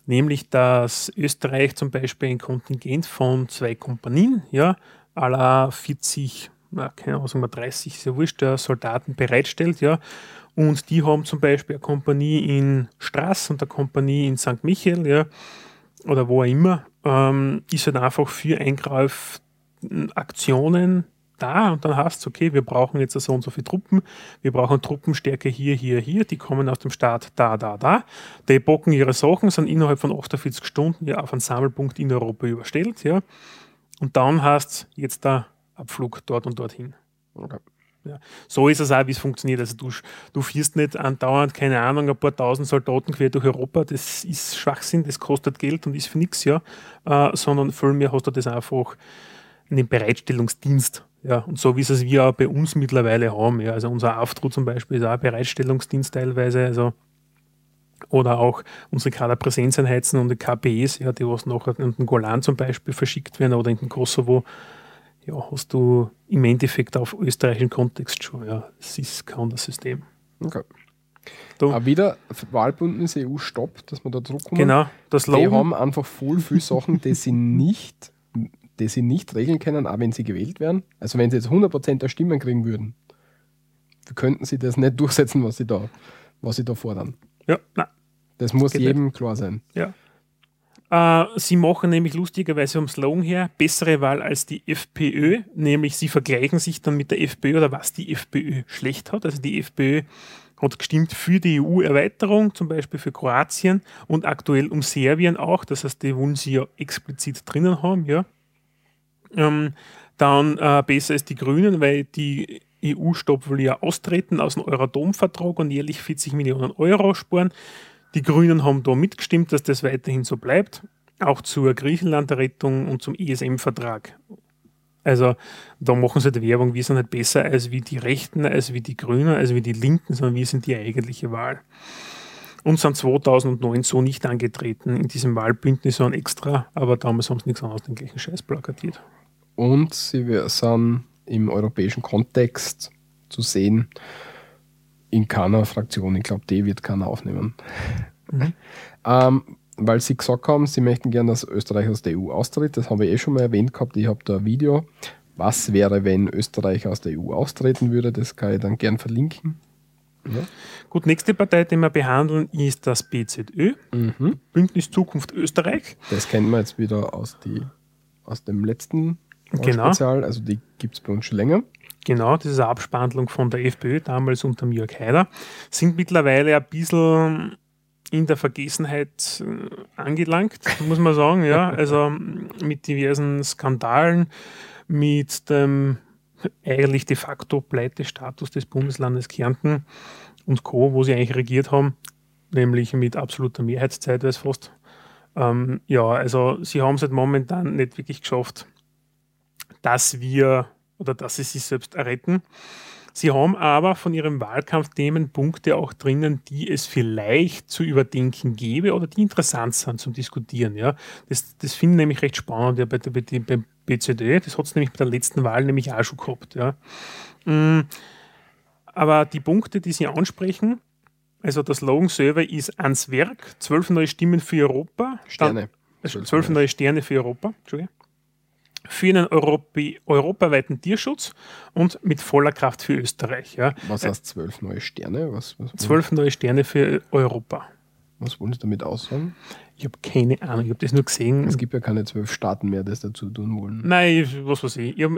Nämlich, dass Österreich zum Beispiel ein Kontingent von zwei Kompanien, ja, aller 40, na, keine Ahnung, sagen wir 30, ist ja wurscht, der Soldaten bereitstellt, ja. Und die haben zum Beispiel eine Kompanie in Straß und eine Kompanie in St. Michael, ja. oder wo auch immer, ähm, ist halt einfach für Eingreifaktionen da und dann hast du, okay, wir brauchen jetzt so und so viele Truppen, wir brauchen Truppenstärke hier, hier, hier, die kommen aus dem Staat da, da, da. Die bocken ihre Sachen, sind innerhalb von 48 Stunden ja auf einen Sammelpunkt in Europa überstellt, ja. Und dann hast jetzt der Abflug dort und dorthin. Okay. Ja. So ist es auch, wie es funktioniert. Also du, du fährst nicht andauernd, keine Ahnung, ein paar tausend Soldaten quer durch Europa. Das ist Schwachsinn, das kostet Geld und ist für nichts, ja. Äh, sondern vielmehr hast du das einfach in den Bereitstellungsdienst. Ja, und so wie es wir auch bei uns mittlerweile haben. Ja. Also unser Auftruh zum Beispiel ist auch ein Bereitstellungsdienst teilweise. Also oder auch unsere Kaderpräsenzeinheiten und die KPEs, ja, die was nachher in den Golan zum Beispiel verschickt werden oder in den Kosovo ja, hast du im Endeffekt auf österreichischen Kontext schon. Ja, es ist kein anderes System. Okay. Du, Aber wieder Wahlbündnis EU Stopp, dass man da zurückkommen. Genau, das Logan. Die haben einfach voll viele Sachen, die sie nicht, die sie nicht regeln können, auch wenn sie gewählt werden. Also wenn sie jetzt 100% der Stimmen kriegen würden, könnten sie das nicht durchsetzen, was sie da, was sie da fordern. Ja, nein. Das muss jedem nicht. klar sein. Ja. Äh, sie machen nämlich lustigerweise vom Slogan her bessere Wahl als die FPÖ, nämlich sie vergleichen sich dann mit der FPÖ oder was die FPÖ schlecht hat. Also die FPÖ hat gestimmt für die EU-Erweiterung, zum Beispiel für Kroatien und aktuell um Serbien auch. Das heißt, die wollen sie ja explizit drinnen haben, ja. Ähm, dann äh, besser als die Grünen, weil die EU-Stopp will ja austreten aus dem Euratom-Vertrag und jährlich 40 Millionen Euro sparen. Die Grünen haben da mitgestimmt, dass das weiterhin so bleibt, auch zur Griechenland-Rettung und zum ESM-Vertrag. Also da machen sie die Werbung, wir sind nicht besser als wie die Rechten, als wie die Grünen, als wie die Linken, sondern wir sind die eigentliche Wahl. Und sind 2009 so nicht angetreten in diesem Wahlbündnis, sondern extra, aber damals haben sie nichts anderes den gleichen Scheiß plakatiert. Und sie sind im europäischen Kontext zu sehen, in keiner Fraktion. Ich glaube, die wird keiner aufnehmen. Mhm. ähm, weil sie gesagt haben, sie möchten gerne, dass Österreich aus der EU austritt. Das habe ich eh schon mal erwähnt gehabt. Ich habe da ein Video. Was wäre, wenn Österreich aus der EU austreten würde? Das kann ich dann gern verlinken. Ja. Gut, nächste Partei, die wir behandeln, ist das BZÖ, mhm. Bündnis Zukunft Österreich. Das kennen wir jetzt wieder aus, die, aus dem letzten genau. Spezial, also die gibt es bei uns schon länger. Genau, das ist eine Abspandlung von der FPÖ, damals unter Jörg Haider, sind mittlerweile ein bisschen in der Vergessenheit äh, angelangt, muss man sagen. Ja, also mit diversen Skandalen, mit dem eigentlich de facto Pleitestatus des Bundeslandes Kärnten und Co., wo sie eigentlich regiert haben, nämlich mit absoluter Mehrheitszeit, weiß fast. Ähm, ja, also sie haben es halt momentan nicht wirklich geschafft, dass wir oder dass sie sich selbst erretten. Sie haben aber von ihrem Wahlkampfthemen Punkte auch drinnen, die es vielleicht zu überdenken gäbe oder die interessant sind zum Diskutieren. Ja. Das, das finde ich nämlich recht spannend ja, bei der, bei der, beim BCD. Das hat es nämlich bei der letzten Wahl nämlich auch schon gehabt. Ja. Mm, aber die Punkte, die Sie ansprechen, also das Slogan selber ist ans Werk, zwölf neue Stimmen für Europa. Sterne. Zwölf neue Sterne für Europa. Entschuldigung für einen Europä europaweiten Tierschutz und mit voller Kraft für Österreich. Ja. Was heißt zwölf neue Sterne? Was, was zwölf neue Sterne für Europa. Was wollen Sie damit aussagen? Ich habe keine Ahnung, ich habe das nur gesehen. Es gibt ja keine zwölf Staaten mehr, die das dazu tun wollen. Nein, was weiß ich. Ich habe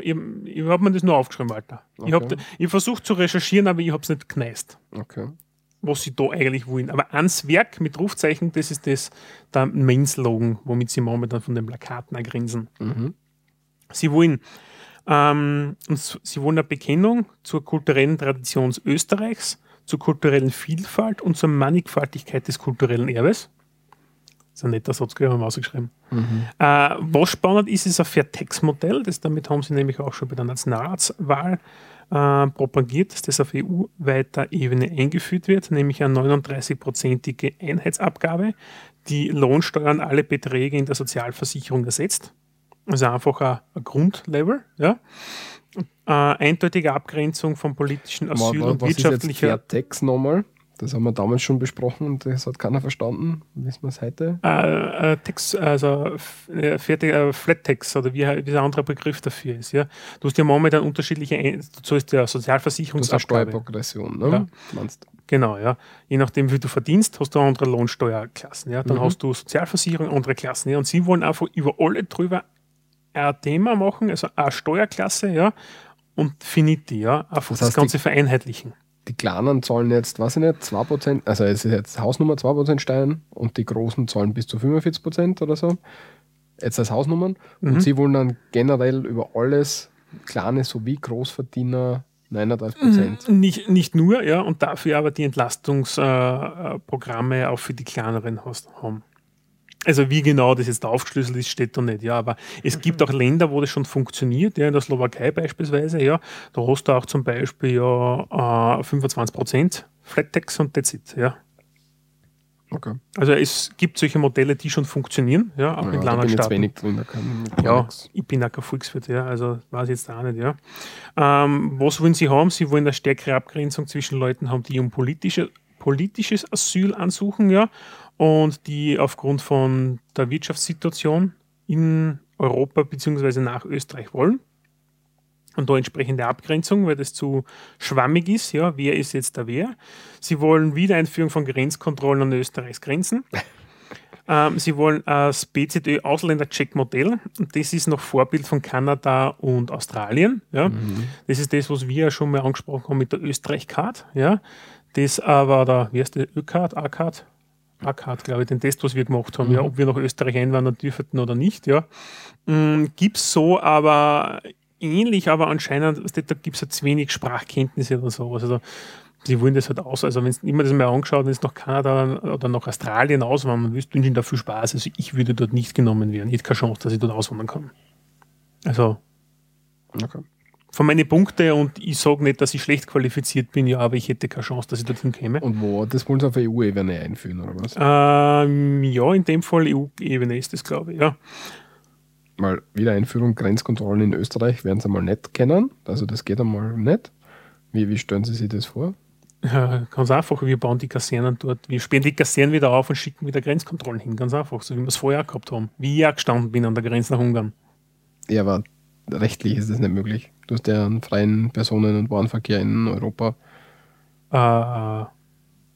hab mir das nur aufgeschrieben, Alter. Okay. Ich habe ich versucht zu recherchieren, aber ich habe es nicht gekneist. Okay. Was sie da eigentlich wollen. Aber ans Werk mit Rufzeichen, das ist das der Main-Slogan, womit sie momentan von den Plakaten auch grinsen. Mhm. Sie wollen, ähm, sie wollen eine Bekennung zur kulturellen Tradition Österreichs, zur kulturellen Vielfalt und zur Mannigfaltigkeit des kulturellen Erbes. Das ist ein netter Satz, haben wir ausgeschrieben. Mhm. Äh, was spannend ist, ist ein Fairtex-Modell. damit haben sie nämlich auch schon bei der Nationalratswahl äh, propagiert, dass das auf EU-weiter Ebene eingeführt wird, nämlich eine 39-prozentige Einheitsabgabe, die Lohnsteuern alle Beträge in der Sozialversicherung ersetzt. Also einfach ein, ein Grundlevel, ja. Äh, eindeutige Abgrenzung von politischen Asyl was, und wirtschaftlicher. Ist jetzt nochmal? Das haben wir damals schon besprochen und das hat keiner verstanden. Wissen wir es heute? Äh, äh, Text, also äh, Flat Tax oder wie, wie der andere Begriff dafür ist. Ja? Du hast ja momentan unterschiedliche, du zahlst ja Sozialversicherungsabgabe. Das ist Steuerprogression, ne? Ja. Meinst Genau, ja. Je nachdem, wie du verdienst, hast du andere Lohnsteuerklassen. Ja. Dann mhm. hast du Sozialversicherung, andere Klassen. Ja. Und sie wollen einfach über alle drüber ein Thema machen, also eine Steuerklasse, ja, und finiti, ja. Einfach das, heißt, das Ganze die, vereinheitlichen. Die Kleinen zahlen jetzt, weiß ich nicht, 2%, also es ist jetzt Hausnummer 2% Steuern und die Großen zahlen bis zu 45% oder so. Jetzt als Hausnummern. Mhm. Und sie wollen dann generell über alles, kleine sowie Großverdiener, 39 Prozent. Mhm. Nicht, nicht nur, ja, und dafür aber die Entlastungsprogramme äh, auch für die kleineren haben. Also wie genau das jetzt aufgeschlüsselt ist, steht da nicht, ja. Aber es mhm. gibt auch Länder, wo das schon funktioniert, ja, in der Slowakei beispielsweise, ja. Da hast du auch zum Beispiel ja äh, 25 Prozent Flat Tax und that's it, ja. Okay. Also es gibt solche Modelle, die schon funktionieren, ja, auch ja, in kleinen Staaten. Wenig drin, ja, nix. ich bin auch kein Volkswirt, ja, also weiß ich jetzt auch nicht, ja. Ähm, was wollen Sie haben? Sie wollen eine stärkere Abgrenzung zwischen Leuten haben, die um politische, politisches Asyl ansuchen, ja, und die aufgrund von der Wirtschaftssituation in Europa bzw. nach Österreich wollen und da entsprechende Abgrenzung, weil das zu schwammig ist. Ja, wer ist jetzt da wer? Sie wollen Wiedereinführung von Grenzkontrollen an Österreichs Grenzen. ähm, sie wollen das BZÖ Ausländercheck-Modell. Und das ist noch Vorbild von Kanada und Australien. Ja. Mhm. Das ist das, was wir ja schon mal angesprochen haben mit der Österreich-Card. Ja. Das aber der, wie heißt der, Ö-Card, A-Card? A-Card, glaube ich, den Test, was wir gemacht haben, mhm. ja, ob wir nach Österreich einwandern dürften oder nicht. Ja. Mhm, Gibt es so, aber ähnlich, aber anscheinend, da gibt es jetzt wenig Sprachkenntnisse oder sowas. Also, sie wollen das halt aus. Also, wenn es immer das mal angeschaut, wenn es nach Kanada oder nach Australien auswandern willst, wünsche ich da viel Spaß. Also, ich würde dort nicht genommen werden. Ich hätte keine Chance, dass ich dort auswandern kann. Also, okay. Von meinen Punkten und ich sage nicht, dass ich schlecht qualifiziert bin, ja, aber ich hätte keine Chance, dass ich dorthin käme. Und wo? Das wollen sie auf EU-Ebene einführen, oder was? Ähm, ja, in dem Fall EU-Ebene ist das, glaube ich, ja mal Wiedereinführung Grenzkontrollen in Österreich werden Sie mal nicht kennen. Also das geht einmal nicht. Wie, wie stellen Sie sich das vor? Ja, ganz einfach, wir bauen die Kasernen dort, wir sperren die Kasernen wieder auf und schicken wieder Grenzkontrollen hin, ganz einfach, so wie wir es vorher gehabt haben. Wie ich auch gestanden bin an der Grenze nach Ungarn. Ja, aber rechtlich ist das nicht möglich. Du hast ja einen freien Personen- und Warenverkehr in Europa. Äh,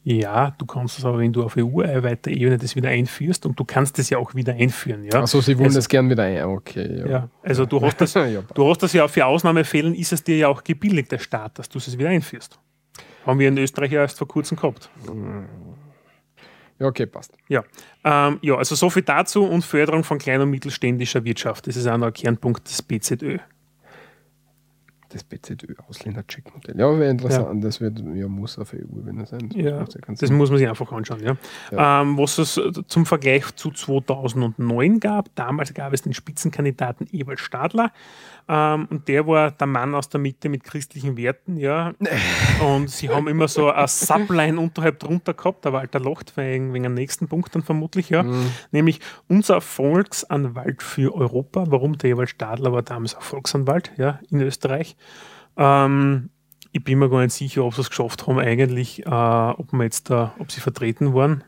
ja, du kannst es aber, wenn du auf EU-weiter Ebene das wieder einführst und du kannst das ja auch wieder einführen. Ja? Achso, sie wollen also, das gern wieder ein. Okay. Ja, ja also du hast, das, ja, du hast das ja für Ausnahmefällen, ist es dir ja auch gebilligt, der Staat, dass du es wieder einführst. Haben wir in Österreich ja erst vor kurzem gehabt. Ja, okay, passt. Ja, ähm, ja also so viel dazu und Förderung von klein- und mittelständischer Wirtschaft. Das ist auch noch ein Kernpunkt des BZÖ das BZÖ-Ausländercheck-Modell. Ja, wäre interessant. Ja. Das wird, ja, muss auf EU-Ebene sein. Das, ja, das muss man sich einfach anschauen. Ja. ja. Ähm, was es zum Vergleich zu 2009 gab, damals gab es den Spitzenkandidaten Ewald Stadler. Ähm, und der war der Mann aus der Mitte mit christlichen Werten. Ja. und sie haben immer so eine Subline unterhalb drunter gehabt, aber alter Locht wegen, wegen dem nächsten Punkt dann vermutlich. Ja. Mhm. Nämlich unser Volksanwalt für Europa. Warum? Der Ewald Stadler war damals auch Volksanwalt ja, in Österreich. Ähm, ich bin mir gar nicht sicher, ob sie es geschafft haben, eigentlich, äh, ob, wir jetzt da, ob sie vertreten waren.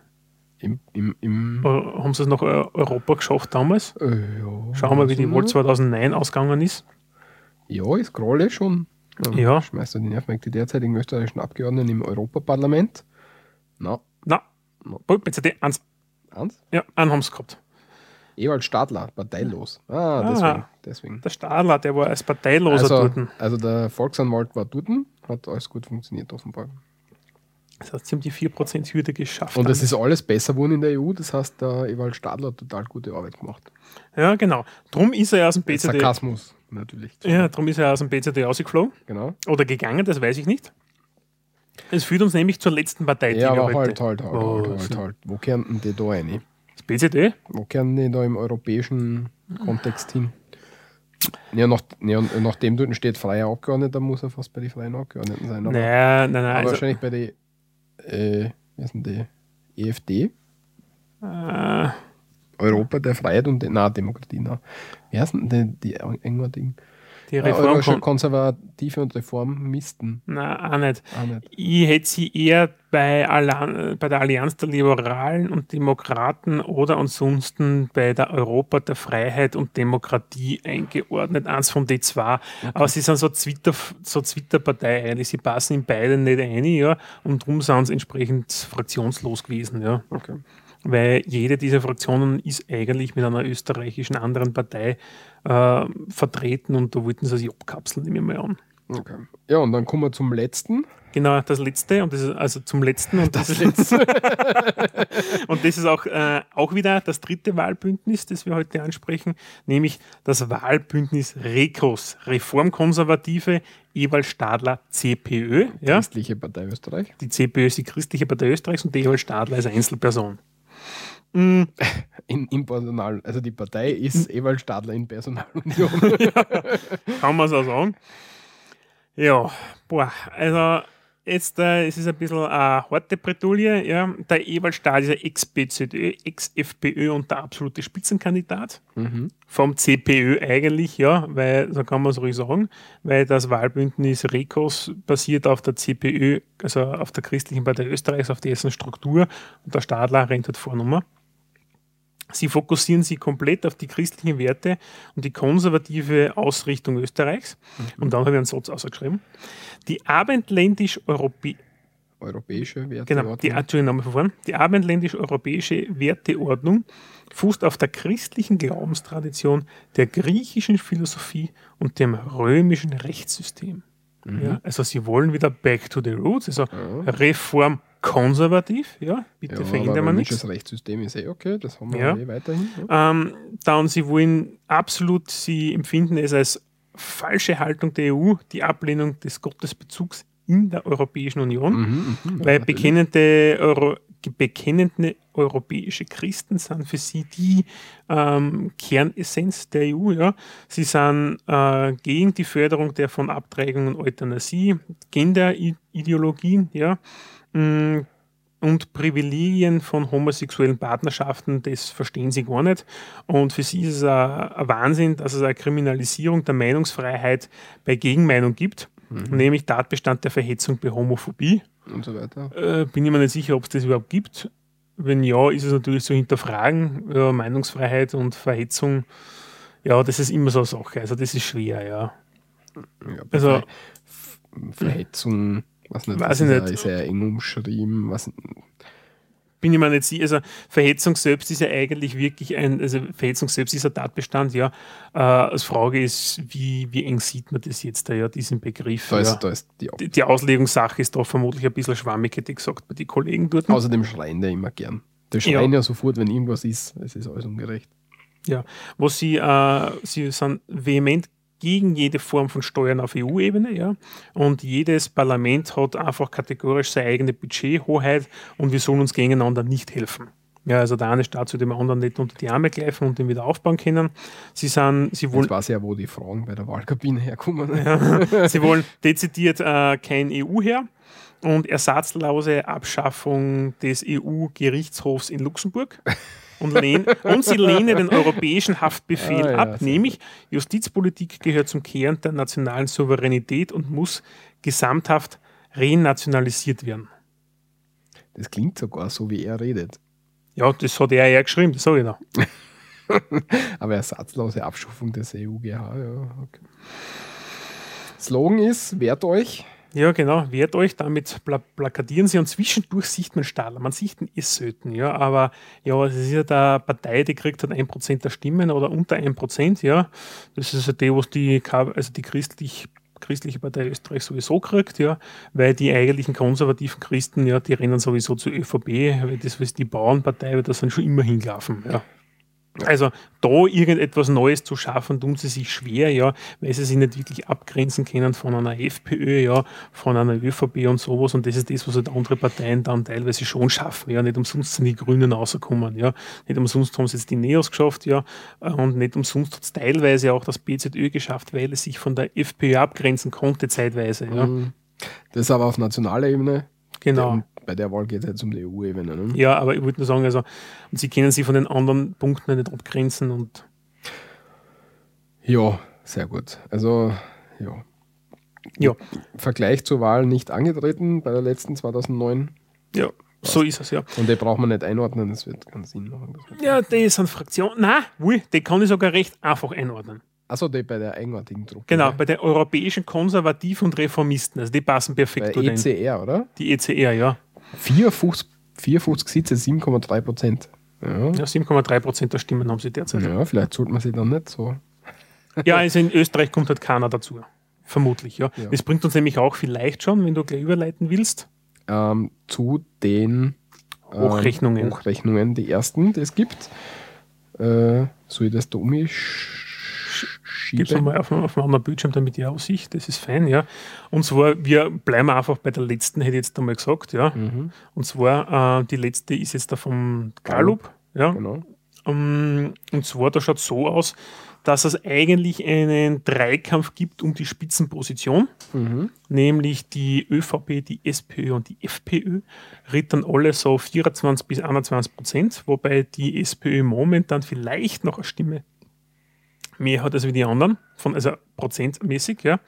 Im, im, im äh, haben sie es nach Europa geschafft damals? Äh, ja, Schauen wir, wie die Wahl 2009 ausgegangen ist. Ja, ich scrolle schon. Ähm, ja. Schmeißt du die Nerven die derzeitigen österreichischen Abgeordneten im Europaparlament? Na. Na. No. BCD 1. 1? Ja, einen haben sie gehabt. Ewald Stadler, parteilos. Ah, ah deswegen, deswegen. Der Stadler, der war als parteiloser also, dort. Also der Volksanwalt war dort, hat alles gut funktioniert offenbar. Das heißt, sie haben die 4%-Hürde geschafft. Und es ist alles besser geworden in der EU, das heißt, der Ewald Stadler hat total gute Arbeit gemacht. Ja, genau. Drum ist er aus dem BCD. Sarkasmus, natürlich. Ja, drum ist er aus dem BCD rausgeflogen. Genau. Oder gegangen, das weiß ich nicht. Es führt uns nämlich zur letzten Partei. Ja, aber halt, halt, halt, oh, halt, halt, halt. Wo kehren die da rein? BZD? Wo kehren die da im europäischen Kontext hin? Ja, nach, ja, nachdem dort steht freier Abgeordneter, muss er fast bei den freien Abgeordneten sein. Aber, naja, nein, nein, aber also, wahrscheinlich bei den, äh, wie ist denn die? EFD? Äh, Europa der Freiheit und, na, Demokratie, na. Wie heißen denn die, die Engerding? Die Reform ja, Konservative und Reformisten. Nein, auch nicht. auch nicht. Ich hätte sie eher bei, bei der Allianz der Liberalen und Demokraten oder ansonsten bei der Europa der Freiheit und Demokratie eingeordnet. Eins von den zwei. Okay. Aber sie sind so Twitter, so Twitter-Partei eigentlich. Sie passen in beide nicht ein, ja. Und darum sind sie entsprechend fraktionslos gewesen, ja. Okay weil jede dieser Fraktionen ist eigentlich mit einer österreichischen anderen Partei äh, vertreten und da wollten sie sich abkapseln, nehme ich mal an. Okay. Ja, und dann kommen wir zum letzten. Genau, das letzte und das ist also zum letzten und das, das letzte. und das ist auch, äh, auch wieder das dritte Wahlbündnis, das wir heute ansprechen, nämlich das Wahlbündnis REKOS, Reformkonservative Ewald Stadler CPÖ. Die ja. Christliche Partei Österreich. Die CPÖ ist die Christliche Partei Österreichs und der Ewald Stadler ist Einzelperson. Mm. In, in Personal, also die Partei ist mm. Ewald Stadler in Personalunion. ja, kann man so sagen. Ja, boah, also jetzt äh, es ist ein bisschen eine harte Bretouille. Ja. Der Ewald Stadler ist ein Ex-BZÖ, Ex-FPÖ und der absolute Spitzenkandidat. Mhm. Vom CPÖ eigentlich, ja, weil, so kann man es ruhig sagen, weil das Wahlbündnis REKOS basiert auf der CPÖ, also auf der Christlichen Partei Österreichs, auf dessen Struktur und der Stadler rennt halt Vornummer. Sie fokussieren sich komplett auf die christlichen Werte und die konservative Ausrichtung Österreichs. Mhm. Und dann habe ich einen Satz ausgeschrieben. Die abendländisch-europäische europäische Werteordnung. Genau, die, die abendländisch-europäische Werteordnung fußt auf der christlichen Glaubenstradition, der griechischen Philosophie und dem römischen Rechtssystem. Mhm. Ja, also sie wollen wieder back to the roots, also ja. Reform konservativ, ja, bitte ja, verändern wir nichts. Das Rechtssystem ist eh okay, das haben wir ja. eh weiterhin. Ja. Ähm, dann, sie wollen absolut, sie empfinden es als falsche Haltung der EU, die Ablehnung des Gottesbezugs in der Europäischen Union, mhm, mh, weil bekennende, Euro, bekennende europäische Christen sind für sie die ähm, Kernessenz der EU. Ja. Sie sind äh, gegen die Förderung der von Abtreibung und Euthanasie, Genderideologien, ja, und Privilegien von homosexuellen Partnerschaften, das verstehen sie gar nicht. Und für sie ist es ein Wahnsinn, dass es eine Kriminalisierung der Meinungsfreiheit bei Gegenmeinung gibt, mhm. nämlich Tatbestand der Verhetzung bei Homophobie. Und so weiter. Äh, bin ich mir nicht sicher, ob es das überhaupt gibt. Wenn ja, ist es natürlich zu hinterfragen. Ja, Meinungsfreiheit und Verhetzung, ja, das ist immer so eine Sache. Also, das ist schwer, ja. ja also, Verhetzung was nicht, weiß ich nicht. Ist ja eng umschrieben. Was, bin ich mir nicht sicher. Also Verhetzung selbst ist ja eigentlich wirklich ein, also Verhetzung selbst ist ein Tatbestand, ja. Äh, als Frage ist, wie, wie eng sieht man das jetzt da, ja, diesen Begriff. Da ja. ist, da ist die, die, die, Auslegungssache ist doch vermutlich ein bisschen schwammig, hätte ich gesagt, bei den Kollegen dort. Außerdem schreien die immer gern. Die schreien ja. ja sofort, wenn irgendwas ist. Es ist alles ungerecht. Ja, was sie, äh, sie sind vehement gegen jede Form von Steuern auf EU-Ebene. Ja? Und jedes Parlament hat einfach kategorisch seine eigene Budgethoheit und wir sollen uns gegeneinander nicht helfen. Ja, also der eine Staat zu dem anderen nicht unter die Arme greifen und den wieder aufbauen können. Sie sind, sie wollen. Jetzt weiß ja, wo die Fragen bei der Wahlkabine herkommen. Ja, sie wollen dezidiert äh, kein EU her und ersatzlose Abschaffung des EU-Gerichtshofs in Luxemburg und, lehn, und sie lehnen den europäischen Haftbefehl ah, ja, ab, nämlich Justizpolitik gehört zum Kern der nationalen Souveränität und muss gesamthaft renationalisiert werden. Das klingt sogar so, wie er redet. Ja, das hat er ja geschrieben, das sage ich noch. Aber ersatzlose Abschaffung des EUGH, ja, okay. Slogan ist, wehrt euch, ja, genau. Wehrt euch, damit pla plakatieren sie und zwischendurch sieht man Stadler. Man sieht ihn eh ja. Aber ja, es ist ja der Partei, die kriegt halt ein Prozent der Stimmen oder unter ein Prozent, ja. Das ist ja die, was die, also die christlich christliche Partei Österreich sowieso kriegt, ja, weil die eigentlichen konservativen Christen, ja, die rennen sowieso zur ÖVP, weil das ist die Bauernpartei, weil das sind schon immer hingelaufen, ja. Also da irgendetwas Neues zu schaffen, tun sie sich schwer, ja, weil sie sich nicht wirklich abgrenzen können von einer FPÖ, ja, von einer ÖVP und sowas. Und das ist das, was halt andere Parteien dann teilweise schon schaffen. Ja, nicht umsonst sind die Grünen rausgekommen, ja. Nicht umsonst haben sie jetzt die Neos geschafft, ja. Und nicht umsonst hat es teilweise auch das BZÖ geschafft, weil es sich von der FPÖ abgrenzen konnte, zeitweise. Ja. Mhm. Das ist aber auf nationaler Ebene. Genau bei der Wahl geht es jetzt um die EU-Ebene. Ne? Ja, aber ich wollte nur sagen, also, und sie können sich von den anderen Punkten nicht abgrenzen und. Ja, Sehr gut. Also, ja. Ja. Vergleich zur Wahl nicht angetreten bei der letzten 2009. Ja, so ist es, ja. Und die braucht man nicht einordnen, das wird keinen Sinn machen. Ja, die sind Fraktionen. Nein, wohl, die kann ich sogar recht einfach einordnen. Achso, die bei der eigenartigen Truppe. Genau, bei den europäischen Konservativen und Reformisten. Also die passen perfekt bei ECR, oder? Die ECR, ja. 54, 54 Sitze, 7,3 Prozent. Ja, ja 7,3 Prozent der Stimmen haben sie derzeit. Ja, vielleicht sollte man sie dann nicht so. ja, also in Österreich kommt halt keiner dazu. Vermutlich, ja. ja. Das bringt uns nämlich auch vielleicht schon, wenn du gleich überleiten willst. Ähm, zu den ähm, Hochrechnungen. Hochrechnungen, die ersten, die es gibt. Äh, soll ich das da umschieben? Gib es mal auf, auf einem anderen Bildschirm, damit ich aussicht. Das ist fein, ja. Und zwar, wir bleiben einfach bei der letzten, hätte ich jetzt einmal gesagt, ja. Mhm. Und zwar, äh, die letzte ist jetzt da vom Gallup, ja. Genau. Um, ähm, und zwar, da schaut so aus, dass es eigentlich einen Dreikampf gibt um die Spitzenposition, mhm. nämlich die ÖVP, die SPÖ und die FPÖ rittern alle so 24 bis 21 Prozent, wobei die SPÖ momentan vielleicht noch eine Stimme mehr hat als wie die anderen, von, also prozentmäßig, ja.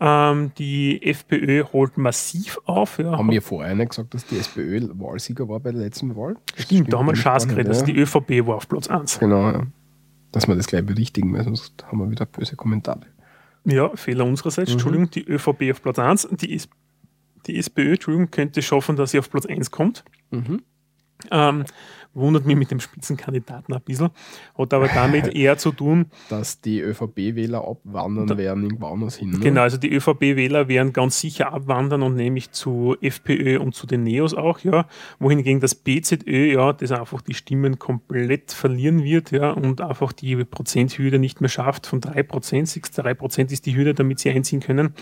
Ähm, die FPÖ holt massiv auf. Ja. Haben wir vorher nicht gesagt, dass die SPÖ Wahlsieger war bei der letzten Wahl? Das stimmt, da haben wir Chance geredet, dass die ÖVP war auf Platz 1. Genau, ja. Dass wir das gleich berichtigen, weil sonst haben wir wieder böse Kommentare. Ja, Fehler unsererseits. Mhm. Entschuldigung, die ÖVP auf Platz 1. Die, die SPÖ, Entschuldigung, könnte schaffen, dass sie auf Platz 1 kommt. Mhm. Ähm, wundert mich mit dem Spitzenkandidaten ein bisschen, hat aber damit eher zu tun, dass die ÖVP-Wähler abwandern da, werden irgendwo anders hin. Ne? Genau, also die ÖVP-Wähler werden ganz sicher abwandern und nämlich zu FPÖ und zu den Neos auch, ja, wohingegen das BZÖ, ja, das einfach die Stimmen komplett verlieren wird, ja, und einfach die Prozenthürde nicht mehr schafft von 3%, 3% ist die Hürde, damit sie einziehen können.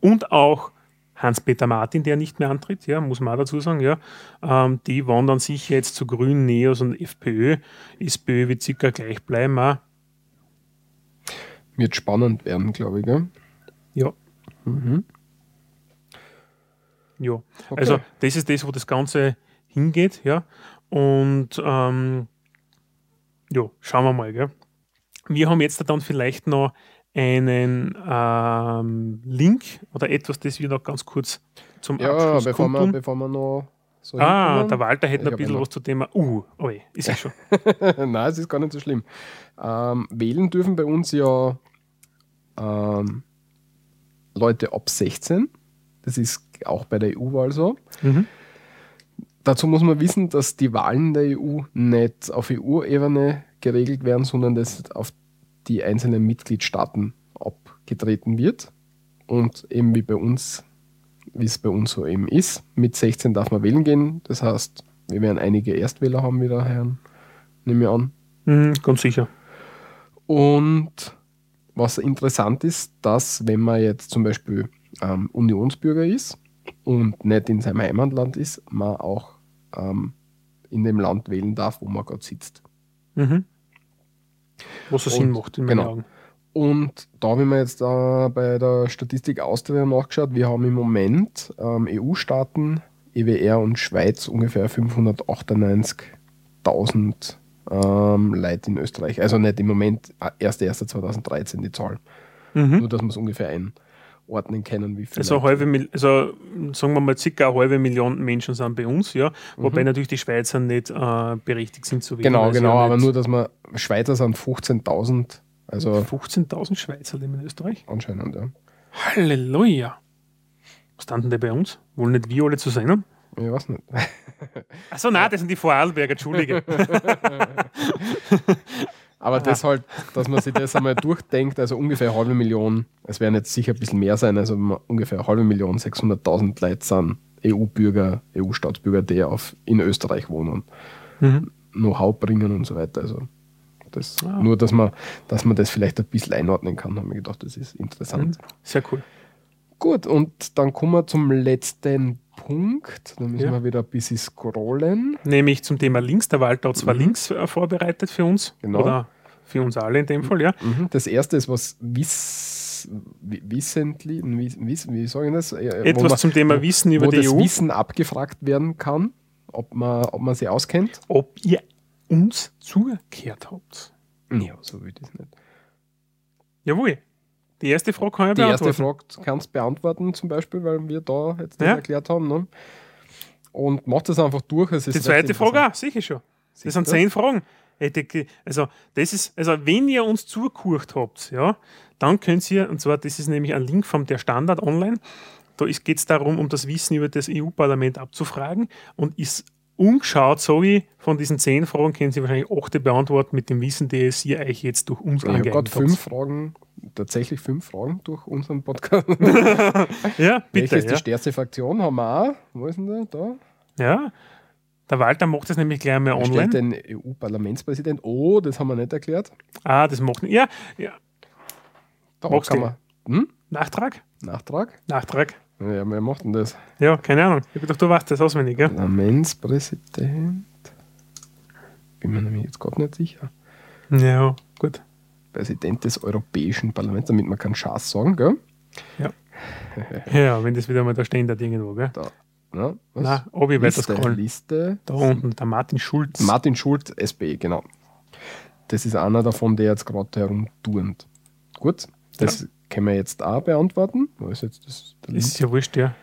Und auch Hans-Peter Martin, der nicht mehr antritt, ja, muss man auch dazu sagen, ja. Ähm, die wandern sicher jetzt zu Grünen, Neos und FPÖ. SPÖ wird circa gleich bleiben. Auch. Wird spannend werden, glaube ich, gell? Ja. Mhm. Ja, okay. also das ist das, wo das Ganze hingeht, ja. Und ähm, ja, schauen wir mal, gell. Wir haben jetzt dann vielleicht noch einen ähm, Link oder etwas, das wir noch ganz kurz zum ja, Abschluss bevor wir, bevor wir noch so Ah, der Walter hätte noch ein bisschen was zu Thema. Uh, oh, ist es schon. Nein, es ist gar nicht so schlimm. Ähm, wählen dürfen bei uns ja ähm, Leute ab 16. Das ist auch bei der EU-Wahl so. Mhm. Dazu muss man wissen, dass die Wahlen der EU nicht auf EU-Ebene geregelt werden, sondern das auf die einzelnen Mitgliedstaaten abgetreten wird. Und eben wie bei uns, wie es bei uns so eben ist, mit 16 darf man wählen gehen. Das heißt, wir werden einige Erstwähler haben wieder, Herren, nehme ich an. Mhm, ganz sicher. Und was interessant ist, dass wenn man jetzt zum Beispiel ähm, Unionsbürger ist und nicht in seinem Heimatland ist, man auch ähm, in dem Land wählen darf, wo man gerade sitzt. Mhm. Was so Sinn macht, in meinen genau. Augen. Und da habe ich mir jetzt äh, bei der Statistik Austria nachgeschaut. Wir haben im Moment ähm, EU-Staaten, EWR und Schweiz ungefähr 598.000 ähm, Leute in Österreich. Also nicht im Moment, 1.1.2013 die Zahl. Mhm. Nur, dass wir es ungefähr einordnen können, wie viele. Also, halbe, also sagen wir mal, circa eine halbe Million Menschen sind bei uns, ja. Wobei mhm. natürlich die Schweizer nicht äh, berechtigt sind zu wählen. Genau, genau, aber nur, dass wir Schweizer sind 15.000 also 15.000 Schweizer leben in Österreich? Anscheinend, ja. Halleluja. Was standen die bei uns? Wollen nicht wir alle zu sein haben? Ich weiß nicht. Achso, nein, das sind die Vorarlberger, Entschuldige. Aber das halt, dass man sich das einmal durchdenkt, also ungefähr eine halbe Million, es werden jetzt sicher ein bisschen mehr sein, also ungefähr eine halbe Million, 600.000 Leute sind EU-Bürger, EU-Staatsbürger, die auf, in Österreich wohnen, mhm. Know-how bringen und so weiter. Also das, ah. Nur, dass man, dass man das vielleicht ein bisschen einordnen kann, haben wir gedacht, das ist interessant. Mhm. Sehr cool. Gut, und dann kommen wir zum letzten Punkt. Da müssen ja. wir wieder ein bisschen scrollen. Nämlich zum Thema Links. Der Walter hat zwei mhm. Links äh, vorbereitet für uns. Genau. Oder für uns alle in dem Fall, ja. Mhm. Das erste ist was wiss, wissentlich, wiss, wie sagen das? Äh, Etwas man, zum Thema Wissen über wo die das EU. Wissen abgefragt werden kann, ob man, ob man sie auskennt. Ob ihr uns zugekehrt habt. Ja, so will ich das nicht. Jawohl. Die erste Frage kann ich Die erste Frage kannst du beantworten, zum Beispiel, weil wir da jetzt das ja. erklärt haben. Ne? Und mach das einfach durch. die zweite Frage auch, sicher schon. Das sind zehn Fragen. Also, das ist, also wenn ihr uns zugehört habt, ja, dann könnt ihr, und zwar, das ist nämlich ein Link vom der Standard online, da geht es darum, um das Wissen über das EU-Parlament abzufragen und ist umgeschaut, so wie von diesen zehn Fragen können Sie wahrscheinlich achte beantworten mit dem Wissen, das ihr euch jetzt durch uns ja, angeeignet habt. fünf Fragen, tatsächlich fünf Fragen durch unseren Podcast. ja, bitte. Welche ist ja. die stärkste Fraktion? Haben wir auch. Wo ist denn der? Da? Ja, der Walter macht das nämlich gleich mal online. Steht den EU-Parlamentspräsident. Oh, das haben wir nicht erklärt. Ah, das macht Ja, ja. Da Magst kann man. Hm? Nachtrag? Nachtrag? Nachtrag. Ja, wer macht denn das? Ja, keine Ahnung. Ich habe gedacht, du weißt das auswendig, gell? Parlamentspräsident. Bin mir nämlich jetzt gerade nicht sicher. Ja, gut. Präsident des Europäischen Parlaments, damit man keinen Schaß sagen, gell? Ja. ja, wenn das wieder mal da stehen hat irgendwo, gell? Da. Na, was? Nein, ob ich weiter scrollen. Liste. Da unten, der Martin Schulz. Martin Schulz, SPE, genau. Das ist einer davon, der jetzt gerade herumturnt. Gut, das ja. können wir jetzt auch beantworten. Wo ist jetzt das? Ist ja wurscht, ja.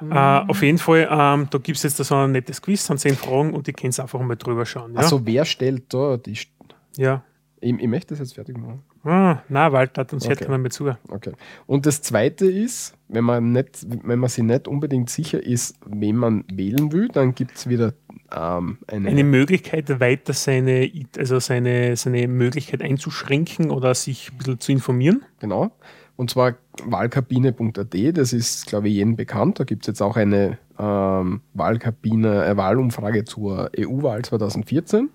Mhm. Uh, auf jeden Fall, um, ähm, da gibt es jetzt so ein nettes Quiz, sind zehn Fragen und die können einfach mal drüber schauen. Ja? Also wer stellt da die. St ja. Ich, ich, möchte das jetzt fertig machen. Ah, nein, Walter hat uns okay. hört mit zu. Okay. Und das zweite ist, wenn man, nicht, wenn man sich nicht unbedingt sicher ist, wen man wählen will, dann gibt es wieder ähm, eine, eine Möglichkeit, weiter seine, also seine, seine Möglichkeit einzuschränken oder sich ein bisschen zu informieren. Genau. Und zwar wahlkabine.at, das ist, glaube ich, jedem bekannt. Da gibt es jetzt auch eine ähm, Wahlkabine, eine Wahlumfrage zur EU-Wahl 2014.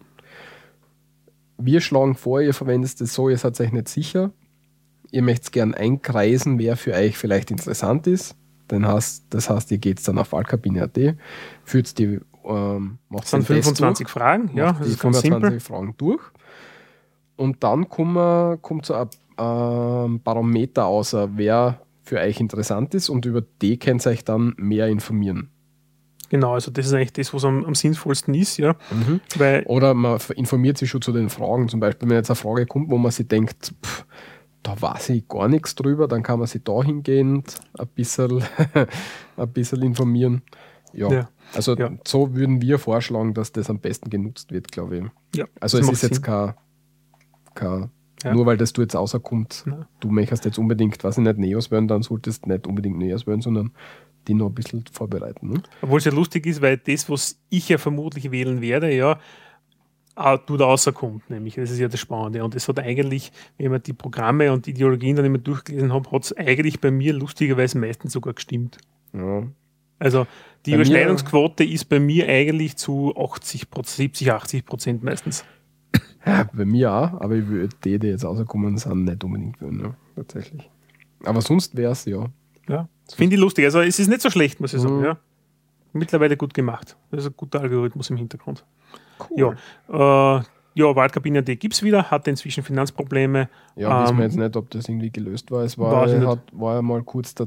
Wir schlagen vor, ihr verwendet es so, ihr seid euch nicht sicher. Ihr möchtet gern einkreisen, wer für euch vielleicht interessant ist. Dann heißt, das heißt, ihr geht dann auf Wahlkabine.at, führt die ähm, macht sind 25 durch, Fragen, ja, das ist 25 Fragen durch. Und dann kommt, kommt so ein ähm, Barometer außer, wer für euch interessant ist und über die könnt ihr euch dann mehr informieren. Genau, also das ist eigentlich das, was am, am sinnvollsten ist, ja. Mhm. Weil Oder man informiert sich schon zu den Fragen. Zum Beispiel, wenn jetzt eine Frage kommt, wo man sich denkt, pff, da weiß ich gar nichts drüber, dann kann man sich dahingehend ein bisschen, ein bisschen informieren. Ja. ja. Also ja. so würden wir vorschlagen, dass das am besten genutzt wird, glaube ich. Ja, also es ist jetzt kein, kein ja. nur weil das du jetzt außerkommt, du möchtest jetzt unbedingt, was ich nicht, Neos werden, dann solltest du nicht unbedingt Neos werden, sondern die noch ein bisschen vorbereiten. Ne? Obwohl es ja lustig ist, weil das, was ich ja vermutlich wählen werde, ja, du da rauskommt, nämlich. Das ist ja das Spannende. Und es hat eigentlich, wenn man die Programme und Ideologien dann immer durchgelesen hat, hat es eigentlich bei mir lustigerweise meistens sogar gestimmt. Ja. Also die bei Überschneidungsquote ist bei mir eigentlich zu 80%, 70, 80 Prozent meistens. Ja, bei mir auch, aber ich würde die, die jetzt rauskommen sind, nicht unbedingt würden, ja, tatsächlich. Aber sonst wäre es ja. Ja, finde ich lustig. Also es ist nicht so schlecht, muss ich sagen. Mhm. Ja. Mittlerweile gut gemacht. Das ist ein guter Algorithmus im Hintergrund. Cool. Ja, äh, ja, Waldkabine.de gibt es wieder, hat inzwischen Finanzprobleme. Ja, ähm, wissen wir jetzt nicht, ob das irgendwie gelöst war. Es war, hat, war ja mal kurz, da,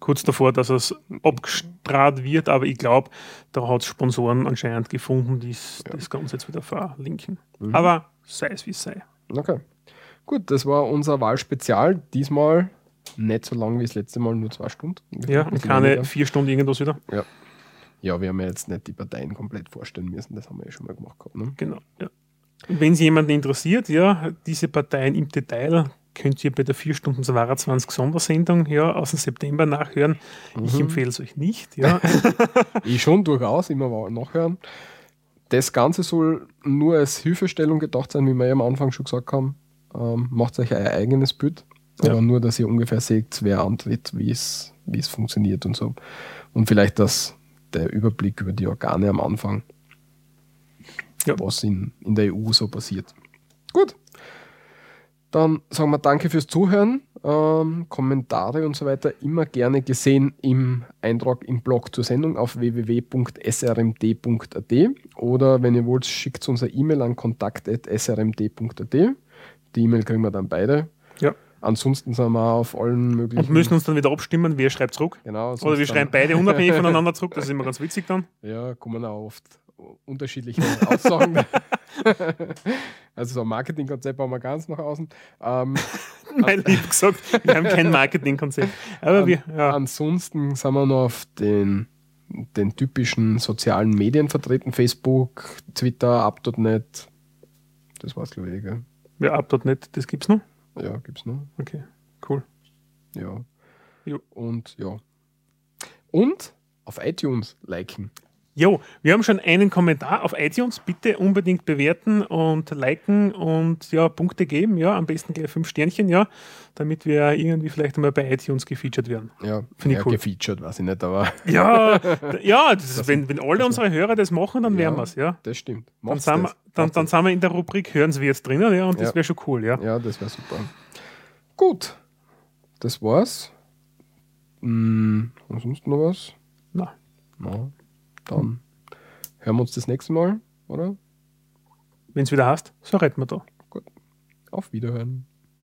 kurz davor, dass es abgestrahlt wird, aber ich glaube, da hat es Sponsoren anscheinend gefunden, die ja. das Ganze jetzt wieder verlinken. Mhm. Aber sei es wie es sei. Okay. Gut, das war unser Wahlspezial. Diesmal nicht so lang wie das letzte Mal, nur zwei Stunden. Ja, und keine weniger. vier Stunden irgendwas wieder. Ja. Ja, wir haben ja jetzt nicht die Parteien komplett vorstellen müssen, das haben wir ja schon mal gemacht gehabt. Ne? Genau, ja. Wenn es jemanden interessiert, ja, diese Parteien im Detail könnt ihr bei der 4 Stunden 22 Sondersendung ja, aus dem September nachhören. Mhm. Ich empfehle es euch nicht. Ja. ich schon durchaus, immer nachhören. Das Ganze soll nur als Hilfestellung gedacht sein, wie wir ja am Anfang schon gesagt haben. Ähm, macht euch ein eigenes Bild. Ja. Aber nur, dass ihr ungefähr seht, wer antritt, wie es, wie es funktioniert und so. Und vielleicht das, der Überblick über die Organe am Anfang, ja. was in, in der EU so passiert. Gut. Dann sagen wir danke fürs Zuhören. Ähm, Kommentare und so weiter immer gerne gesehen im Eintrag im Blog zur Sendung auf www.srmd.at oder wenn ihr wollt, schickt uns eine E-Mail an kontakt.srmd.at. Die E-Mail kriegen wir dann beide. Ansonsten sind wir auf allen möglichen. Und müssen uns dann wieder abstimmen, wer schreibt zurück. Genau. Oder wir schreiben beide unabhängig voneinander zurück, das ist immer ganz witzig dann. Ja, kommen auch oft unterschiedliche Aussagen. also so ein Marketingkonzept bauen wir ganz nach außen. Ähm, Nein, lieb gesagt, wir haben kein Marketingkonzept. Aber an, wir, ja. Ansonsten sind wir noch auf den, den typischen sozialen Medien vertreten. Facebook, Twitter, Up.net. Das war's, glaube ich. Gell? Ja, Up.net, das gibt's noch? Ja, gibt's noch. Okay, cool. Ja. Jo. Und ja. Und auf iTunes liken. Jo, wir haben schon einen Kommentar auf iTunes. Bitte unbedingt bewerten und liken und ja, Punkte geben. Ja, am besten gleich fünf Sternchen, ja, damit wir irgendwie vielleicht einmal bei iTunes gefeatured werden. Ja, Finde ich cool. gefeatured, weiß ich nicht, aber Ja, ja das ist, Das- wenn, wenn alle das- unsere Hörer das machen, dann wären wir es, ja. das stimmt. Dann sind, wir, das. dann, dann sind wir in der Rubrik Hören Sie jetzt drinnen, ja, und das Ja. wäre schon cool, ja. das. Ja, das wäre super. Gut, das war's. Hm, ansonsten noch was? Na, Na, dann hören wir uns das nächste Mal, oder? wenn es wieder hast, so retten wir da. Auf Wiederhören.